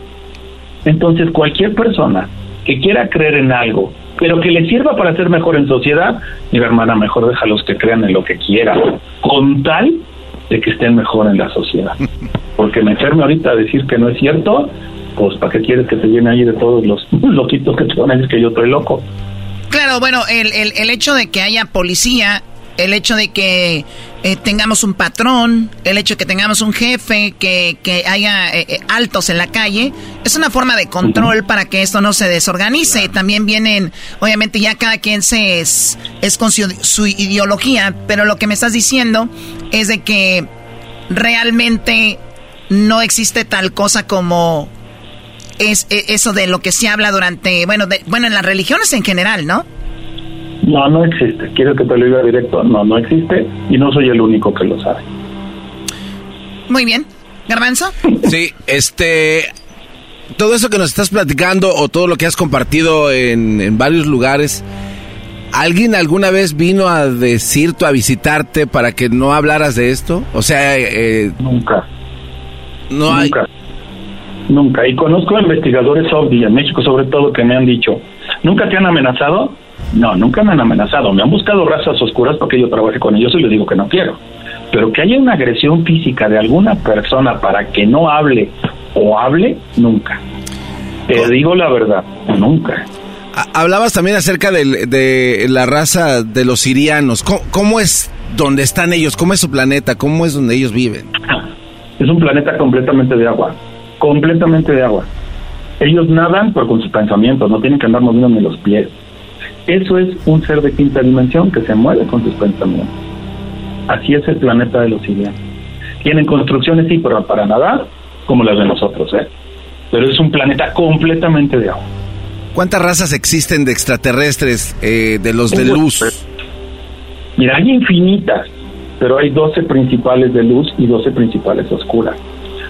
Entonces, cualquier persona que quiera creer en algo, pero que le sirva para ser mejor en sociedad, mi hermana, mejor déjalos que crean en lo que quieran, con tal de que estén mejor en la sociedad. [laughs] Porque meterme ahorita a decir que no es cierto, pues ¿para qué quieres que te llene ahí de todos los [laughs] loquitos que te van a decir que yo estoy loco?
Claro, bueno, el, el, el hecho de que haya policía el hecho de que eh, tengamos un patrón, el hecho de que tengamos un jefe, que, que haya eh, eh, altos en la calle, es una forma de control para que esto no se desorganice. También vienen, obviamente ya cada quien se es, es con su, su, ideología, pero lo que me estás diciendo es de que realmente no existe tal cosa como es, eso de lo que se habla durante, bueno, de, bueno, en las religiones en general, ¿no?
No, no existe. Quiero que te lo diga directo. No, no existe y no soy el único que lo sabe.
Muy bien. Garbanzo.
Sí, este... Todo eso que nos estás platicando o todo lo que has compartido en, en varios lugares, ¿alguien alguna vez vino a decirte, a visitarte para que no hablaras de esto? O sea... Eh,
Nunca.
No
Nunca. Nunca. Y conozco investigadores OVNI en México sobre todo que me han dicho, ¿nunca te han amenazado? No, nunca me han amenazado. Me han buscado razas oscuras porque yo trabajé con ellos y les digo que no quiero. Pero que haya una agresión física de alguna persona para que no hable o hable, nunca. Te digo la verdad, nunca.
Hablabas también acerca de, de la raza de los sirianos. ¿Cómo, ¿Cómo, es donde están ellos? ¿Cómo es su planeta? ¿Cómo es donde ellos viven?
Es un planeta completamente de agua. Completamente de agua. Ellos nadan, pero con sus pensamientos. No tienen que andar moviendo ni los pies. Eso es un ser de quinta dimensión que se mueve con sus pensamientos. Así es el planeta de los sirianos. Tienen construcciones, sí, pero para nadar, como las de nosotros, ¿eh? Pero es un planeta completamente de agua.
¿Cuántas razas existen de extraterrestres, eh, de los de luz?
Mira, hay infinitas, pero hay 12 principales de luz y 12 principales oscuras.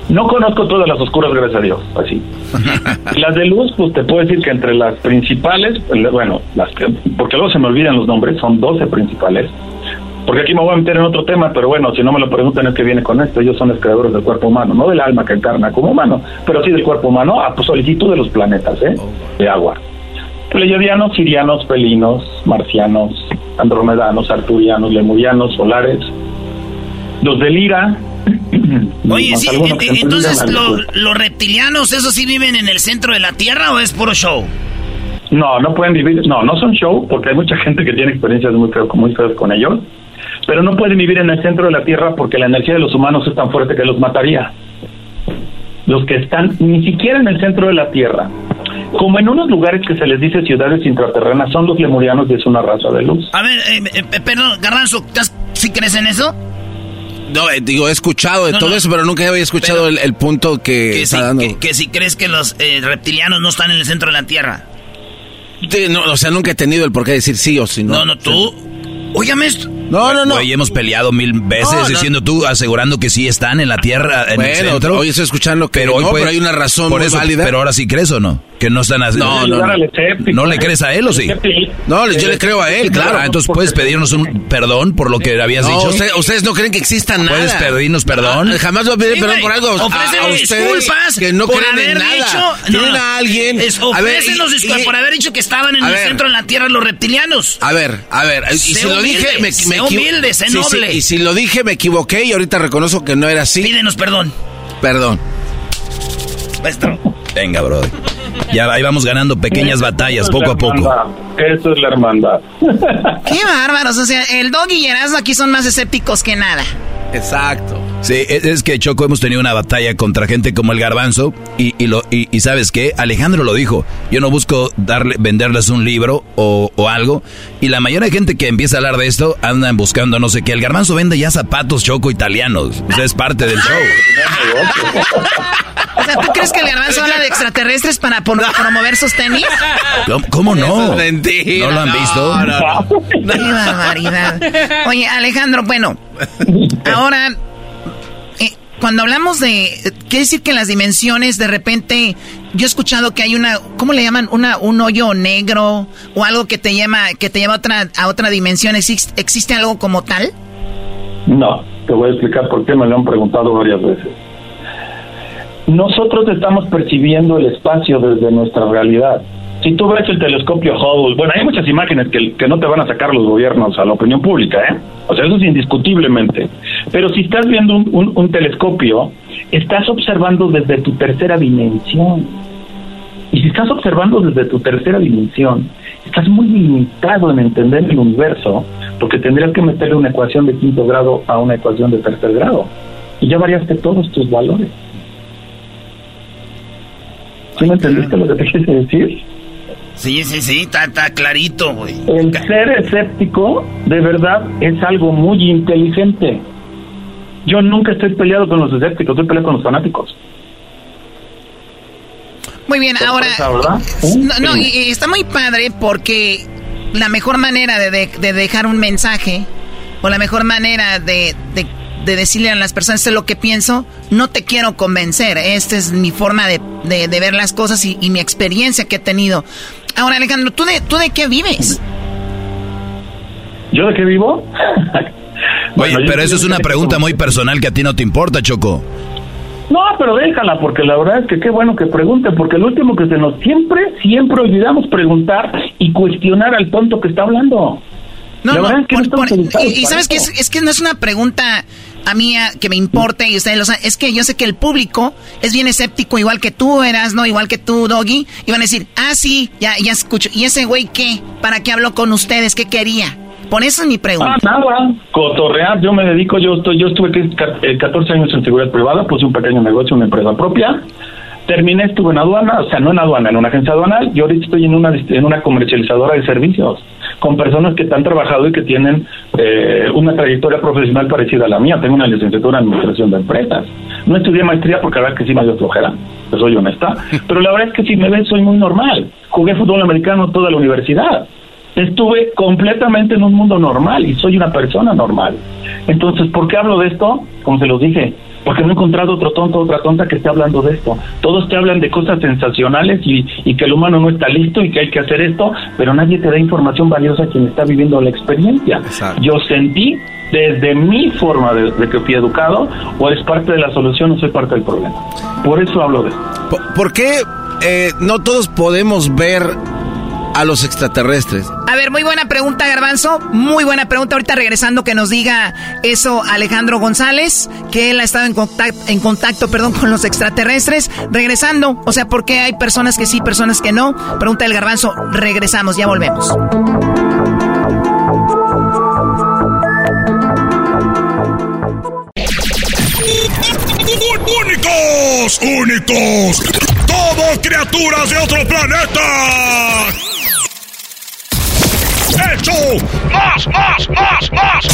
No conozco todas las oscuras, gracias a Dios, así. [laughs] las de luz, pues te puedo decir que entre las principales, bueno, las que, porque luego se me olvidan los nombres, son 12 principales. Porque aquí me voy a meter en otro tema, pero bueno, si no me lo preguntan es que viene con esto. Ellos son los creadores del cuerpo humano, no del alma que encarna como humano, pero sí del cuerpo humano a solicitud de los planetas, ¿eh? De agua. Pleiadianos, sirianos, pelinos, marcianos, andromedanos, arturianos, lemurianos, solares. Los del Ira,
Oye, sí, entonces lo, los reptilianos, ¿esos sí viven en el centro de la Tierra o es puro show?
No, no pueden vivir, no, no son show, porque hay mucha gente que tiene experiencias muy, muy feas con ellos, pero no pueden vivir en el centro de la Tierra porque la energía de los humanos es tan fuerte que los mataría. Los que están ni siquiera en el centro de la Tierra, como en unos lugares que se les dice ciudades intraterrenas, son los lemurianos y es una raza de luz.
A ver, eh, eh, perdón, Garranzo, ¿sí crees en eso?
No, eh, digo, he escuchado de
No,
todo
no.
eso, pero nunca había escuchado el, el punto que,
Que
está
si,
dando.
que, que si crees que los eh, reptilianos no están en el centro de la Tierra.
No, o sea, nunca he tenido el por qué decir sí o sí no.
No, no, tú. Óyame esto.
No, no, no.
Oye, hemos peleado mil veces
No, no.
diciendo tú, asegurando que sí están en la Tierra, en el
Bueno,
centro.
hoy estoy escuchando que
pero hoy
no,
puede-
pero hay una razón
por
muy
eso,
válida.
Pero ahora sí crees o no? Que no están haciendo.
No, no, no.
¿No le crees a él o sí?
No, yo le creo a él, claro.
Ah, entonces puedes pedirnos un perdón por lo que habías
No,
dicho.
usted- ustedes no creen que exista nada.
¿Puedes pedirnos perdón?
Ah, jamás voy a pedir
Sí,
perdón por algo. A-
Ofrécenos
a, ustedes
disculpas
que no
por
creen
haber
en nada.
dicho-
Tienen
no.
a alguien.
Es, ofrécenos disculpas por haber dicho que estaban en el centro de la Tierra los reptilianos.
A ver, a ver, y si lo dije, me,
humilde, sé
Sí, sí,
noble.
y si lo dije, me equivoqué y ahorita reconozco que no era así.
Pídenos perdón.
Perdón.
Maestro.
Venga, bro. Ya ahí vamos ganando pequeñas batallas poco a poco.
Eso es la hermandad. [laughs]
Qué bárbaros. O sea, el dog y Erasmo aquí son más escépticos que nada.
Exacto.
Sí, es, es que Choco hemos tenido una batalla contra gente como el Garbanzo y, y lo, y, y sabes qué, Alejandro lo dijo, yo no busco darle, venderles un libro o, o algo y la mayoría de gente que empieza a hablar de esto andan buscando no sé qué, el Garbanzo vende ya zapatos Choco italianos, o sea, es parte del show. [laughs]
O sea, ¿tú crees que el garbanzo habla de extraterrestres para por- [laughs] promover sus tenis?
¿Cómo, cómo no?
Eso es mentira.
¿No lo han
No,
visto?
no, no.
Qué barbaridad. Oye, Alejandro, bueno, ahora, eh, cuando hablamos de, quiere decir que en las dimensiones, de repente, yo he escuchado que hay una, ¿cómo le llaman? Una, un hoyo negro o algo que te llama, que te lleva a otra, a otra dimensión. ¿Existe, ¿Existe algo como tal?
No, te voy a explicar por qué me lo han preguntado varias veces. Nosotros estamos percibiendo el espacio desde nuestra realidad. Si tú ves el telescopio Hubble, bueno, hay muchas imágenes que, no te van a sacar los gobiernos a la opinión pública, ¿eh? O sea, eso es indiscutiblemente. Pero si estás viendo un, un- un telescopio, estás observando desde tu tercera dimensión. Y si estás observando desde tu tercera dimensión, estás muy limitado en entender el universo, porque tendrías que meterle una ecuación de quinto grado a una ecuación de tercer grado. Y ya variaste todos tus valores. ¿Sí me entendiste lo que te quise decir?
Sí, sí, sí, está, está clarito, güey.
El ser escéptico, de verdad, es algo muy inteligente. Yo nunca estoy peleado con los escépticos, estoy peleado con los fanáticos.
Muy bien, ahora...
Sorpresa, ¿verdad?
No, no, y, y está muy padre porque la mejor manera de, de- de dejar un mensaje o la mejor manera de, de- de decirle a las personas esto es lo que pienso, no te quiero convencer, esta es mi forma de, de- de ver las cosas y, y mi experiencia que he tenido. Ahora, Alejandro, ¿tú de, ¿tú de qué vives?
¿Yo de qué vivo? [laughs]
Oye,
Bueno,
pero eso es una pregunta muy personal que a ti no te importa, Choco.
No, pero déjala, porque la verdad es que qué bueno que pregunte, porque el último que se nos siempre, siempre olvidamos preguntar y cuestionar al tonto que está hablando.
No,
La
no,
verdad es que
por-
no
por- y, sabes que es que no es una pregunta a mí que me importe y ustedes lo saben, es que yo sé que el público es bien escéptico, igual que tú eras, ¿no? Igual que tú, Doggy, y van a decir, ah, sí, ya, ya escucho. ¿Y ese güey qué? ¿Para qué habló con ustedes? ¿Qué quería? Por eso es mi pregunta.
Ah, nada, cotorrear, yo me dedico, yo estoy, yo estuve que- ca- eh, 14 años en seguridad privada, puse un pequeño negocio, una empresa propia, terminé, estuve en aduana, o sea, no en aduana, en una agencia aduanal, y ahorita estoy en una, en una comercializadora de servicios, con personas que han trabajado y que tienen eh, una trayectoria profesional parecida a la mía, tengo una licenciatura en administración de empresas, no estudié maestría porque la verdad que sí me dio flojera, te soy honesta, [laughs] pero la verdad es que si me ven soy muy normal, jugué fútbol americano toda la universidad, estuve completamente en un mundo normal y soy una persona normal. Entonces, ¿por qué hablo de esto? Como se los dije, porque no he encontrado otro tonto, otra tonta que esté hablando de esto. Todos te hablan de cosas sensacionales y, y que el humano no está listo y que hay que hacer esto, pero nadie te da información valiosa a quien está viviendo la experiencia. Yo sentí desde mi forma de, de que fui educado, o eres parte de la solución o soy parte del problema. Por eso hablo de esto.
¿Por, por qué eh, no todos podemos ver a los extraterrestres?
A ver, muy buena pregunta, Garbanzo. Muy buena pregunta. Ahorita regresando que nos diga eso Alejandro González, que él ha estado en contacto, en contacto perdón, con los extraterrestres. Regresando, o sea, ¿por qué hay personas que sí, personas que no? Pregunta el Garbanzo. Regresamos, ya volvemos.
¡Únicos! ¡Únicos! ¡Somos criaturas de otro planeta! ¡Hecho! ¡Más, más, más, más!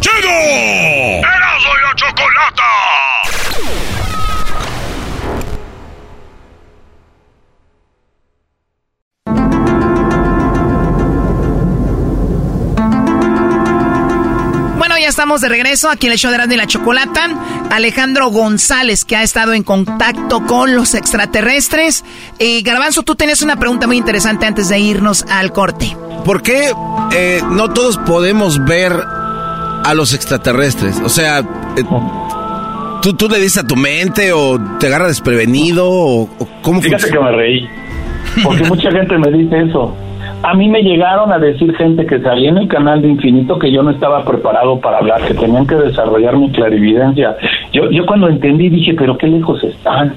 ¡Chido! ¡Erasmo y la chocolata!
Bueno, ya estamos de regreso aquí en el show de Erasmo y la Chocolata. Alejandro González, que ha estado en contacto con los extraterrestres. Y Garbanzo, tú tienes una pregunta muy interesante antes de irnos al corte.
¿Por qué eh, no todos podemos ver a los extraterrestres? O sea, eh, ¿tú, ¿tú le dices a tu mente o te agarra desprevenido o, o cómo
Fíjate
funciona?
que me reí, porque mucha gente me dice eso. A mí me llegaron a decir gente que salía en el canal de Infinito que yo no estaba preparado para hablar, que tenían que desarrollar mi clarividencia. Yo, yo cuando entendí dije, pero qué lejos están.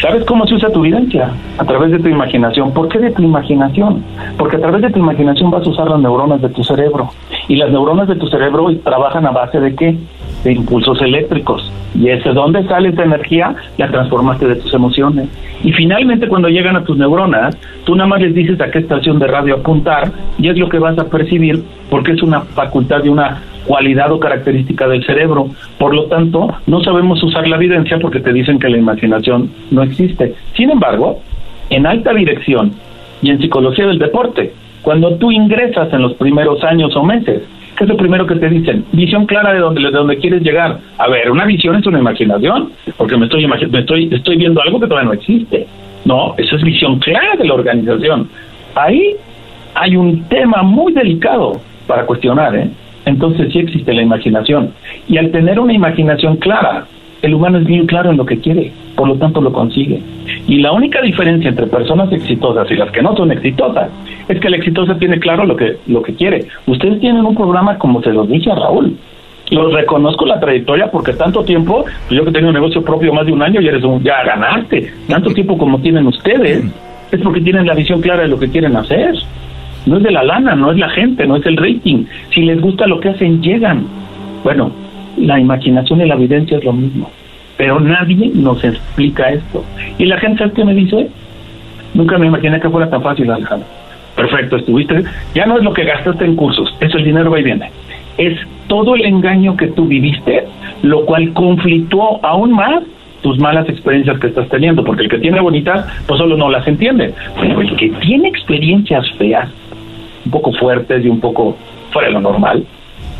¿Sabes cómo se usa tu evidencia? A través de tu imaginación. ¿Por qué de tu imaginación? Porque a través de tu imaginación vas a usar las neuronas de tu cerebro. Y las neuronas de tu cerebro trabajan a base de qué? De impulsos eléctricos. Y ese dónde sale esa energía, la transformaste de tus emociones. Y finalmente cuando llegan a tus neuronas, tú nada más les dices a qué estación de radio apuntar y es lo que vas a percibir porque es una facultad de una cualidad o característica del cerebro. Por lo tanto, no sabemos usar la evidencia porque te dicen que la imaginación no existe. Sin embargo, en alta dirección y en psicología del deporte, cuando tú ingresas en los primeros años o meses, ¿qué es lo primero que te dicen? Visión clara de donde, de donde quieres llegar. A ver, una visión es una imaginación, porque me estoy, me estoy, estoy viendo algo que todavía no existe. No, eso es visión clara de la organización. Ahí hay un tema muy delicado para cuestionar, ¿eh? Entonces sí existe la imaginación. Y al tener una imaginación clara, el humano es bien claro en lo que quiere, por lo tanto lo consigue. Y la única diferencia entre personas exitosas y las que no son exitosas es que la exitosa tiene claro lo que, lo que quiere. Ustedes tienen un programa como se los dije a Raúl. Los reconozco la trayectoria porque tanto tiempo, pues yo que tengo un negocio propio más de un año, ya, eres un, ya ganaste. Tanto tiempo como tienen ustedes, es porque tienen la visión clara de lo que quieren hacer. No es de la lana, no es la gente, no es el rating. Si les gusta lo que hacen, llegan. Bueno, la imaginación y la evidencia es lo mismo. Pero nadie nos explica esto. Y la gente, ¿sabes qué me dice? Nunca me imaginé que fuera tan fácil, Alejandro. Perfecto, estuviste. Ya no es lo que gastaste en cursos, eso el dinero va y viene. Es todo el engaño que tú viviste, lo cual conflictuó aún más tus malas experiencias que estás teniendo, porque el que tiene bonitas, pues solo no las entiende. Pero el que tiene experiencias feas, un poco fuertes y un poco fuera de lo normal,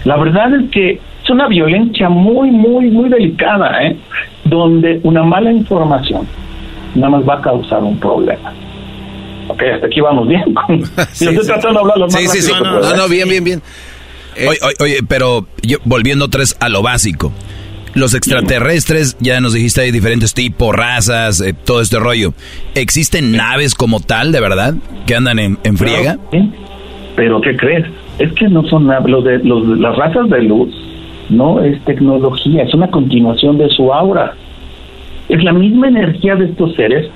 la verdad es que es una violencia muy, muy, muy delicada, ¿eh? Donde una mala información nada más va a causar un problema. Ok, hasta aquí vamos bien. Yo [laughs] estoy tratando de hablar lo más
Sí, sí, sí. No, no, bien, bien, bien. Oye, oye, oye, pero yo, volviendo vez a lo básico. Los extraterrestres, ya nos dijiste, hay diferentes tipos, razas, eh, todo este rollo. ¿Existen naves como tal, de verdad, que andan en, en friega?
Sí, Pero ¿qué crees? Es que no son nada- los de los, las razas de luz no es tecnología, es una continuación de su aura. Es la misma energía de estos seres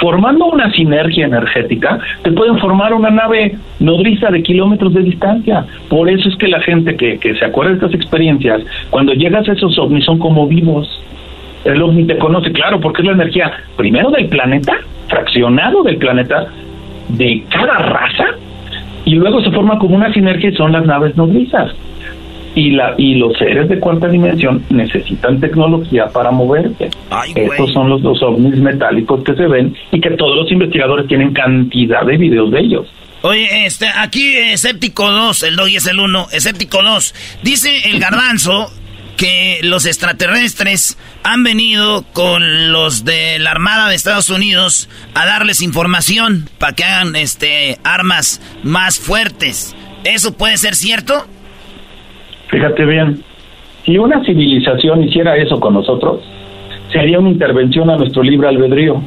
formando una sinergia energética, te pueden formar una nave nodriza de kilómetros de distancia. Por eso es que la gente que, que se acuerda de estas experiencias, cuando llegas a esos ovnis son como vivos. El ovni te conoce, claro, porque es la energía primero del planeta, fraccionado del planeta, de cada raza, y luego se forma como una sinergia y son las naves nodrizas. Y, la, y los seres de cuarta dimensión necesitan tecnología para moverse. Estos son los dos ovnis metálicos que se ven y que todos los investigadores tienen cantidad de videos de ellos.
Oye, este, aquí Escéptico 2, el doggy es el 1, Escéptico 2. Dice el garbanzo que los extraterrestres han venido con los de la Armada de Estados Unidos a darles información para que hagan este armas más fuertes. ¿Eso puede ser cierto?
Fíjate bien, si una civilización hiciera eso con nosotros, sería una intervención a nuestro libre albedrío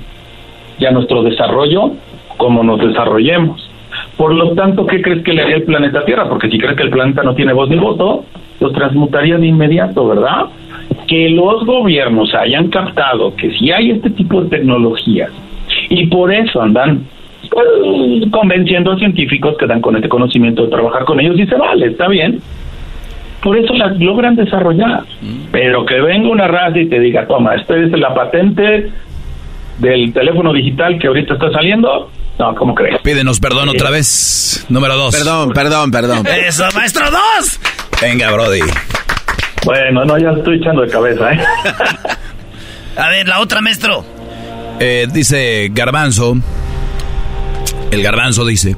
y a nuestro desarrollo como nos desarrollemos. Por lo tanto, ¿qué crees que le haría el planeta Tierra? Porque si crees que el planeta no tiene voz ni voto, los transmutaría de inmediato, ¿verdad? Que los gobiernos hayan captado que si hay este tipo de tecnologías y por eso andan pues, convenciendo a científicos que dan con este conocimiento de trabajar con ellos, dice, vale, está bien, por eso las logran desarrollar. Pero que venga una raza y te diga, toma, esta es la patente del teléfono digital que ahorita está saliendo. No, ¿cómo crees?
Pídenos perdón otra vez. Número dos.
Perdón, perdón, perdón.
¡Eso, maestro 2!
Venga, Brody.
Bueno, no, ya estoy echando de cabeza, ¿eh? [laughs]
A ver, la otra, maestro.
Eh, dice Garbanzo, el Garbanzo dice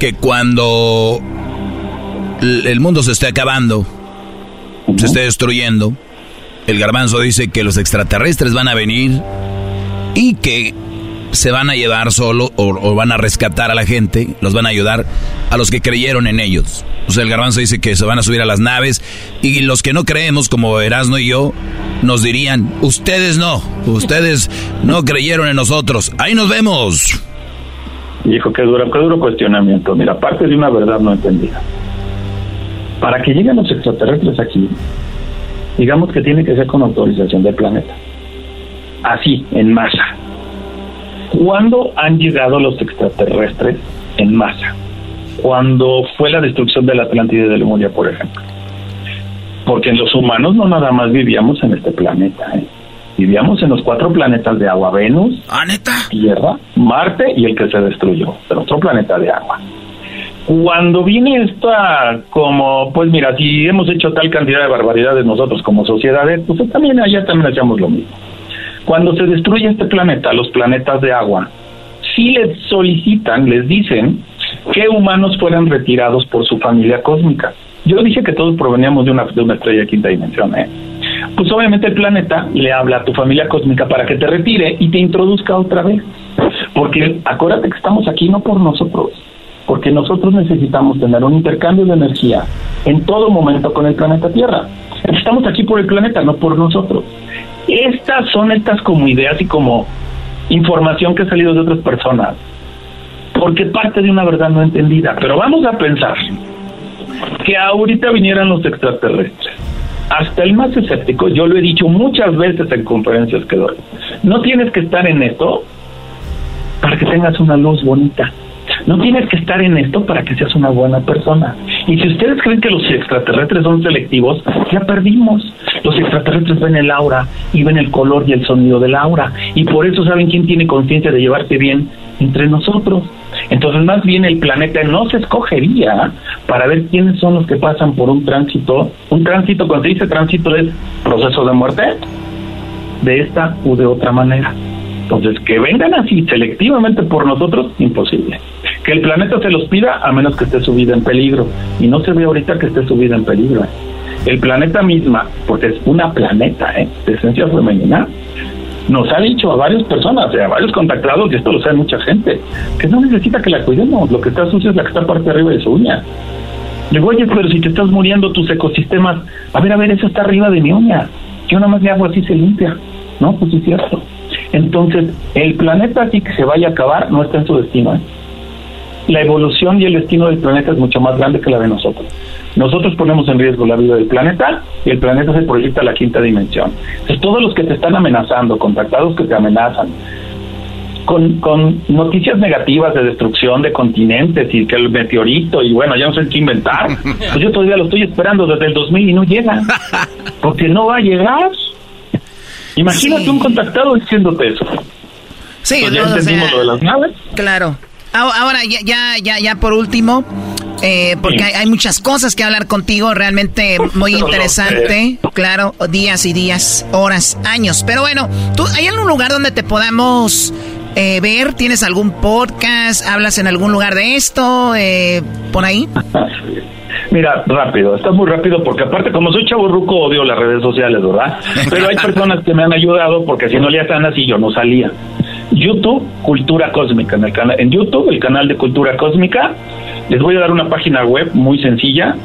que cuando el mundo se esté acabando se esté destruyendo. El garbanzo dice que los extraterrestres van a venir y que se van a llevar solo o, van a rescatar a la gente, los van a ayudar a los que creyeron en ellos. O sea, el garbanzo dice que se van a subir a las naves y los que no creemos, como Erasno y yo, nos dirían, ustedes no, ustedes [laughs] no creyeron en nosotros. Ahí nos vemos.
Hijo, qué duro, qué duro cuestionamiento. Mira, parte de una verdad no entendida. Para que lleguen los extraterrestres aquí, digamos que tiene que ser con autorización del planeta. Así, en masa. ¿Cuándo han llegado los extraterrestres en masa? Cuando fue la destrucción de la Atlántida y de Lemuria, por ejemplo. Porque los humanos no nada más vivíamos en este planeta, ¿eh? vivíamos en los cuatro planetas de agua, Venus,
¿Ah,
Tierra, Marte y el que se destruyó, el otro planeta de agua. Cuando viene esta, como, pues mira, si hemos hecho tal cantidad de barbaridades nosotros como sociedades, pues también allá también hacemos lo mismo. Cuando se destruye este planeta, los planetas de agua, si les solicitan, les dicen que humanos fueran retirados por su familia cósmica. Yo dije que todos proveníamos de una, de una estrella de quinta dimensión, ¿eh? Pues obviamente el planeta le habla a tu familia cósmica para que te retire y te introduzca otra vez. Porque acuérdate que estamos aquí no por nosotros, porque nosotros necesitamos tener un intercambio de energía en todo momento con el planeta Tierra. Estamos aquí por el planeta, no por nosotros. Estas son estas como ideas y como información que ha salido de otras personas, porque parte de una verdad no entendida. Pero vamos a pensar que ahorita vinieran los extraterrestres. Hasta el más escéptico, yo lo he dicho muchas veces en conferencias que doy, no tienes que estar en esto para que tengas una luz bonita. No tienes que estar en esto para que seas una buena persona. Y si ustedes creen que los extraterrestres son selectivos, ya perdimos. Los extraterrestres ven el aura y ven el color y el sonido del aura. Y por eso saben quién tiene conciencia de llevarte bien entre nosotros. Entonces, más bien el planeta no se escogería para ver quiénes son los que pasan por un tránsito. Un tránsito, cuando se dice tránsito, es proceso de muerte, de esta u de otra manera. Entonces, que vengan así selectivamente por nosotros, imposible. Que el planeta se los pida a menos que esté su vida en peligro. Y no se ve ahorita que esté su vida en peligro. ¿eh? El planeta misma, porque es una planeta ¿eh? de esencia femenina, nos ha dicho a varias personas, a varios contactados, y esto lo sabe mucha gente, que no necesita que la cuidemos. Lo que está sucio es la que está parte arriba de su uña. Digo, oye, pero si te estás muriendo tus ecosistemas, a ver, a ver, eso está arriba de mi uña. Yo nada más le hago así, se limpia. No, pues es cierto. Entonces, el planeta así que se vaya a acabar no está en su destino. ¿eh? La evolución y el destino del planeta es mucho más grande que la de nosotros. Nosotros ponemos en riesgo la vida del planeta y el planeta se proyecta a la quinta dimensión. Entonces, todos los que te están amenazando, contactados que te amenazan, con, con noticias negativas de destrucción de continentes y que el meteorito y bueno, ya no sé qué inventar, pues yo todavía lo estoy esperando desde el 2000 y no llega, [laughs] porque no va a llegar. Imagínate un contactado diciéndote eso.
Sí,
pues ya entendimos lo de las naves.
Claro. Ahora, ya, ya, ya, ya por último, eh, porque hay, muchas cosas que hablar contigo, realmente muy interesante, claro, días y días, horas, años. Pero bueno, ¿tú, ¿hay algún lugar donde te podamos eh, ver? ¿Tienes algún podcast? ¿Hablas en algún lugar de esto? Eh, ¿Por ahí? [laughs]
Mira, rápido, está muy rápido porque aparte como soy chavo ruco odio las redes sociales, ¿verdad? Pero hay [laughs] personas que me han ayudado porque si no le hacían así yo no salía. YouTube, Cultura Cósmica, en, el canal, en YouTube, el canal de Cultura Cósmica. Les voy a dar una página web muy sencilla,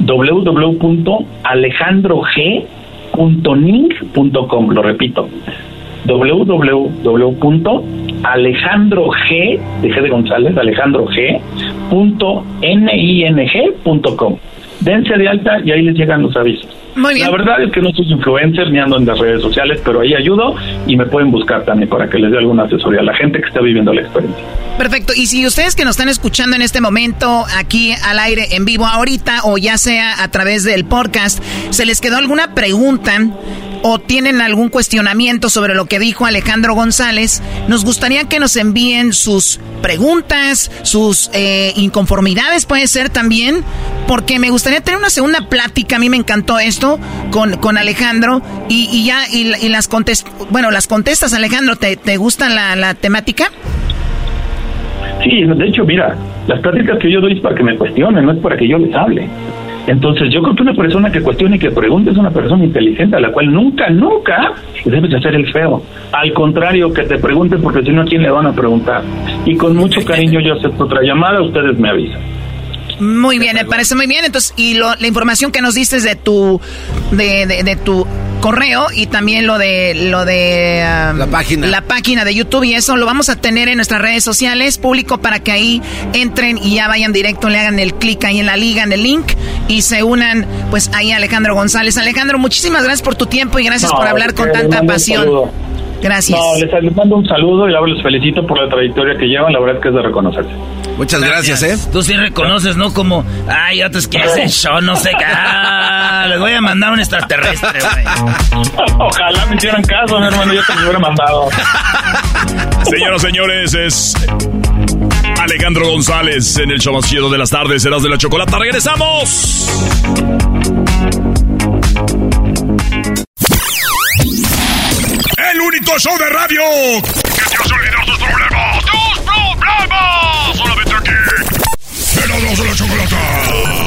www.alejandrog.ning.com, lo repito, www.alejandrog, de González, alejandrog.ning.com. Dense de alta y ahí les llegan los avisos. La verdad es que no soy influencer ni ando en las redes sociales, pero ahí ayudo y me pueden buscar también para que les dé alguna asesoría a la gente que está viviendo la experiencia.
Perfecto. Y si ustedes que nos están escuchando en este momento, aquí al aire, en vivo ahorita, o ya sea a través del podcast, se les quedó alguna pregunta o tienen algún cuestionamiento sobre lo que dijo Alejandro González, nos gustaría que nos envíen sus preguntas, sus eh, inconformidades puede ser también, porque me gustaría tener una segunda plática, a mí me encantó esto con, con Alejandro y, ya, y, las contest bueno, las contestas Alejandro, ¿te, te gusta la, la temática?
Sí, de hecho, mira, las pláticas que yo doy es para que me cuestionen, no es para que yo les hable. Entonces, yo creo que una persona que cuestione y que pregunte es una persona inteligente a la cual nunca, nunca debes de hacer el feo. Al contrario, que te pregunten porque si no, ¿a quién le van a preguntar? Y con mucho cariño yo acepto otra llamada, ustedes me avisan.
Muy bien, me parece muy bien. Entonces, y lo, la información que nos diste de tu, de, de, de tu correo y también lo de lo de um,
La página.
la página de YouTube y eso lo vamos a tener en nuestras redes sociales público para que ahí entren y ya vayan directo le hagan el clic ahí en la liga en el link y se unan pues ahí a Alejandro González Alejandro muchísimas gracias por tu tiempo y gracias
No,
por hablar con tanta pasión
saludo.
Gracias
No, les, les mando un saludo y ahora les felicito por la trayectoria que llevan, la verdad es que es de reconocerse.
Muchas gracias, ¿eh?
Tú sí reconoces, ¿no? Como, ay, otros que hacen show, no sé qué. Ah, les voy a mandar un extraterrestre, güey. [laughs]
Ojalá me hicieran caso, mi hermano, yo te lo hubiera mandado. [laughs]
Señoras, señores, es Alejandro González en el show más chido de las tardes, serás de la chocolata. ¡Regresamos! auténtico show de radio que te hace olvidar tus problemas. ¡Tus problemas! Solamente aquí. En la chocolata.